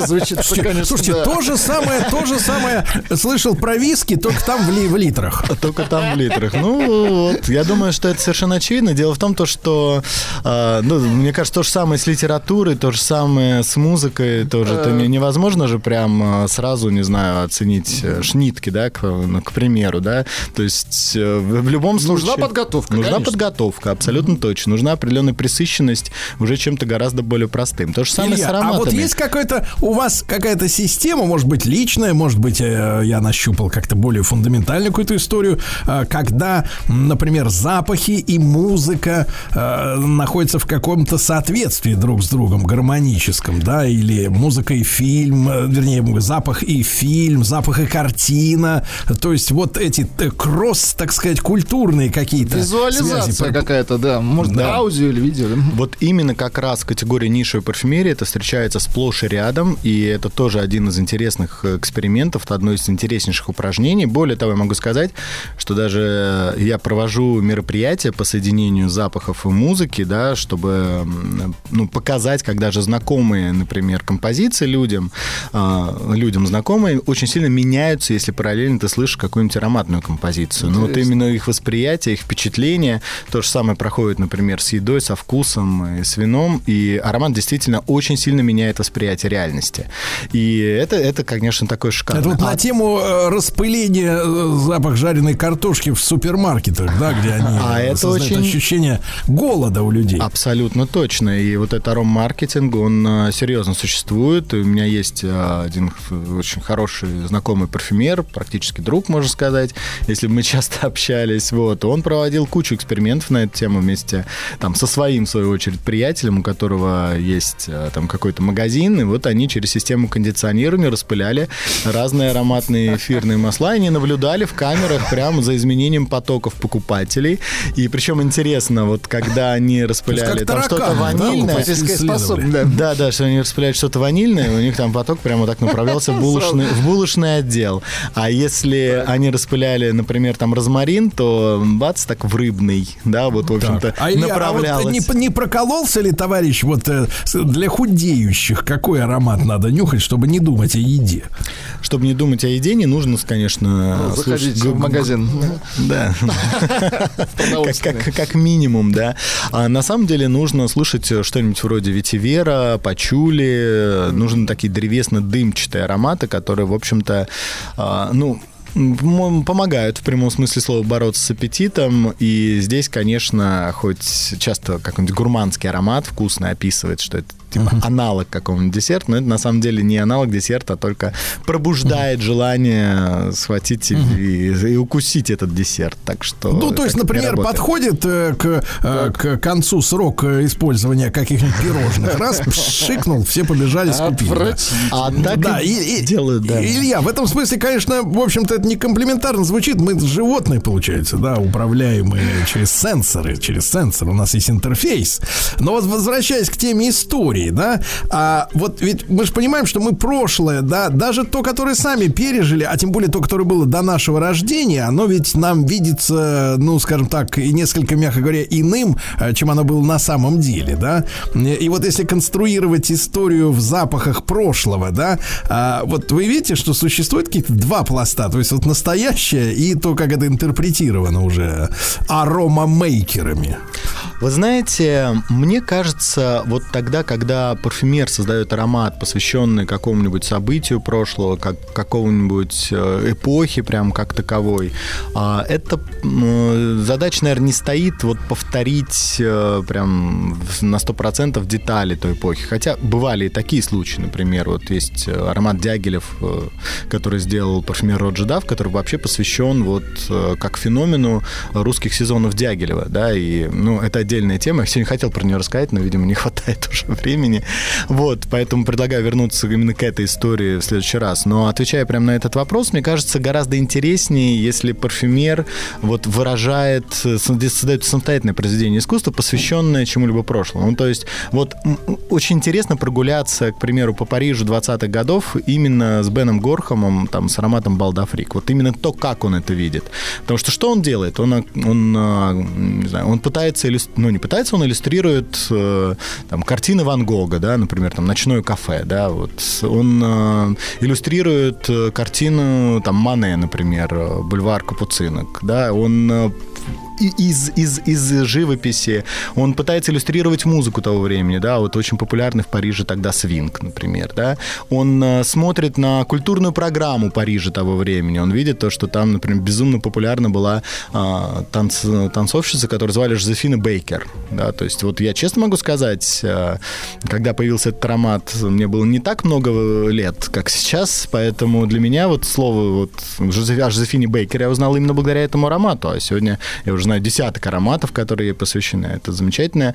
Звучит, Слушайте, конечно, слушайте, да. то же самое, то же самое слышал про виски, только там в, ли- в литрах. Только там в литрах. Ну, вот, я думаю, что это совершенно очевидно. Дело в том, то, что, э, ну, мне кажется, то же самое с литературой, то же самое с музыкой, тоже это не- невозможно же прям э, сразу, не знаю, оценить э, шнитки, да, к, ну, к примеру, да. То есть э, в, в любом случае... Нужна подготовка, Нужна конечно. подготовка, абсолютно точно. Нужна определенная присыщенность уже чем-то гораздо более простым. То же самое Илья, с а ароматами. вот есть какой-то у вас какая-то система, может быть, личная, может быть, э, я нащупал как-то более фундаментальную какую-то историю, э, когда, например, запахи и музыка э, находятся в каком-то соответствии друг с другом, гармоническом, да, или музыка и фильм, вернее, запах и фильм, запах и картина. То есть вот эти кросс, так сказать, культурные какие-то Визуализация связи. какая-то, да. Может, Да. аудио или видео. Вот именно как раз в категории нишевой парфюмерии это встречается сплошь и рядом, и это тоже один из интересных э, экспериментов, это одно из интереснейших упражнений. Более того, я могу сказать, что даже я провожу мероприятия по соединению запахов и музыки, да, чтобы ну, показать, как даже знакомые, например, композиции людям, а, людям знакомые, очень сильно меняются, если параллельно ты слышишь какую-нибудь ароматную композицию. Ну, вот Интересно. именно их восприятие, их впечатление, то же самое проходит, например, с едой, со вкусом и с вином, и аромат действительно очень сильно меняет восприятие реальности. И это, это конечно, такой шикарный. Это вот А на тему э, распыления э, запах жареной картошки в супермаркетах, да, где они А это очень- ощущение голода у людей. Абсолютно точно. И вот этот аром-маркетинг, он э, серьезно существует. У меня есть один очень хороший знакомый парфюмер, практически друг, можно сказать, если бы мы часто общались. Вот. Он проводил кучу экспериментов на эту тему вместе там, со своим, в свою очередь, приятелем, у которого есть э, там какой-то магазин. И вот они через систему кондиционирования распыляли разные ароматные эфирные масла. И они наблюдали в камерах прямо за изменением потоков покупателей. И причем интересно, вот когда они распыляли там что-то ванильное. Да. да, да, что они распыляют что-то ванильное, у них там поток прямо так направлялся в булочный, в булочный отдел. А если они распыляли, например, там розмарин, то бац, так в рыбный, да, вот, в общем-то, А, а вот направлялось. не, не прокололся ли, товарищ, вот э, для худеющих какой аромат надо нюхать, чтобы не думать о еде? Чтобы не думать о еде, не нужно, конечно, Ну, слушать заходите г- в магазин. Да. как, минимум, да. А на самом деле нужно слушать что-нибудь вроде ветивера, пачули, нужны такие древесно-дымчатые ароматы, которые, в общем-то, ну, помогают в прямом смысле слова бороться с аппетитом. И здесь, конечно, хоть часто какой-нибудь гурманский аромат вкусный описывает, что это типа аналог какого-нибудь десерта, но это на самом деле не аналог десерта, а только пробуждает желание схватить и, и- и укусить этот десерт. Так что Ну, то есть, например, подходит э, к, э, к концу срок э, использования каких-нибудь пирожных. Раз, шикнул, все побежали скупить. да. А так Да, и и, делают, да. Илья, в этом смысле, конечно, в общем-то, это не комплиментарно звучит. Мы животные, получается, да, управляемые через сенсоры. Через сенсор у нас есть интерфейс. Но вот возвращаясь к теме истории, да, а вот ведь мы же понимаем, что мы прошлое, да, даже то, которое сами пережили, а тем более то, которое было до нашего рождения, оно ведь нам видится, ну, скажем так, и несколько, мягко говоря, иным, э, чем оно было на самом деле, да. И вот если конструировать историю в запахах прошлого, да, а, вот вы видите, что существует какие-то два пласта, то есть вот настоящее и то, как это интерпретировано уже аромамейкерами. Вы знаете, мне кажется, вот тогда, когда парфюмер создает аромат, посвященный какому-нибудь событию прошлого, как какого-нибудь э, эпохи прям как таковой, а, эта м, задача, наверное, не стоит вот повторить э, прям на 100% детали той эпохи. Хотя бывали и такие случаи, например, вот есть э, аромат Дягилев, который сделал парфюмер Роджи Дав, который вообще посвящен вот как феномену русских сезонов Дягилева, да, и, ну, это отдельная тема, я сегодня хотел про нее рассказать, но, видимо, не хватает уже времени, вот, поэтому предлагаю вернуться именно к этой истории в следующий раз, но отвечая прямо на этот вопрос, мне кажется, гораздо интереснее, если парфюмер вот выражает, создает самостоятельное произведение искусства, посвященное чему-либо прошлому, ну, то есть, вот, очень интересно прогуляться, к примеру, по Парижу 20-х годов именно с Беном Горхамом, там, с ароматом Балдафрик. Вот именно то, как он это видит. Потому что что он делает? Он, он а, не знаю, он пытается, ну, не пытается, он иллюстрирует э, там, картины Ван Гога, да, например, там, «Ночное кафе», да, вот. Он э, иллюстрирует э, картину, там, Мане, например, «Бульвар Капуцинок», да, он э, из, из, из живописи. Он пытается иллюстрировать музыку того времени, да, вот очень популярный в Париже тогда свинг, например, да. Он э, смотрит на культурную программу Парижа того времени. Он видит то, что там, например, безумно популярна была а, танц- танцовщица, которую звали Жозефина Бейкер, да, то есть вот я честно могу сказать, э, когда появился этот аромат, мне было не так много лет, как сейчас, поэтому для меня вот слово вот Жозе- о Жозефине Бейкер я узнал именно благодаря этому аромату, а сегодня я уже знаю десяток ароматов, которые ей посвящены. Это замечательная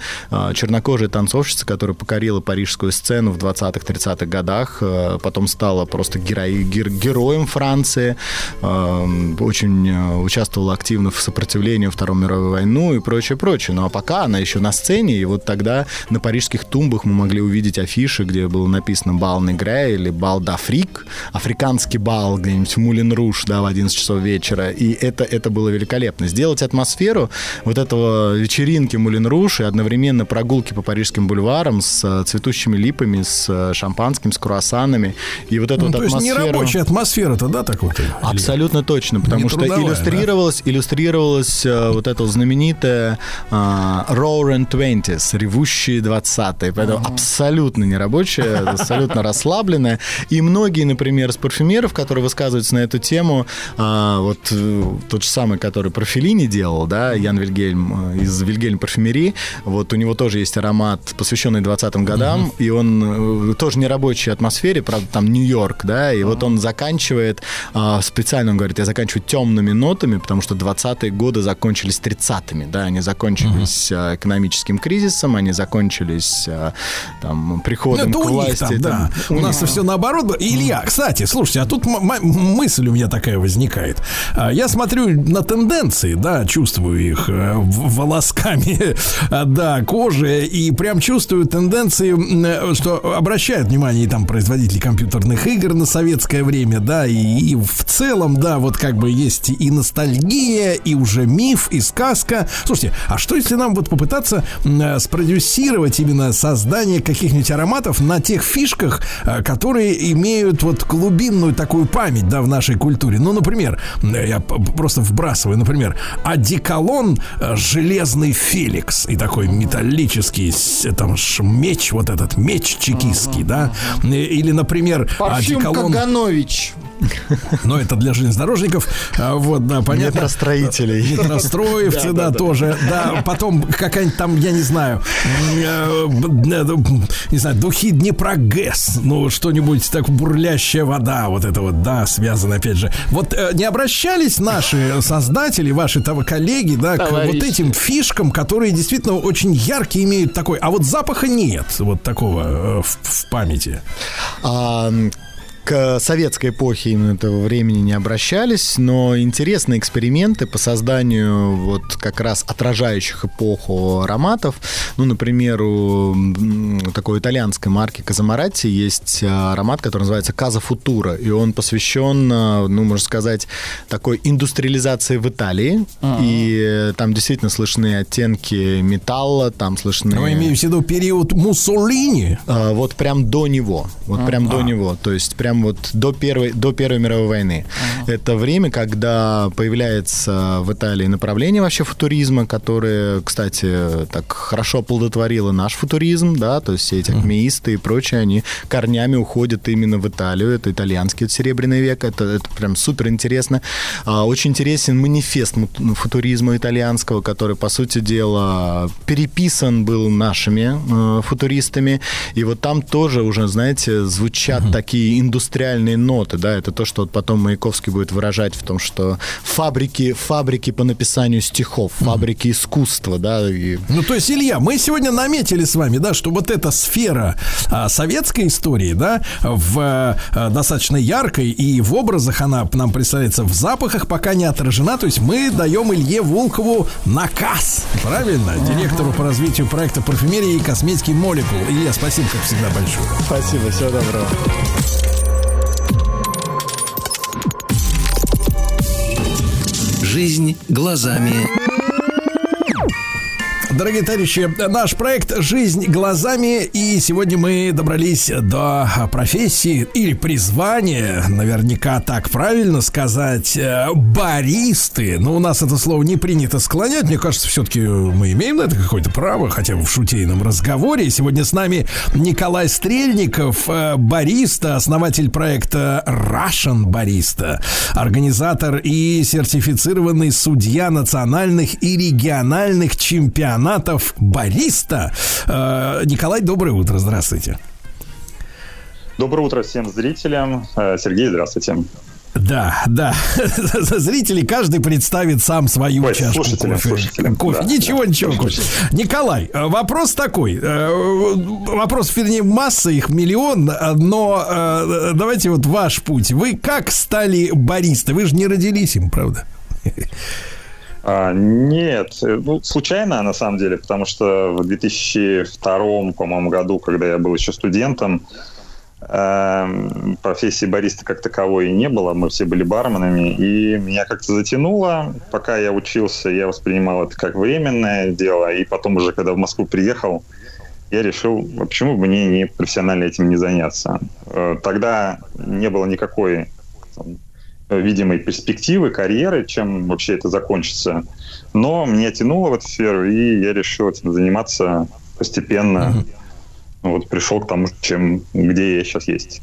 чернокожая танцовщица, которая покорила парижскую сцену в 20-30-х годах, а, потом стала просто герои- гер- героем Франции, а, очень а, участвовала активно в сопротивлении Второй мировой войну и прочее, прочее. Ну а пока она еще на сцене, и вот тогда на парижских тумбах мы могли увидеть афиши, где было написано «Бал Негре» или «Бал d'Afrique», африканский бал где-нибудь в Мулин Руш, да, в 11 часов вечера. И это, это было великолепно. Сделать атмосферу вот этого вечеринки Мулин Руш и одновременно прогулки по парижским бульварам с э, цветущими липами, с э, шампанским, с круассанами. И вот эту Ну, вот то есть атмосферу... рабочая атмосфера-то, да, так вот? Абсолютно точно, потому Не что трудовая, иллюстрировалась, иллюстрировалась э, вот эта вот знаменитая э, Roaring Twenties, ревущие 20-е, поэтому абсолютно не рабочая, абсолютно расслабленная. И многие, например, из парфюмеров, которые высказываются на эту тему, вот тот же самый, который про Феллини делал, да, Ян Вильгельм э, из Вильгельм парфюмерии, вот у него тоже есть аромат, посвященный 20-м годам, и он э, тоже не рабочей атмосфере, правда, там Нью-Йорк, да, и вот он заканчивает, а, специально он говорит, я заканчиваю темными нотами, потому что 20-е годы закончились 30-ми, да, они закончились а, экономическим кризисом, они закончились там приходом Ну, к у власти. там, да. там, У нас все наоборот. Илья, кстати, слушайте, а тут мысль у меня такая возникает. А, Я смотрю на тенденции, да, чувствую их э, волосками, а, да, кожи, и прям чувствую тенденции, э, что обращают внимание и там производители компьютерных игр на советское время, да, и, и в целом, да, вот как бы есть и ностальгия, и уже миф, и сказка. Слушайте, а что если нам вот попытаться э, спродюсировать именно создание каких-нибудь ароматов на тех фишках, которые имеют вот глубинную такую память, да, в нашей культуре. Ну, например, я просто вбрасываю, например, одеколон э, железный Феликс и такой металлический там меч, вот этот меч чекистский, да, Э, или, например, Парфюм одеколон... Каганович. Но это для железнодорожников. А, Вот, да, понятно. Метростроителей. Метростроевцы, да, тоже. Да, потом какая-нибудь там, я не знаю, э, э, не знаю, духи Днепрогэс, ну, что-нибудь так бурлящая вода, вот это вот, да, связано, опять же. Вот э, не обращались наши создатели, ваши того коллеги, да, к Товарищи. вот этим фишкам, которые действительно очень яркие имеют такой, а вот запаха нет, вот такого в, в памяти. А, к советской эпохе именно этого времени не обращались, но интересные эксперименты по созданию вот как раз отражающих эпоху ароматов. Ну, например, у такой итальянской марки Казамаратти есть а, аромат, который называется Каза Футура, и он посвящен, а, ну, можно сказать, такой индустриализации в Италии, и э, там действительно слышны оттенки металла, там слышны... Я имею в виду период Муссолини. А, вот прям до него. Вот прям до него. То есть прям вот до Первой, до Первой мировой войны. Это время, когда появляется в Италии направление вообще футуризма, которое, кстати, так хорошо оплодотворило наш футуризм, да, то есть все эти акмеисты и прочее, они корнями уходят именно в Италию. Это итальянский вот серебряный век, это, это прям супер интересно. А, Очень интересен манифест мут- футуризма итальянского, который, по сути дела, переписан был нашими э, футуристами. И вот там тоже уже, знаете, звучат такие индустриальные ноты, да, это то, что вот потом Маяковский будет выражать в том, что фабрики, фабрики по написанию стихов, фабрики искусства, да, и Ну, то есть, Илья, мы сегодня наметили с вами, да, что вот эта сфера а, советской истории, да, в а, достаточно яркой и в образах она нам представляется в запахах, пока не отражена. То есть мы даем Илье Волкову наказ, правильно? Директору по развитию проекта парфюмерии и косметики молекул. Илья, спасибо, как всегда, большое. Спасибо, всего доброго. Жизнь глазами Дорогие товарищи, наш проект «Жизнь глазами» И сегодня мы добрались до профессии или призвания Наверняка так правильно сказать э, Баристы. Но у нас это слово не принято склонять. Мне кажется, все-таки мы имеем на это какое-то право Хотя бы в шутейном разговоре. Сегодня с нами Николай Стрельников э, Бариста, основатель проекта Russian Бариста Организатор и сертифицированный судья национальных и региональных чемпионатов бариста. Э, Николай, доброе утро, здравствуйте. Доброе утро всем зрителям. Э, Сергей, здравствуйте. Да, да. Зрители каждый представит сам свою Ой, чашку слушатели, кофе. слушатели. кофе. Да, ничего, да, ничего. слушатели. Николай, э, вопрос такой. Вопрос, вернее, масса их миллион, но давайте вот ваш путь. Вы как стали баристой? Вы же не родились им, правда? А, нет, э, ну, случайно, на самом деле, потому что в 2002, по-моему, году, когда я был еще студентом, эм, профессии бариста как таковой не было, мы все были барменами, и меня как-то затянуло. Пока я учился, я воспринимал это как временное дело, и потом уже, когда в Москву приехал, я решил, а почему бы мне не профессионально этим не заняться. Э, Тогда не было никакой видимой перспективы, карьеры, чем вообще это закончится. Но меня тянуло в эту сферу, и я решил этим заниматься постепенно. Вот пришел к тому, чем, где я сейчас есть.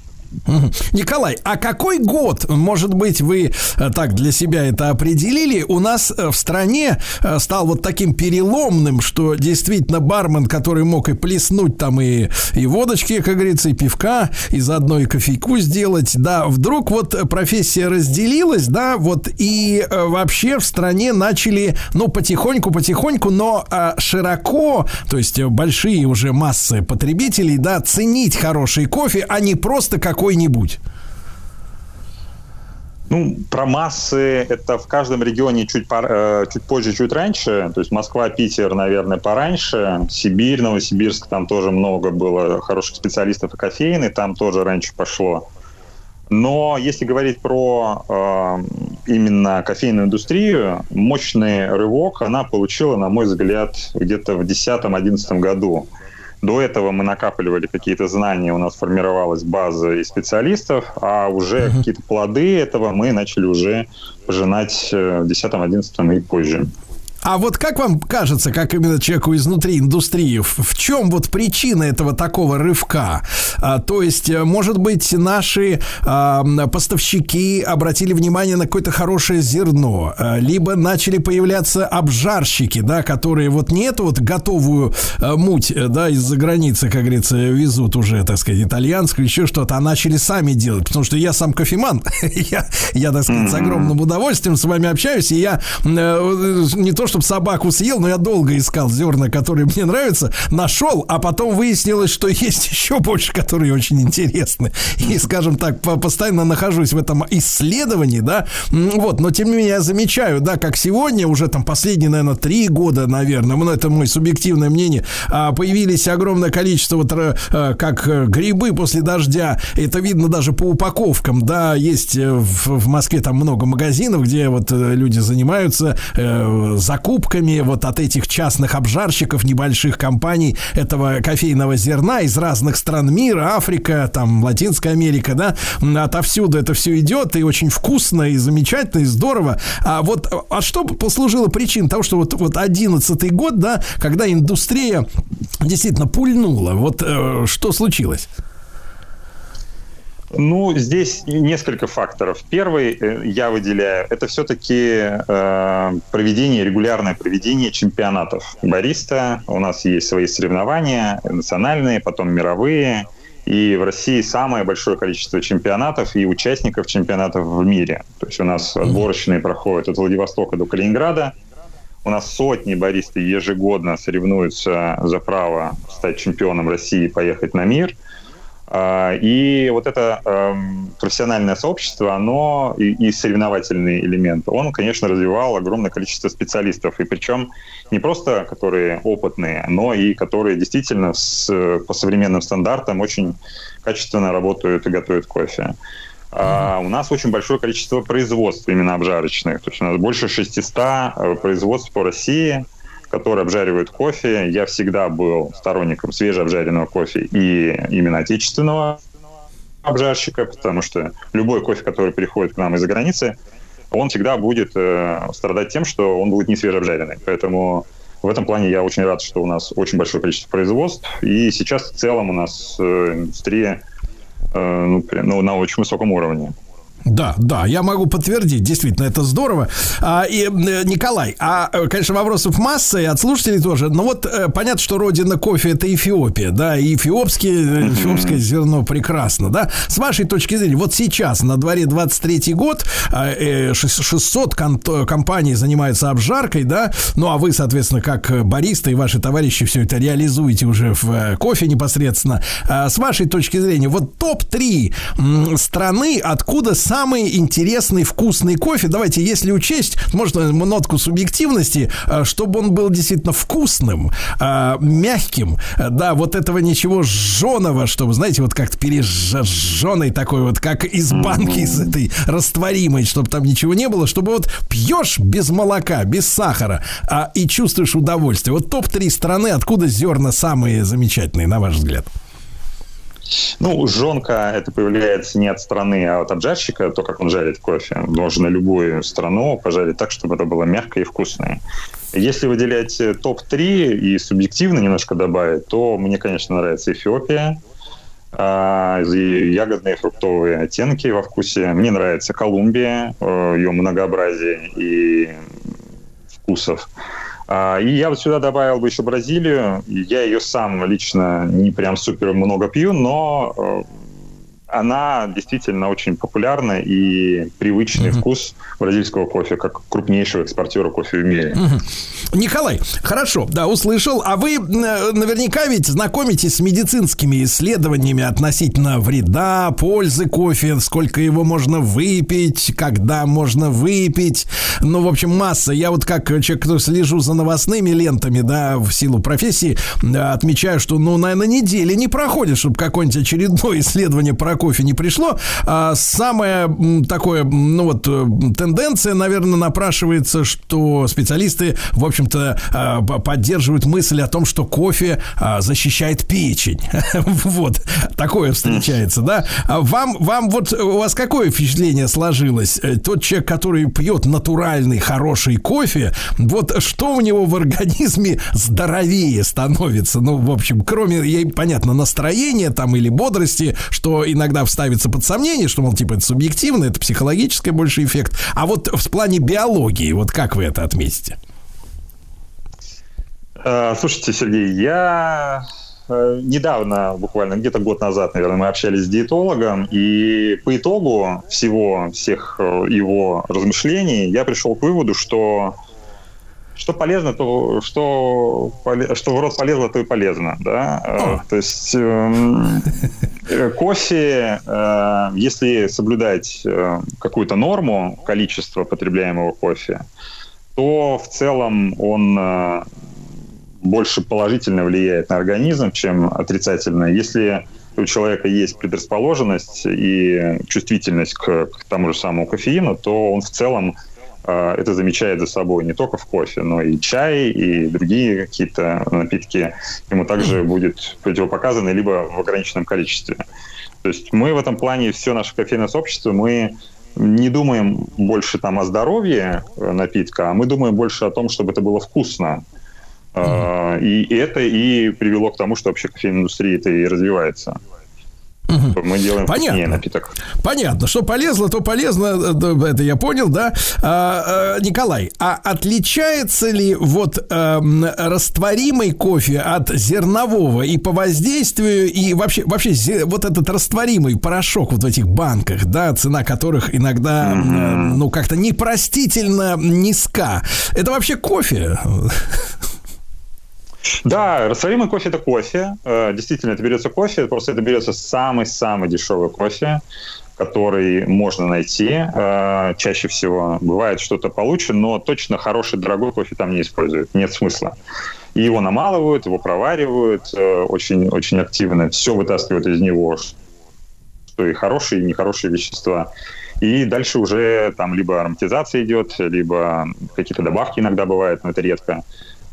Николай, а какой год, может быть, вы э, так для себя это определили, у нас э, в стране э, стал вот таким переломным, что действительно бармен, который мог и плеснуть там и, и водочки, как говорится, и пивка, и заодно и кофейку сделать, да, вдруг вот профессия разделилась, да, вот и вообще в стране начали, ну, потихоньку-потихоньку, но широко, то есть большие уже массы потребителей, да, ценить хороший кофе, а не просто какой-нибудь. Ну, про массы это в каждом регионе чуть, пор- э, чуть позже, чуть раньше. То есть Москва, Питер, наверное, пораньше. Сибирь, Новосибирск, там тоже много было хороших специалистов и кофеин, там тоже раньше пошло. Но если говорить про э, именно кофейную индустрию, мощный рывок она получила, на мой взгляд, где-то в 2010-2011 году. До этого мы накапливали какие-то знания, у нас формировалась база из специалистов, а уже какие-то плоды этого мы начали уже пожинать э, в 2010-2011 и позже. А вот как вам кажется, как именно человеку изнутри индустрии, в, чем вот причина этого такого рывка? А, то есть, э, может быть, наши а, поставщики обратили внимание на какое-то хорошее зерно, а, либо начали появляться обжарщики, да, которые вот не эту вот готовую а, муть, да, из-за границы, как говорится, везут уже, так сказать, итальянскую, еще что-то, а начали сами делать, потому что я сам кофеман, я, я, так сказать, с огромным удовольствием с вами общаюсь, и я не то чтобы собаку съел, но я долго искал зерна, которые мне нравятся, нашел, а потом выяснилось, что есть еще больше, которые очень интересны. И, скажем так, по- постоянно нахожусь в этом исследовании, да, вот, но тем не менее я замечаю, да, как сегодня, уже там последние, наверное, три года, наверное, ну, это мое субъективное мнение, а, появились огромное количество вот р- э, как э, грибы после дождя, это видно даже по упаковкам, да, есть э, в, Москве там много магазинов, где вот э, люди занимаются э, закупками вот от этих частных обжарщиков, небольших компаний этого кофейного зерна из разных стран мира, Африка, там, Латинская Америка, да, отовсюду это все идет, и очень вкусно, и замечательно, и здорово. А вот, а что послужило причиной того, что вот, вот 11 год, да, когда индустрия действительно пульнула, вот э, что случилось? Ну, здесь несколько факторов. Первый, э, я выделяю, это все-таки э, проведение, регулярное проведение чемпионатов бариста. У нас есть свои соревнования, национальные, потом мировые. И в России самое большое количество чемпионатов и участников чемпионатов в мире. То есть у нас отборочные проходят от Владивостока до Калининграда. У нас сотни баристы ежегодно соревнуются за право стать чемпионом России и поехать на мир – И вот это эм, профессиональное сообщество, оно и, и соревновательный элемент, он, конечно, развивал огромное количество специалистов. И причем не просто которые опытные, но и которые действительно с, по современным стандартам очень качественно работают и готовят кофе. А у нас очень большое количество производств именно обжарочных. То есть у нас больше 600 э, производств по России, которые обжаривают кофе. Я всегда был сторонником свежеобжаренного кофе и именно отечественного обжарщика, потому что любой кофе, который приходит к нам из-за границы, он всегда будет э, страдать тем, что он будет не свежеобжаренный. Поэтому в этом плане я очень рад, что у нас очень большое количество производств. И сейчас в целом у нас э, индустрия э, ну, прям, ну, на очень высоком уровне. Да, да, я могу подтвердить, действительно, это здорово. А, и, э, Николай, а, э, конечно, вопросов масса, и от слушателей тоже, но вот э, понятно, что родина кофе – это Эфиопия, да, и эфиопские, эфиопское зерно прекрасно, да. С вашей точки зрения, вот сейчас, на дворе 23-й год, э, э, шест- 600 кон- компаний занимаются обжаркой, да, ну, а вы, соответственно, как бариста и ваши товарищи все это реализуете уже в кофе непосредственно. А с вашей точки зрения, вот топ-3 м, страны, откуда самый интересный вкусный кофе, давайте, если учесть, можно нотку субъективности, э, чтобы он был действительно вкусным, э, мягким, э, да, вот этого ничего жженого, чтобы, знаете, вот как-то пережженный такой вот, как из банки, из этой растворимой, чтобы там ничего не было, чтобы вот пьешь без молока, без сахара, а, и чувствуешь удовольствие. Вот топ-3 страны, откуда зерна самые замечательные, на ваш взгляд? Ну, жонка это появляется не от страны, а от обжарщика, то, как он жарит кофе. Можно любую страну пожарить так, чтобы это было мягкое и вкусное. Если выделять э, топ-3 и субъективно немножко добавить, то мне, конечно, нравится Эфиопия, а, ягодные фруктовые оттенки во вкусе. Мне нравится Колумбия, э, ее многообразие и вкусов. А, И я вот сюда добавил бы еще Бразилию. Я ее сам лично не прям супер много пью, но э, она действительно очень популярна и привычный вкус бразильского кофе, как крупнейшего экспортера кофе в мире. Мгм. Николай, хорошо, да, услышал. А вы э, наверняка ведь знакомитесь с медицинскими исследованиями относительно вреда, пользы кофе, сколько его можно выпить, когда можно выпить. Ну, в общем, масса. Я вот как человек, кто слежу за новостными лентами, да, в силу профессии, отмечаю, что, ну, наверное, недели не проходит, чтобы какое-нибудь очередное исследование про кофе не пришло. А самое такое, ну вот, э, тенденция, наверное, напрашивается, что специалисты, в общем-то, п- поддерживают мысль о том, что кофе а, защищает печень. Вот, такое встречается, да? А Вам, вам вот, у вас какое впечатление сложилось? Э, Тот человек, который пьет натуральный, хороший кофе, вот что у него в организме здоровее становится? Ну, в общем, кроме, ей, понятно, настроения там или бодрости, что иногда вставится под сомнение, что, мол, типа, это субъективно, это психологический больше эффект. А вот в плане биологии, вот как вы это отметите? Э, Слушайте, Сергей, я э, недавно, буквально где-то год назад, наверное, мы общались с диетологом, и по итогу всего, всех его размышлений я пришел к выводу, что что полезно, то что, что в рот полезно, то и полезно. Да? Э, То есть эм, э, кофе, э, если соблюдать э, какую-то норму количества потребляемого кофе, то в целом он э, больше положительно влияет на организм, чем отрицательно. Если у человека есть предрасположенность и чувствительность к, к тому же самому кофеину, то он в целом это замечает за собой не только в кофе, но и чай, и другие какие-то напитки ему также будет противопоказаны, либо в ограниченном количестве. То есть мы в этом плане, все наше кофейное сообщество, мы не думаем больше там о здоровье э, напитка, а мы думаем больше о том, чтобы это было вкусно. Э, И это и привело к тому, что вообще кофейная индустрия это и развивается. Мы делаем Понятно. напиток. Понятно, что полезно, то полезно, э, это я понял, да. А, э, Николай, а отличается ли вот эм, растворимый кофе от зернового и по воздействию, и вообще, вообще вот этот растворимый порошок вот в этих банках, да, цена которых иногда, э, ну, как-то непростительно низка. Это вообще кофе? Да, растворимый кофе это кофе. Э, Действительно, это берется кофе, просто это берется самый-самый дешевый кофе, который можно найти. Э, Чаще всего бывает что-то получше, но точно хороший дорогой кофе там не используют. Нет смысла. И его намалывают, его проваривают э, очень, очень активно. Все вытаскивают из него, что и хорошие, и нехорошие вещества. И дальше уже там либо ароматизация идет, либо какие-то добавки иногда бывают, но это редко.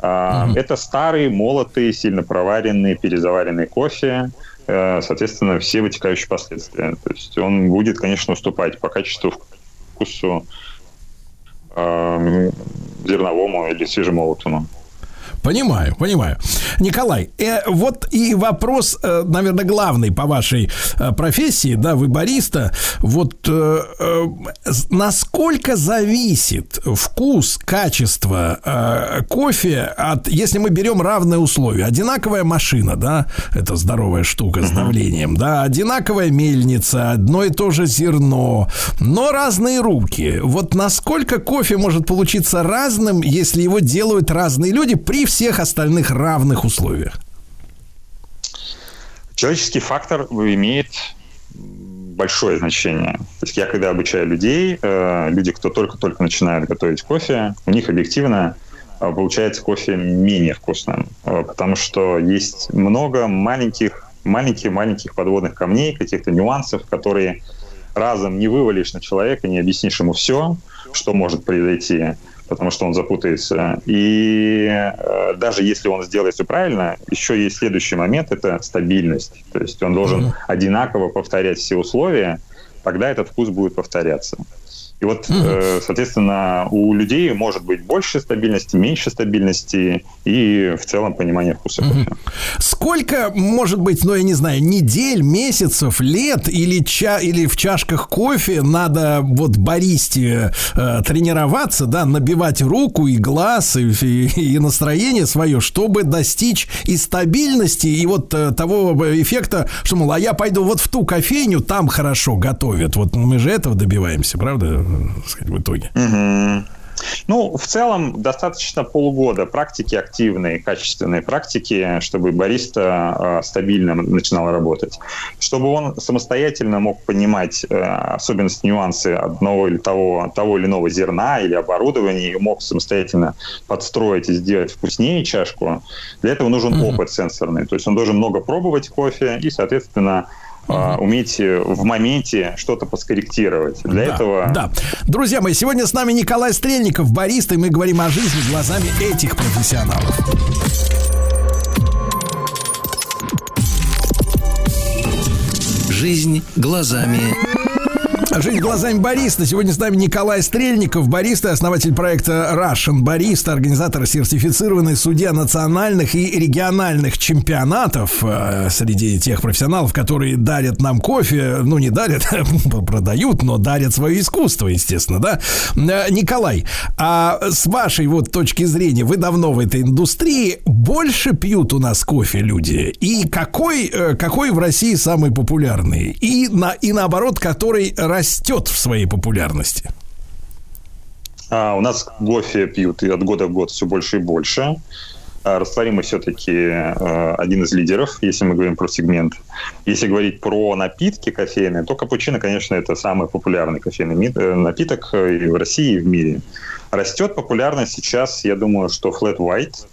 А, Это старый, молотый, сильно проваренный, перезаваренный кофе. Э, Соответственно, все вытекающие последствия. То есть он будет, конечно, уступать по качеству, вкусу э, зерновому или свежемолотому. Понимаю, понимаю. Николай, э, вот и вопрос, э, наверное, главный по вашей э, профессии, да, вы бариста. Вот э, э, насколько зависит вкус, качество э, кофе от, если мы берем равные условия, одинаковая машина, да, это здоровая штука с давлением, да, одинаковая мельница, одно и то же зерно, но разные руки. Вот насколько кофе может получиться разным, если его делают разные люди при всех остальных равных условиях? Человеческий фактор имеет большое значение. То есть я когда обучаю людей, э, люди, кто только-только начинает готовить кофе, у них объективно э, получается кофе менее вкусным, э, потому что есть много маленьких, маленьких-маленьких подводных камней, каких-то нюансов, которые разом не вывалишь на человека, не объяснишь ему все, что может произойти потому что он запутается. И э, даже если он сделает все правильно, еще есть следующий момент – это стабильность. То есть он должен mm-hmm. одинаково повторять все условия, тогда этот вкус будет повторяться. И вот, э, соответственно, у людей может быть больше стабильности, меньше стабильности и в целом понимание вкуса кофе. Сколько, может быть, ну, я не знаю, недель, месяцев, лет или, ча или в чашках кофе надо вот баристе э, тренироваться, да, набивать руку и глаз, и, и, и настроение свое, чтобы достичь и стабильности, и вот э, того эффекта, что, мол, а я пойду вот в ту кофейню, там хорошо готовят. Вот мы же этого добиваемся, правда? Сказать, в итоге? Угу. Ну, в целом, достаточно полугода практики, активной, качественной практики, чтобы бариста э, стабильно начинал работать. Чтобы он самостоятельно мог понимать э, особенности, нюансы одного или того, того или иного зерна или оборудования, и мог самостоятельно подстроить и сделать вкуснее чашку, для этого нужен mm-hmm. опыт сенсорный. То есть он должен много пробовать кофе и, соответственно, Uh-huh. уметь в моменте что-то поскорректировать. Для да, этого... Да. Друзья мои, сегодня с нами Николай Стрельников, бариста, и мы говорим о жизни глазами этих профессионалов. Жизнь глазами Жизнь глазами бариста. Сегодня с нами Николай Стрельников, бариста, основатель проекта Russian Бариста, организатор сертифицированный судья национальных и региональных чемпионатов э, среди тех профессионалов, которые дарят нам кофе. Ну, не дарят, продают, но дарят свое искусство, естественно, да? Э, Николай, а с вашей вот точки зрения, вы давно в этой индустрии, больше пьют у нас кофе люди? И какой, э, какой в России самый популярный? И, на, и наоборот, который растет в своей популярности? А, у нас кофе пьют и от года в год все больше и больше. А, растворимый все-таки э, один из лидеров, если мы говорим про сегмент. Если говорить про напитки кофейные, то капучино, конечно, это самый популярный кофейный э, напиток и в России, и в мире. Растет популярность сейчас, я думаю, что flat white, а,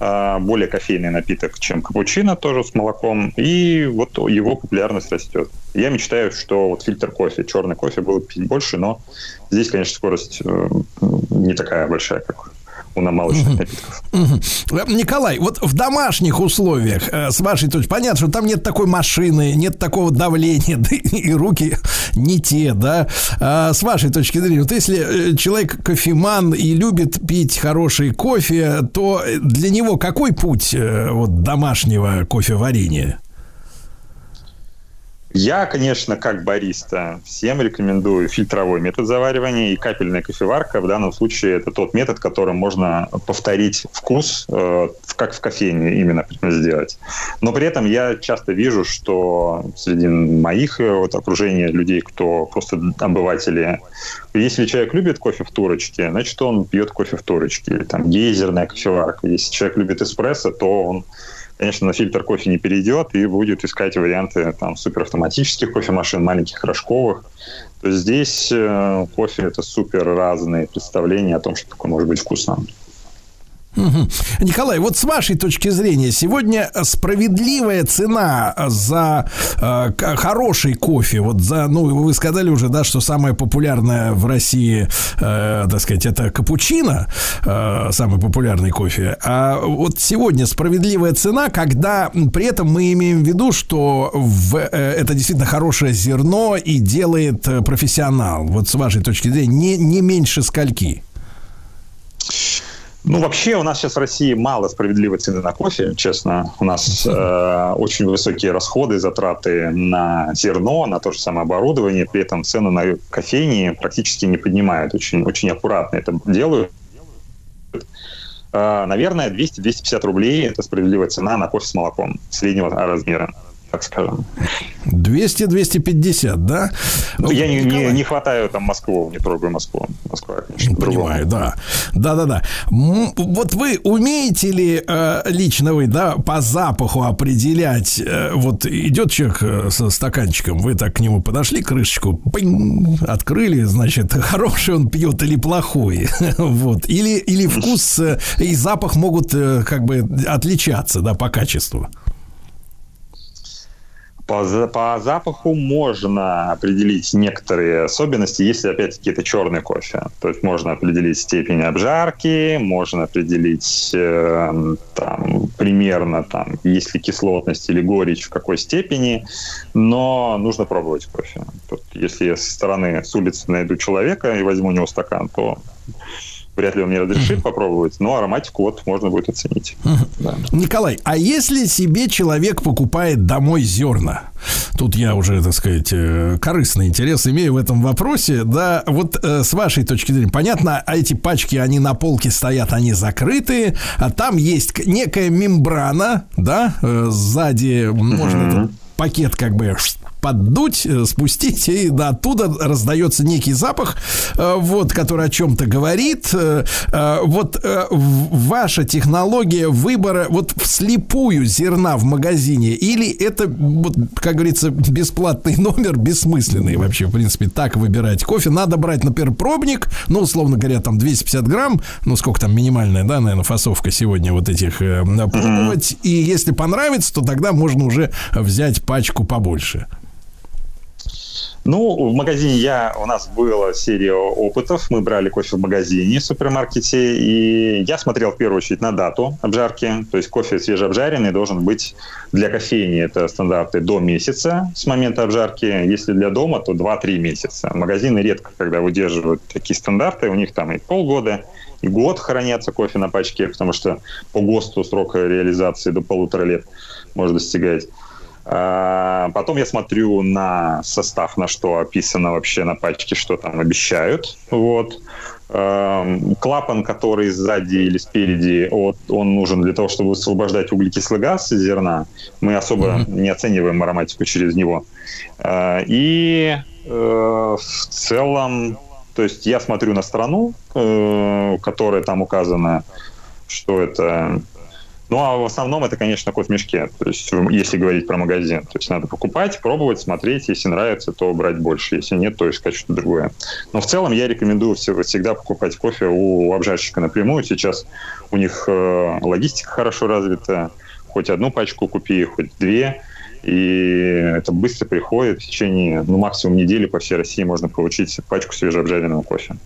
более кофейный напиток, чем капучино, тоже с молоком, и вот его популярность растет. Я мечтаю, что вот фильтр кофе, черный кофе было пить больше, но здесь, конечно, скорость э, не такая большая, как у молочных напитков. Николай, вот в домашних условиях, э, с вашей точки, понятно, что там нет такой машины, нет такого давления, да и руки не те, да. А с вашей точки зрения, вот если э, человек кофеман и любит пить хороший кофе, то для него какой путь э, вот домашнего кофеварения? Я, конечно, как бариста, всем рекомендую фильтровой метод заваривания и капельная кофеварка. В данном случае это тот метод, которым можно повторить вкус, э, как в кофейне именно сделать. Но при этом я часто вижу, что среди моих э, вот, окружения людей, кто просто обыватели, если человек любит кофе в турочке, значит, он пьет кофе в турочке. Или там гейзерная кофеварка. Если человек любит эспрессо, то он конечно, на фильтр кофе не перейдет и будет искать варианты там суперавтоматических кофемашин, маленьких рожковых. То есть здесь э, кофе это супер разные представления о том, что такое может быть вкусно. Николай, вот с вашей точки зрения, сегодня справедливая цена за э, хороший кофе, вот за, ну, вы сказали уже, да, что самое популярное в России, э, так сказать, это капучино, э, самый популярный кофе. А вот сегодня справедливая цена, когда при этом мы имеем в виду, что в, э, это действительно хорошее зерно и делает э, профессионал. Вот с вашей точки зрения, не, не меньше скольки? Ну, вообще, у нас сейчас в России мало справедливой цены на кофе, честно. У нас э, очень высокие расходы, затраты на зерно, на то же самое оборудование. При этом цены на кофейни практически не поднимают. Очень, очень аккуратно это делают. Э, наверное, 200-250 рублей – это справедливая цена на кофе с молоком среднего размера так скажем. 200-250, да? Ну, я не, не, не хватаю там Москву, не трогаю Москву. Москва, конечно, Понимаю, да. Да-да-да. Вот вы умеете ли э, лично вы, да, по запаху определять, э, вот идет человек э, со стаканчиком, вы так к нему подошли, крышечку, пинь, открыли, значит, хороший он пьет или плохой, вот, или, или вкус и запах могут как бы отличаться, да, по качеству. По, по запаху можно определить некоторые особенности, если, опять-таки, это черный кофе. То есть можно определить степень обжарки, можно определить э, там, примерно, там, есть ли кислотность или горечь, в какой степени, но нужно пробовать кофе. Тут, если я со стороны, с улицы найду человека и возьму у него стакан, то вряд ли он мне разрешит попробовать, но ароматику вот можно будет оценить. Да. Николай, а если себе человек покупает домой зерна, тут я уже, так сказать, э, корыстный интерес имею в этом вопросе, да, вот э, с вашей точки зрения, понятно, а эти пачки, они на полке стоят, они закрытые, а там есть некая мембрана, да, э, сзади можно этот пакет как бы поддуть, э, спустить, и да, оттуда раздается некий запах, э, вот, который о чем-то говорит. Э, вот ваша технология выбора вот вслепую зерна в магазине, или это, вот, как говорится, бесплатный номер, бессмысленный вообще, в принципе, так выбирать кофе. Надо брать, например, пробник, ну, условно говоря, там 250 грамм, ну, сколько там минимальная, да, наверное, фасовка сегодня вот этих пробовать, и если понравится, то тогда можно уже взять пачку побольше. Ну, в магазине я, у нас была серия опытов. Мы брали кофе в магазине, в супермаркете, и я смотрел в первую очередь на дату обжарки. То есть кофе свежеобжаренный должен быть для кофейни, это стандарты до месяца с момента обжарки. Если для дома, то 2-3 месяца. Магазины редко, когда выдерживают такие стандарты, у них там и полгода, и год хранятся кофе на пачке, потому что по ГОСТу срок реализации до полутора лет может достигать. А, потом я смотрю на состав, на что описано вообще на пачке, что там обещают. Вот. Клапан, который сзади или спереди, вот, он нужен для того, чтобы освобождать углекислый газ из зерна. Мы особо mm-hmm. не оцениваем ароматику через него. А, и э, в целом, то есть я смотрю на страну, э, которая там указана, что это ну, а в основном это, конечно, кот в мешке. То есть, если говорить про магазин. То есть, надо покупать, пробовать, смотреть. Если нравится, то брать больше. Если нет, то искать что-то другое. Но в целом я рекомендую всегда покупать кофе у обжарщика напрямую. Сейчас у них э, логистика хорошо развита. Хоть одну пачку купи, хоть две. И это быстро приходит. В течение, ну, максимум недели по всей России можно получить пачку свежеобжаренного кофе.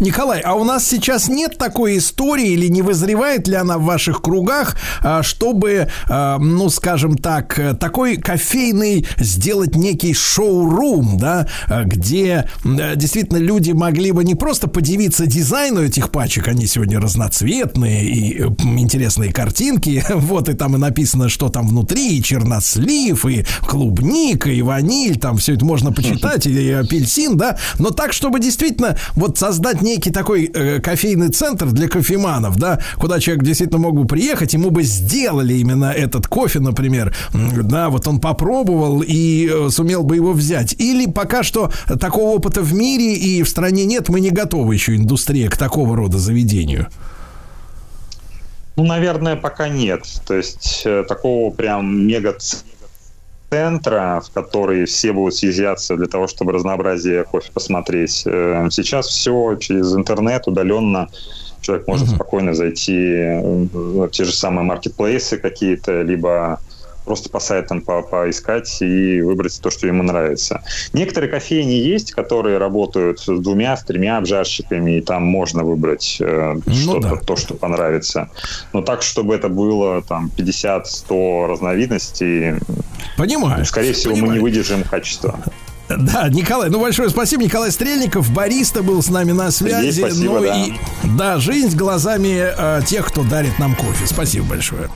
Николай, а у нас сейчас нет такой истории или не вызревает ли она в ваших кругах, а, чтобы, а, ну, скажем так, такой кофейный сделать некий шоу-рум, да, где действительно люди могли бы не просто подивиться дизайну этих пачек, они сегодня разноцветные и интересные картинки, вот и там и написано, что там внутри, и чернослив, и клубника, и ваниль, там все это можно почитать, или апельсин, да, но так, чтобы действительно вот создать некий такой э, кофейный центр для кофеманов, да, куда человек действительно мог бы приехать, ему бы сделали именно этот кофе, например, да, вот он попробовал и э, сумел бы его взять. Или пока что такого опыта в мире и в стране нет, мы не готовы еще индустрия к такого рода заведению. Ну, наверное, пока нет. То есть э, такого прям мега центра, в который все будут съезжаться для того, чтобы разнообразие кофе посмотреть. Э, сейчас все через интернет, удаленно. Человек может uh-huh. спокойно зайти в те же самые маркетплейсы какие-то, либо просто по сайтам по поискать и выбрать то, что ему нравится. Некоторые кофейни есть, которые работают с двумя, с тремя обжарщиками, и там можно выбрать э, ну, что-то, да. то, что понравится. Но так, чтобы это было там 50-100 разновидностей, Понимаю. скорее всего, Понимаю. мы не выдержим качество. Да, Николай, ну большое спасибо. Николай Стрельников, бариста был с нами на связи. Здесь спасибо, ну да. и да, жизнь глазами э, тех, кто дарит нам кофе. Спасибо большое.